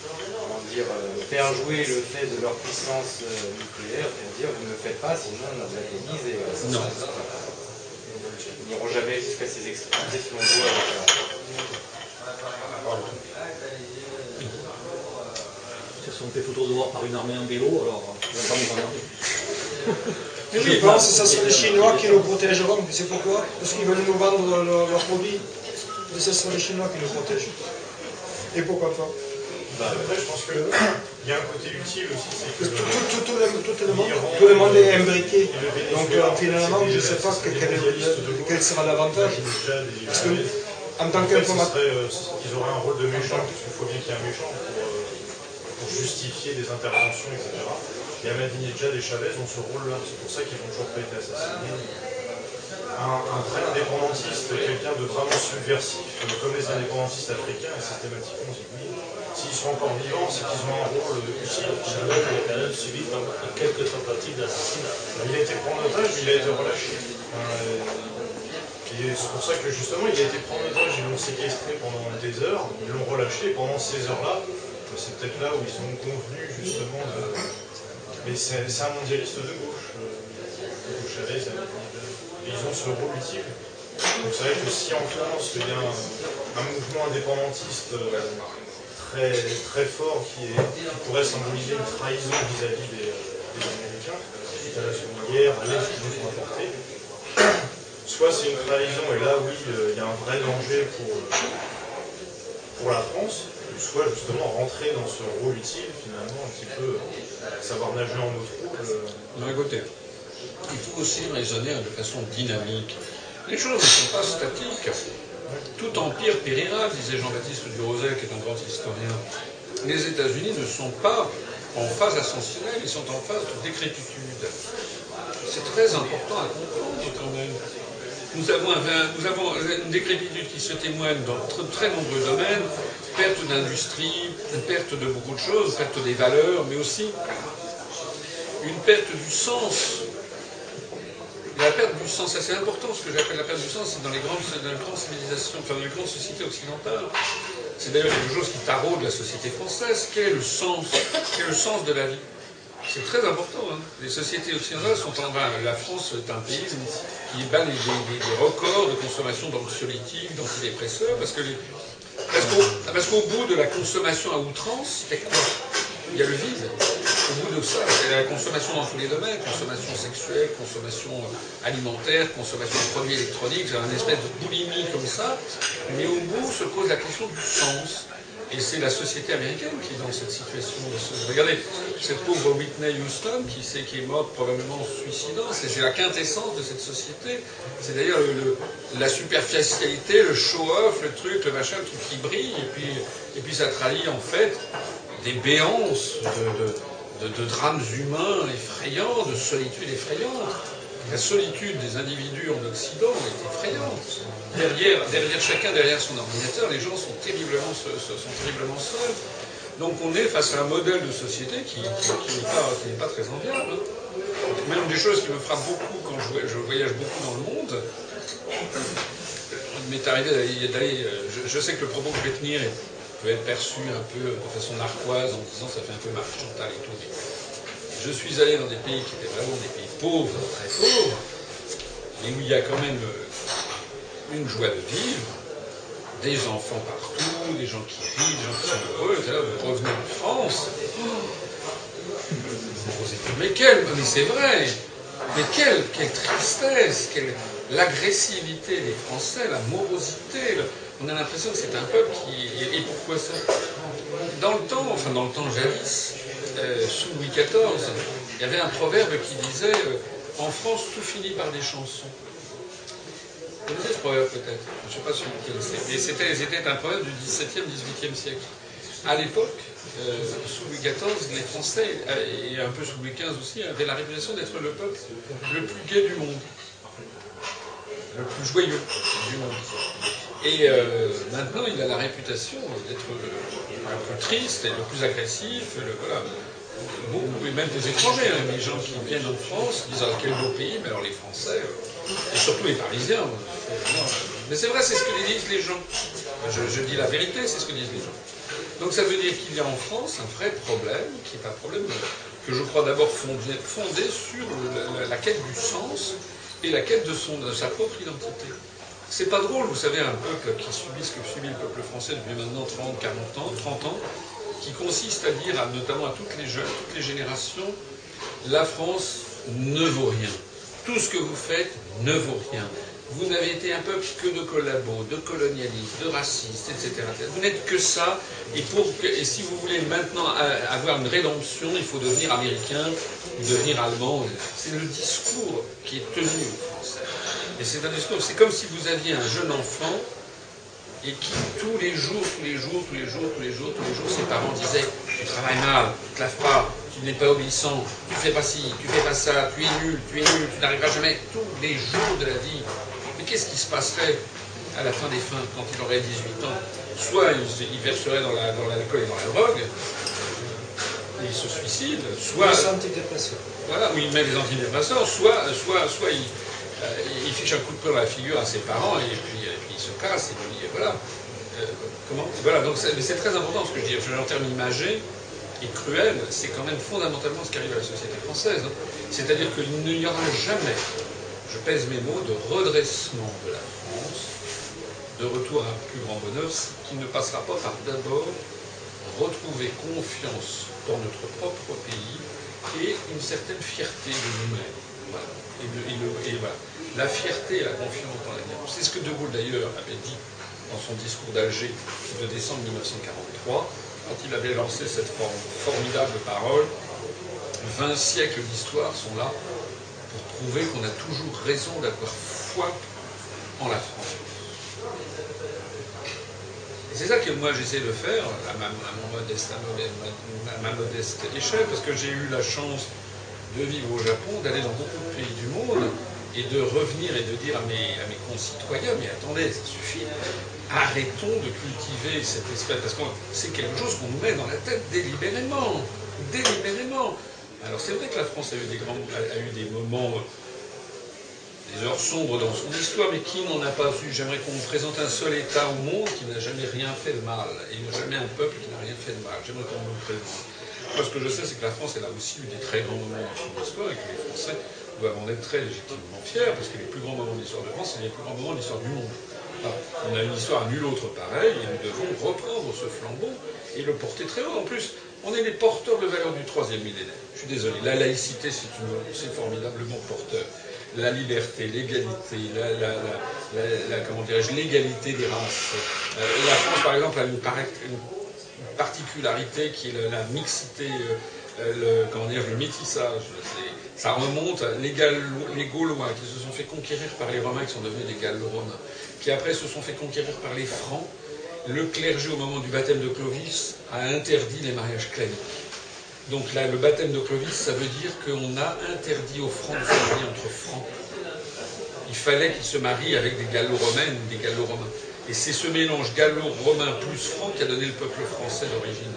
[SPEAKER 4] comment dire, euh, faire jouer le fait de leur puissance euh, nucléaire et dire vous ne le faites pas sinon on la démise et euh,
[SPEAKER 1] non.
[SPEAKER 4] Ils n'iront jamais jusqu'à ces extrémités si on doit
[SPEAKER 5] Si on fait photo de voir par une armée en vélo, alors on va pas nous emmerder.
[SPEAKER 3] Je pense que ce sont les Chinois qui nous protégeront. C'est pourquoi? Parce qu'ils veulent nous vendre leurs produits. Et ce sont les Chinois qui nous protègent. Et pourquoi pas?
[SPEAKER 9] Bah, Après, je pense qu'il y a un côté utile aussi. C'est que
[SPEAKER 3] tout, tout, tout, le, tout, le monde, tout le monde est imbriqué. Donc euh, finalement, je ne sais pas quel, quel sera l'avantage. Parce que, en tant qu'informateur.
[SPEAKER 9] Euh, ils auraient un rôle de méchant, parce qu'il faut bien qu'il y ait un méchant pour, euh, pour justifier des interventions, etc. Et Ahmadinejad et Chavez ont ce rôle-là. C'est pour ça qu'ils n'ont toujours pas été assassinés. Un, vrai indépendantiste, quelqu'un de vraiment subversif, comme les indépendantistes africains, et systématiquement s'ils sont encore vivants, c'est qu'ils ont un rôle utile.
[SPEAKER 6] Chavez a quand même subi quelques tentatives d'assassinat.
[SPEAKER 9] Il a été pris en otage, il a été relâché. Et c'est pour ça que justement, il a été pris en otage, ils l'ont séquestré pendant des heures, ils l'ont relâché, et pendant ces heures-là, c'est peut-être là où ils ont convenu justement de, mais c'est un mondialiste de gauche, euh, ils ont ce rôle utile. Donc c'est vrai que si en France il y a un, mouvement indépendantiste euh, très, très fort qui, pourrait symboliser une trahison vis-à-vis des, Américains, la Seconde Guerre, à l'aide qu'ils nous ont soit c'est une trahison, et là oui, euh, il y a un vrai danger pour, pour la France, soit justement rentrer dans ce rôle utile, finalement, un petit peu euh, savoir nager en eau trouble.
[SPEAKER 1] Non, écoutez, il faut aussi raisonner de façon dynamique. Les choses ne sont pas statiques. Tout empire périra, disait Jean-Baptiste Durosel, qui est un grand historien. Les États-Unis ne sont pas en phase ascensionnelle, ils sont en phase de décrépitude. C'est très important à comprendre quand même. Nous avons, une décrépitude qui se témoigne dans très nombreux domaines, perte d'industrie, perte de beaucoup de choses, perte des valeurs, mais aussi une perte du sens. la perte du sens, c'est important, ce que j'appelle la perte du sens, c'est dans les grandes, civilisations, enfin dans les grandes sociétés occidentales. C'est d'ailleurs quelque chose qui taraude la société française. Quel est le sens Quel est le sens de la vie? C'est très important. Hein. Les sociétés occidentales sont en train. La France est un pays qui bat des, records de consommation d'anxiolytiques, d'antidépresseurs, parce que parce qu'au bout de la consommation à outrance, c'est quoi? Il y a le vide. Au bout de ça, c'est la consommation dans tous les domaines, consommation sexuelle, consommation alimentaire, consommation de produits électroniques, un espèce de boulimie comme ça, mais au bout se pose la question du sens. Et c'est la société américaine qui est dans cette situation. Regardez, cette pauvre Whitney Houston qui, sait, qui est morte probablement en suicidant, c'est la quintessence de cette société. C'est d'ailleurs la superficialité, le show-off, le truc, le machin, le truc qui brille, et puis, et puis ça trahit en fait des béances de, de drames humains effrayants, de solitude effrayante. La solitude des individus en Occident est effrayante. Derrière, chacun, derrière son ordinateur, les gens sont terriblement, seuls. Donc on est face à un modèle de société qui, n'est pas, très enviable. Même des choses qui me frappent beaucoup quand je, voyage beaucoup dans le monde. Il m'est arrivé d'aller. Je, sais que le propos que je vais tenir peut être perçu un peu de façon narquoise en disant ça fait un peu marche Chantal et tout. Je suis allé dans des pays qui étaient vraiment des pays pauvres, très pauvres, mais où il y a quand même euh, une joie de vivre, des enfants partout, des gens qui rient, des gens qui sont heureux. Et là, vous revenez en France. Mais quelle, mais c'est vrai, mais quelle, quelle tristesse, quelle l'agressivité des Français, la morosité. on a l'impression que c'est un peuple qui. Et, et pourquoi ça? Dans le temps, enfin dans le temps jadis, euh, sous Louis XIV, il y avait un proverbe qui disait euh, En France, tout finit par des chansons. Ce proverbe peut-être Je ne sais pas si vous connaissez. Mais c'était, un proverbe du XVIIe, XVIIIe siècle. À l'époque, euh, sous Louis XIV, les Français, euh, et un peu sous Louis XV aussi, avaient la réputation d'être le peuple le plus gai du monde. Le plus joyeux du monde. Et euh, maintenant, il a la réputation d'être le, le plus triste et le plus agressif. le- voilà. Beaucoup, et même des étrangers, hein, les gens qui viennent en France disent ah, quel beau pays, mais alors les Français, euh, et surtout les Parisiens. euh, euh, Mais c'est vrai, c'est ce que disent les gens. Je, dis la vérité, c'est ce que disent les gens. Donc ça veut dire qu'il y a en France un vrai problème, qui est un problème que je crois d'abord fondé, sur la, la quête du sens et la quête de, son, de sa propre identité. C'est pas drôle, vous savez, un peuple qui subit ce que subit le peuple français depuis maintenant 30, 40 ans, 30 ans, qui consiste à dire, notamment à toutes les jeunes, toutes les générations, la France ne vaut rien. Tout ce que vous faites ne vaut rien. Vous n'avez été un peuple que de collabos, de colonialistes, de racistes, etc. Vous n'êtes que ça. Et, et si vous voulez maintenant avoir une rédemption, il faut devenir américain devenir allemand. C'est le discours qui est tenu aux Français. Et c'est un discours, c'est comme si vous aviez un jeune enfant et qui, tous les jours, tous les jours, tous les jours, tous les jours, tous les jours, ses parents disaient Tu travailles mal, tu te laves pas, tu n'es pas obéissant, tu fais pas ci, tu fais pas ça, tu es nul, tu es nul, tu n'arriveras jamais, tous les jours de la vie. Mais qu'est-ce qui se passerait à la fin des fins, quand il aurait 18 ans? Soit il, se- il verserait dans la- dans l'alcool et dans la drogue, et il se suicide, soit.
[SPEAKER 3] Les antidépresseurs.
[SPEAKER 1] Voilà, où il met des antidépresseurs, soit, soit, soit il, il fiche un coup de poing dans la figure à ses parents et puis, il se casse et puis euh, voilà. Euh, comment Voilà, donc c'est très important ce que je dis. Je en termes imagés et cruel, c'est quand même fondamentalement ce qui arrive à la société française. hein. C'est-à-dire qu'il n'y aura jamais, je pèse mes mots, de redressement de la France, de retour à un plus grand bonheur, qui ne passera pas par d'abord retrouver confiance dans notre propre pays et une certaine fierté de nous-mêmes. Et, voilà. La fierté et la confiance dans l'avenir. C'est ce que De Gaulle d'ailleurs avait dit dans son discours d'Alger de décembre 1943, quand il avait lancé cette formidable parole. 20 siècles d'histoire sont là pour prouver qu'on a toujours raison d'avoir foi en la France. Et c'est ça que moi j'essaie de faire à ma modeste échelle, parce que j'ai eu la chance de vivre au Japon, d'aller dans beaucoup de pays du monde, et de revenir et de dire à mes, à mes concitoyens, mais attendez, ça suffit, arrêtons de cultiver cette espèce, parce que c'est quelque chose qu'on nous met dans la tête délibérément, délibérément. Alors c'est vrai que la France a eu des, grands, a, eu des moments des heures sombres dans son histoire, mais qui n'en a pas eu? J'aimerais qu'on me présente un seul État au monde qui n'a jamais rien fait de mal, et jamais un peuple qui n'a rien fait de mal. J'aimerais qu'on me présente. Moi, ce que je sais, c'est que la France, elle a aussi eu des très grands moments dans son histoire, et que les Français doivent en être très légitimement fiers, parce que les plus grands moments de l'histoire de France, c'est les plus grands moments de l'histoire du monde. On a une histoire à nul autre pareil, et nous devons reprendre ce flambeau et le porter très haut. En plus, on est les porteurs de valeurs du troisième millénaire. Je suis désolé, la laïcité, c'est formidablement porteur. La liberté, l'égalité, la, l'égalité des races. Euh, la France, par exemple, a une, par- une particularité qui est la, mixité, euh, euh, le, comment dire, le métissage. Ça remonte les Gaulois qui se sont fait conquérir par les Romains, qui sont devenus des Gallo-Romains, qui après se sont fait conquérir par les Francs. Le clergé, au moment du baptême de Clovis, a interdit les mariages claniques. Donc là, le baptême de Clovis, ça veut dire qu'on a interdit aux Francs de se marier entre Francs. Il fallait qu'ils se marient avec des gallo-romaines ou des gallo-romains. Et c'est ce mélange gallo-romain plus franc qui a donné le peuple français d'origine.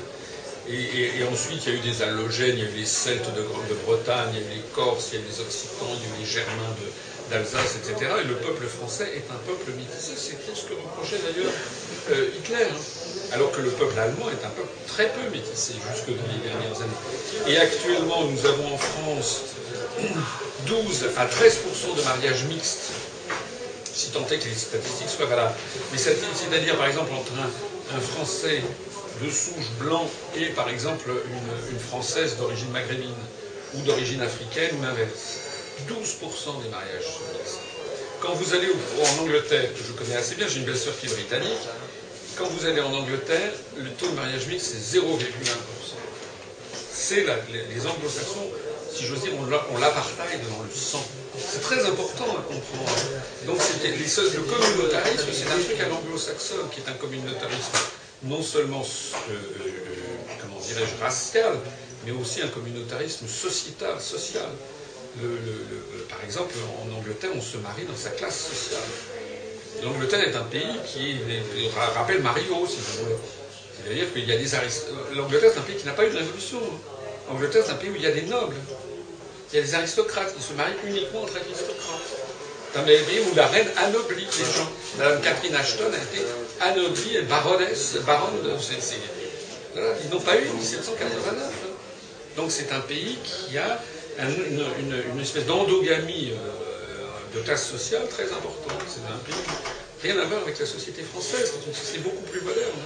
[SPEAKER 1] Et, ensuite, il y a eu des allogènes, il y a eu les Celtes de Grande-Bretagne, il y a eu les Corses, il y a eu les Occitans, il y a eu les Germains d'Alsace, etc. Et le peuple français est un peuple métissé. C'est ce que reprochait d'ailleurs euh, Hitler. hein. Alors que le peuple allemand est un peuple très peu métissé jusque dans les dernières années. Et actuellement, nous avons en France 12 à 13 de mariages mixtes si tant est que les statistiques soient valables. Mais c'est-à-dire, par exemple, entre un, un, Français de souche blanc et, par exemple, une, Française d'origine maghrébine ou d'origine africaine ou l'inverse. 12% des mariages sont mixtes. Quand vous allez en Angleterre, que je connais assez bien, j'ai une belle-sœur qui est britannique, quand vous allez en Angleterre, le taux de mariage mixte, c'est 0,1%. C'est les, anglo-saxons, si j'ose dire, on l'apartheid dans le sang. C'est très important à comprendre. Donc le communautarisme, c'est un truc à l'anglo-saxonne, qui est un communautarisme non seulement, euh, euh, comment dirais-je, racial, mais aussi un communautarisme sociétal, social par exemple, en Angleterre, on se marie dans sa classe sociale. L'Angleterre est un pays qui rappelle Mario, si vous voulez. C'est-à-dire qu'il y a des aristocrates. L'Angleterre, c'est un pays qui n'a pas eu de révolution. L'Angleterre, c'est un pays où il y a des nobles. Il y a des aristocrates qui se marient uniquement entre aristocrates. C'est un pays où la reine anoblit les gens. Madame Catherine Ashton a été anoblie, et baronesse, baronne de. Ils n'ont pas eu 1789. Donc c'est un pays qui a une, espèce d'endogamie euh, de classe sociale très importante. C'est un pays rien à voir avec la société française, qui est une société beaucoup plus moderne.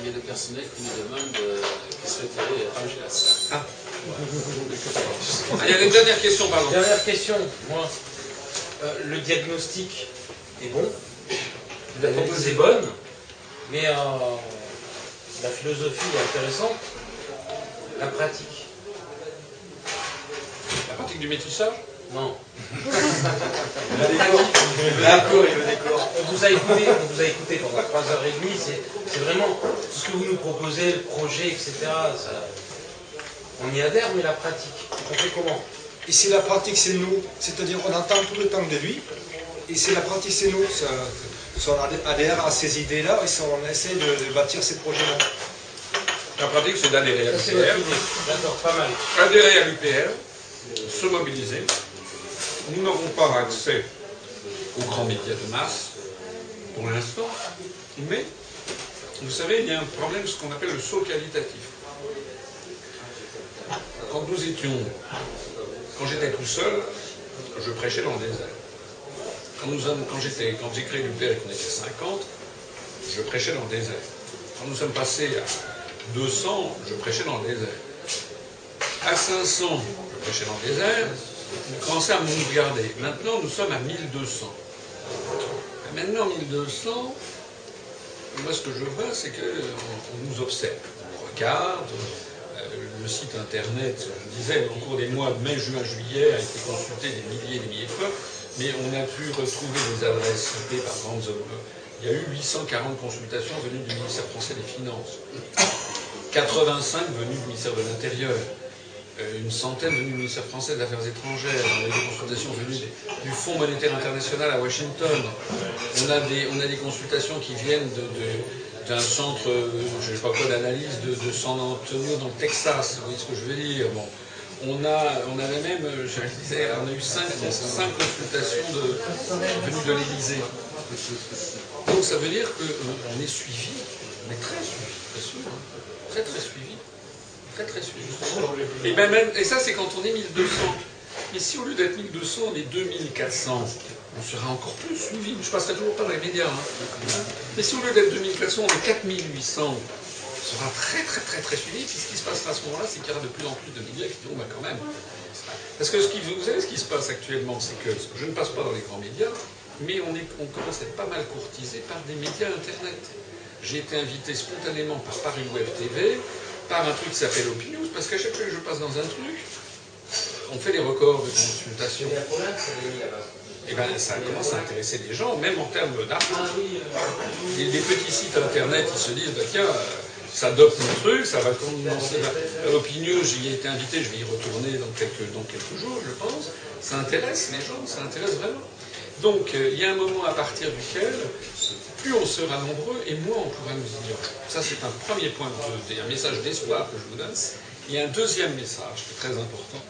[SPEAKER 10] Il y a des personnels qui nous demandent euh, qui souhaiteraient ranger la salle. Ah.
[SPEAKER 1] Il y a une dernière question, pardon.
[SPEAKER 5] Dernière question, moi. Euh, le diagnostic est bon, la est bonne, mais la philosophie est intéressante, la pratique
[SPEAKER 1] pratique du métissage?
[SPEAKER 5] Non.
[SPEAKER 3] le décor. le décor.
[SPEAKER 5] On vous a écouté, on vous a écouté pendant 3h30, c'est vraiment tout ce que vous nous proposez, le projet, etc. on y adhère, mais la pratique, on fait comment?
[SPEAKER 3] Ici, la pratique, c'est nous. C'est-à-dire, on entend tout le temps de lui. Et c'est la pratique, c'est nous. Ça, on adhère à ces idées-là et on essaie de, bâtir ces projets-là.
[SPEAKER 1] La pratique, c'est d'adhérer à l'UPR.
[SPEAKER 5] D'accord, pas mal.
[SPEAKER 1] Adhérer à l'UPR, se mobiliser. Nous n'avons pas accès aux grands médias de masse pour l'instant, mais vous savez, il y a un problème, ce qu'on appelle le saut qualitatif. Quand nous étions, quand j'étais tout seul, je prêchais dans le désert. Quand, quand j'ai créé l'UPR et qu'on était 50, je prêchais dans le désert. Quand nous sommes passés à 200, je prêchais dans le désert. À 500, prêchais dans le désert, on commençait à me regarder. Maintenant, nous sommes à 1200. maintenant, 1200, moi, ce que je vois, c'est qu'on nous observe. On regarde, le site internet, je disais, au cours des mois de mai, juin, juillet, a été consulté des milliers et des milliers de fois, mais on a pu retrouver des adresses citées par grandes Il y a eu 840 consultations venues du ministère français des Finances, 85 venues du ministère de l'Intérieur, euh, une centaine venues du ministère français des Affaires étrangères, on a des consultations venues du Fonds monétaire international à Washington, on a des, consultations qui viennent d'un centre, euh, je ne sais pas quoi, d'analyse de, San Antonio dans le Texas, vous voyez ce que je veux dire bon. On, a, on avait même, euh, je disais, on a eu cinq, cinq consultations de, venues de l'Élysée. Donc ça veut dire qu'on est suivi, on est très suivi, très sûr, hein. très très suivi très très suivi. Et, ben même, et ça, c'est quand on est 1200. Mais si au lieu d'être 1200, on est 2400, on sera encore plus suivi. Je passerai toujours dans les médias. Hein. Mais si au lieu d'être 2400, on est 4800, on sera très très très très suivi. Puis ce qui se passera à ce moment-là, c'est qu'il y aura de plus en plus de médias qui diront, bah, quand même. Parce que ce qui, vous savez ce qui se passe actuellement, c'est que je ne passe pas dans les grands médias, mais on, est, on commence à être pas mal courtisé par des médias Internet. J'ai été invité spontanément par Paris Web TV, par un truc qui s'appelle Opinion, parce qu'à chaque fois que je passe dans un truc, on fait des records de consultation. Et bien ça commence à intéresser des gens, même en termes d'argent. Euh, des, petits sites internet, ils se disent, bah, tiens, ça adopte mon truc, ça va commencer. Opinion, j'y ai été invité, je vais y retourner dans quelques, dans quelques jours, je pense. Ça intéresse les gens, ça intéresse vraiment. Donc, euh, il y a un moment à partir duquel plus on sera nombreux et moins on pourra nous ignorer. Ça, c'est un premier point, de, un message d'espoir que je vous donne. Il y a un deuxième message qui est très important,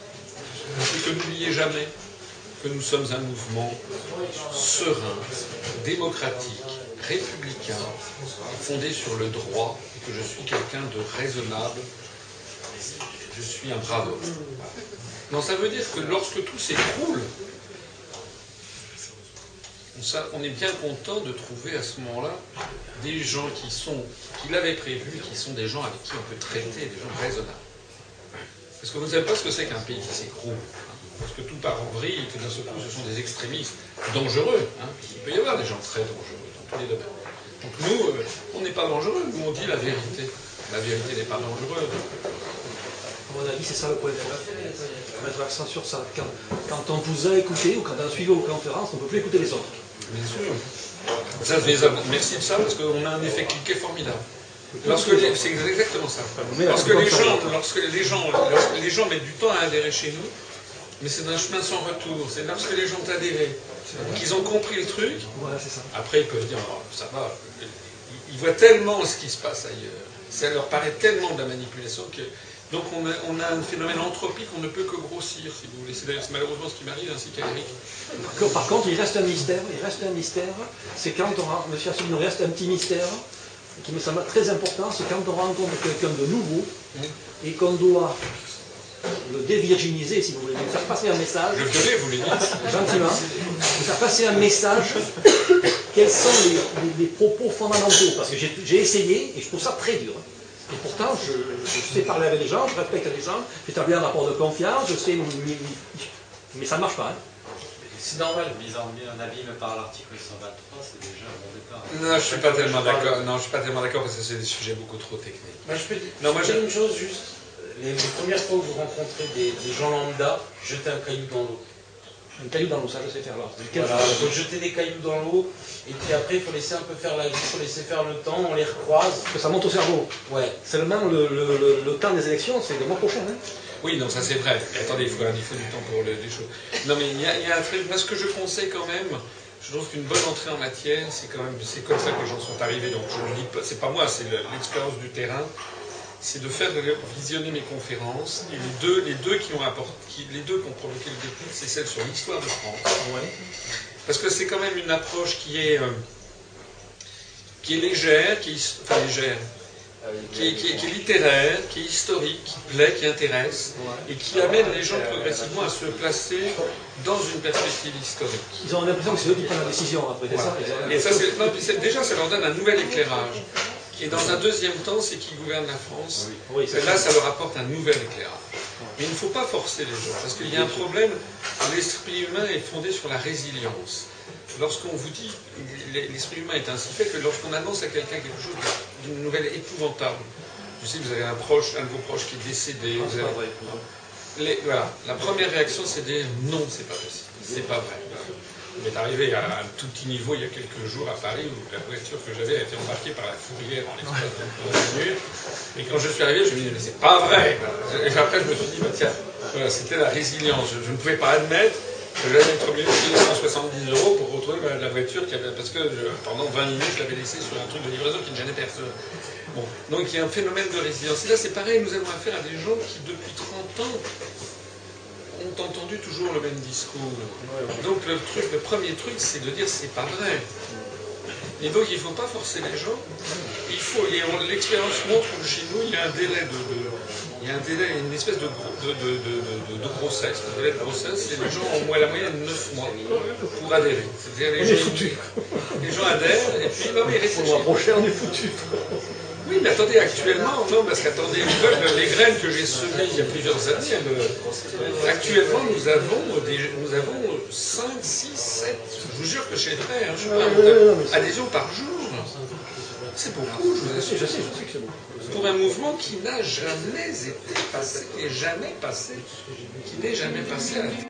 [SPEAKER 1] c'est que n'oubliez jamais que nous sommes un mouvement serein, démocratique, républicain, fondé sur le droit, et que je suis quelqu'un de raisonnable. Je suis un brave homme. Non, ça veut dire que lorsque tout s'écroule, on, est bien content de trouver à ce moment-là des gens qui sont, qui l'avaient prévu, qui sont des gens avec qui on peut traiter, des gens raisonnables. Parce que vous ne savez pas ce que c'est qu'un pays qui s'écroule. Parce que tout part en vrille que d'un seul coup, ce sont des extrémistes dangereux. Hein. Il peut y avoir des gens très dangereux dans tous les domaines. Donc nous, euh, on n'est pas dangereux, nous on dit la vérité. La vérité n'est pas dangereuse.
[SPEAKER 5] À mon avis, c'est ça le point Mettre l'accent sur ça. Quand, on vous a écouté ou quand on a suivi vos conférences, on ne peut plus écouter les autres.
[SPEAKER 1] Bien sûr. merci de ça parce qu'on a un effet cliqué formidable. Lorsque c'est exactement ça. Lorsque les gens, lorsque les gens, lorsque les gens mettent du temps à adhérer chez nous, mais c'est un chemin sans retour. C'est lorsque les gens ont adhéré, qu'ils ont compris le truc.
[SPEAKER 5] Voilà, c'est ça.
[SPEAKER 1] Après, ils peuvent dire, oh, ça va. Ils voient tellement ce qui se passe ailleurs. Ça leur paraît tellement de la manipulation que. Donc on a, un phénomène anthropique qu'on ne peut que grossir, si vous voulez. C'est malheureusement ce qui m'arrive, ainsi qu'Éric.
[SPEAKER 5] Par contre, il reste un mystère. Il reste un mystère. C'est quand on, Monsieur il reste un petit mystère qui me semble très important, c'est quand on rencontre quelqu'un de nouveau et qu'on doit le dévirginiser, si vous voulez, faire passer un message.
[SPEAKER 1] Le violer, vous voulez dire
[SPEAKER 5] Gentiment. Faire passer un message. Quels sont les, propos fondamentaux Parce que j'ai essayé et je trouve ça très dur. Et pourtant, je, sais parler avec les gens, je respecte les gens, j'établis un rapport de confiance, je sais. Mais ça ne marche pas. Hein.
[SPEAKER 4] C'est normal, visant un avis me par l'article 123, c'est déjà un bon départ.
[SPEAKER 1] Non, je suis pas tellement d'accord. Non, je suis pas tellement d'accord parce que c'est des sujets beaucoup trop techniques.
[SPEAKER 11] Moi, je peux non, moi, dire une chose juste. Les, premières fois où vous rencontrez des, gens lambda, jetez un caillou dans l'eau.
[SPEAKER 5] Un caillou dans l'eau, ça je sais faire là.
[SPEAKER 11] Voilà, donc jeter des cailloux dans l'eau, et puis après il faut laisser un peu faire la vie, il faut laisser faire le temps, on les recroise.
[SPEAKER 5] Que ça monte au cerveau.
[SPEAKER 11] Ouais.
[SPEAKER 5] C'est le même le, le, temps des élections, c'est le mois prochain. Hein
[SPEAKER 1] oui, non, ça c'est vrai. attendez, il faut, il faut, du temps pour les, choses. Non, mais il y, a, il y a un truc, moi ce que je conseille quand même, je trouve qu'une bonne entrée en matière, c'est quand même, c'est comme ça que les gens sont arrivés. Donc je ne dis pas, c'est pas moi, c'est l'expérience du terrain. C'est de faire visionner mes conférences. Et les deux, les deux qui ont apporté, les deux qui ont provoqué le déclic, c'est celle sur l'histoire de France. Parce que c'est quand même une approche qui est, euh, qui est légère, qui est, enfin légère, qui est, littéraire, qui est historique, qui plaît, qui intéresse, et qui amène les gens progressivement à se placer dans une perspective historique.
[SPEAKER 5] Ils ont l'impression que c'est eux qui prennent la décision après ça.
[SPEAKER 1] Et ça, déjà, ça leur donne un nouvel éclairage. Et dans un deuxième temps, c'est qui gouverne la France. là, ça leur apporte un nouvel éclairage. Mais il ne faut pas forcer les gens, parce qu'il y a un problème. L'esprit humain est fondé sur la résilience lorsqu'on vous dit, l'esprit humain est ainsi fait que lorsqu'on annonce à quelqu'un quelque chose d'une nouvelle épouvantable, je sais que vous avez un proche, un de vos proches qui est décédé, vous avez... voilà, la première réaction c'est de dire non, c'est pas possible, c'est pas vrai. Il m'est arrivé à un tout petit niveau il y a quelques jours à Paris où la voiture que j'avais a été embarquée par la fourrière en l'espace de minute. Et quand je suis arrivé, je me suis dit, mais c'est pas vrai. Et après, je me suis dit, bah, tiens, c'était la résilience. je ne pouvais pas admettre je vais être obligé de 170 euros pour retrouver la voiture parce que pendant 20 minutes, je l'avais laissée sur un truc de livraison qui ne gênait personne. Bon. Donc il y a un phénomène de résilience. Et là, c'est pareil, nous avons affaire à des gens qui, depuis 30 ans, ont entendu toujours le même discours. Donc le, truc, le premier truc, c'est de dire c'est pas vrai. Et donc il ne faut pas forcer les gens. Il faut, l'expérience montre que chez nous, il y a un délai de, il y a un délai, une espèce de, de, de, grossesse. Le délai de grossesse, c'est les gens ont la moyenne 9 mois pour adhérer.
[SPEAKER 5] C'est-à-dire les, gens,
[SPEAKER 1] les gens adhèrent et puis non mais
[SPEAKER 5] Pour le mois prochain, on est foutu.
[SPEAKER 1] Oui, mais attendez, actuellement, non, parce qu'attendez, les graines que j'ai semées il y a plusieurs années, actuellement, nous avons, des, nous avons 5, 6, 7, je vous jure que chez très, hein, je parle adhésions par jour. C'est beaucoup, je vous assure.
[SPEAKER 5] Je sais, je sais que c'est beaucoup.
[SPEAKER 1] Pour un mouvement qui n'a jamais été passé, qui n'est jamais passé, qui n'est jamais passé à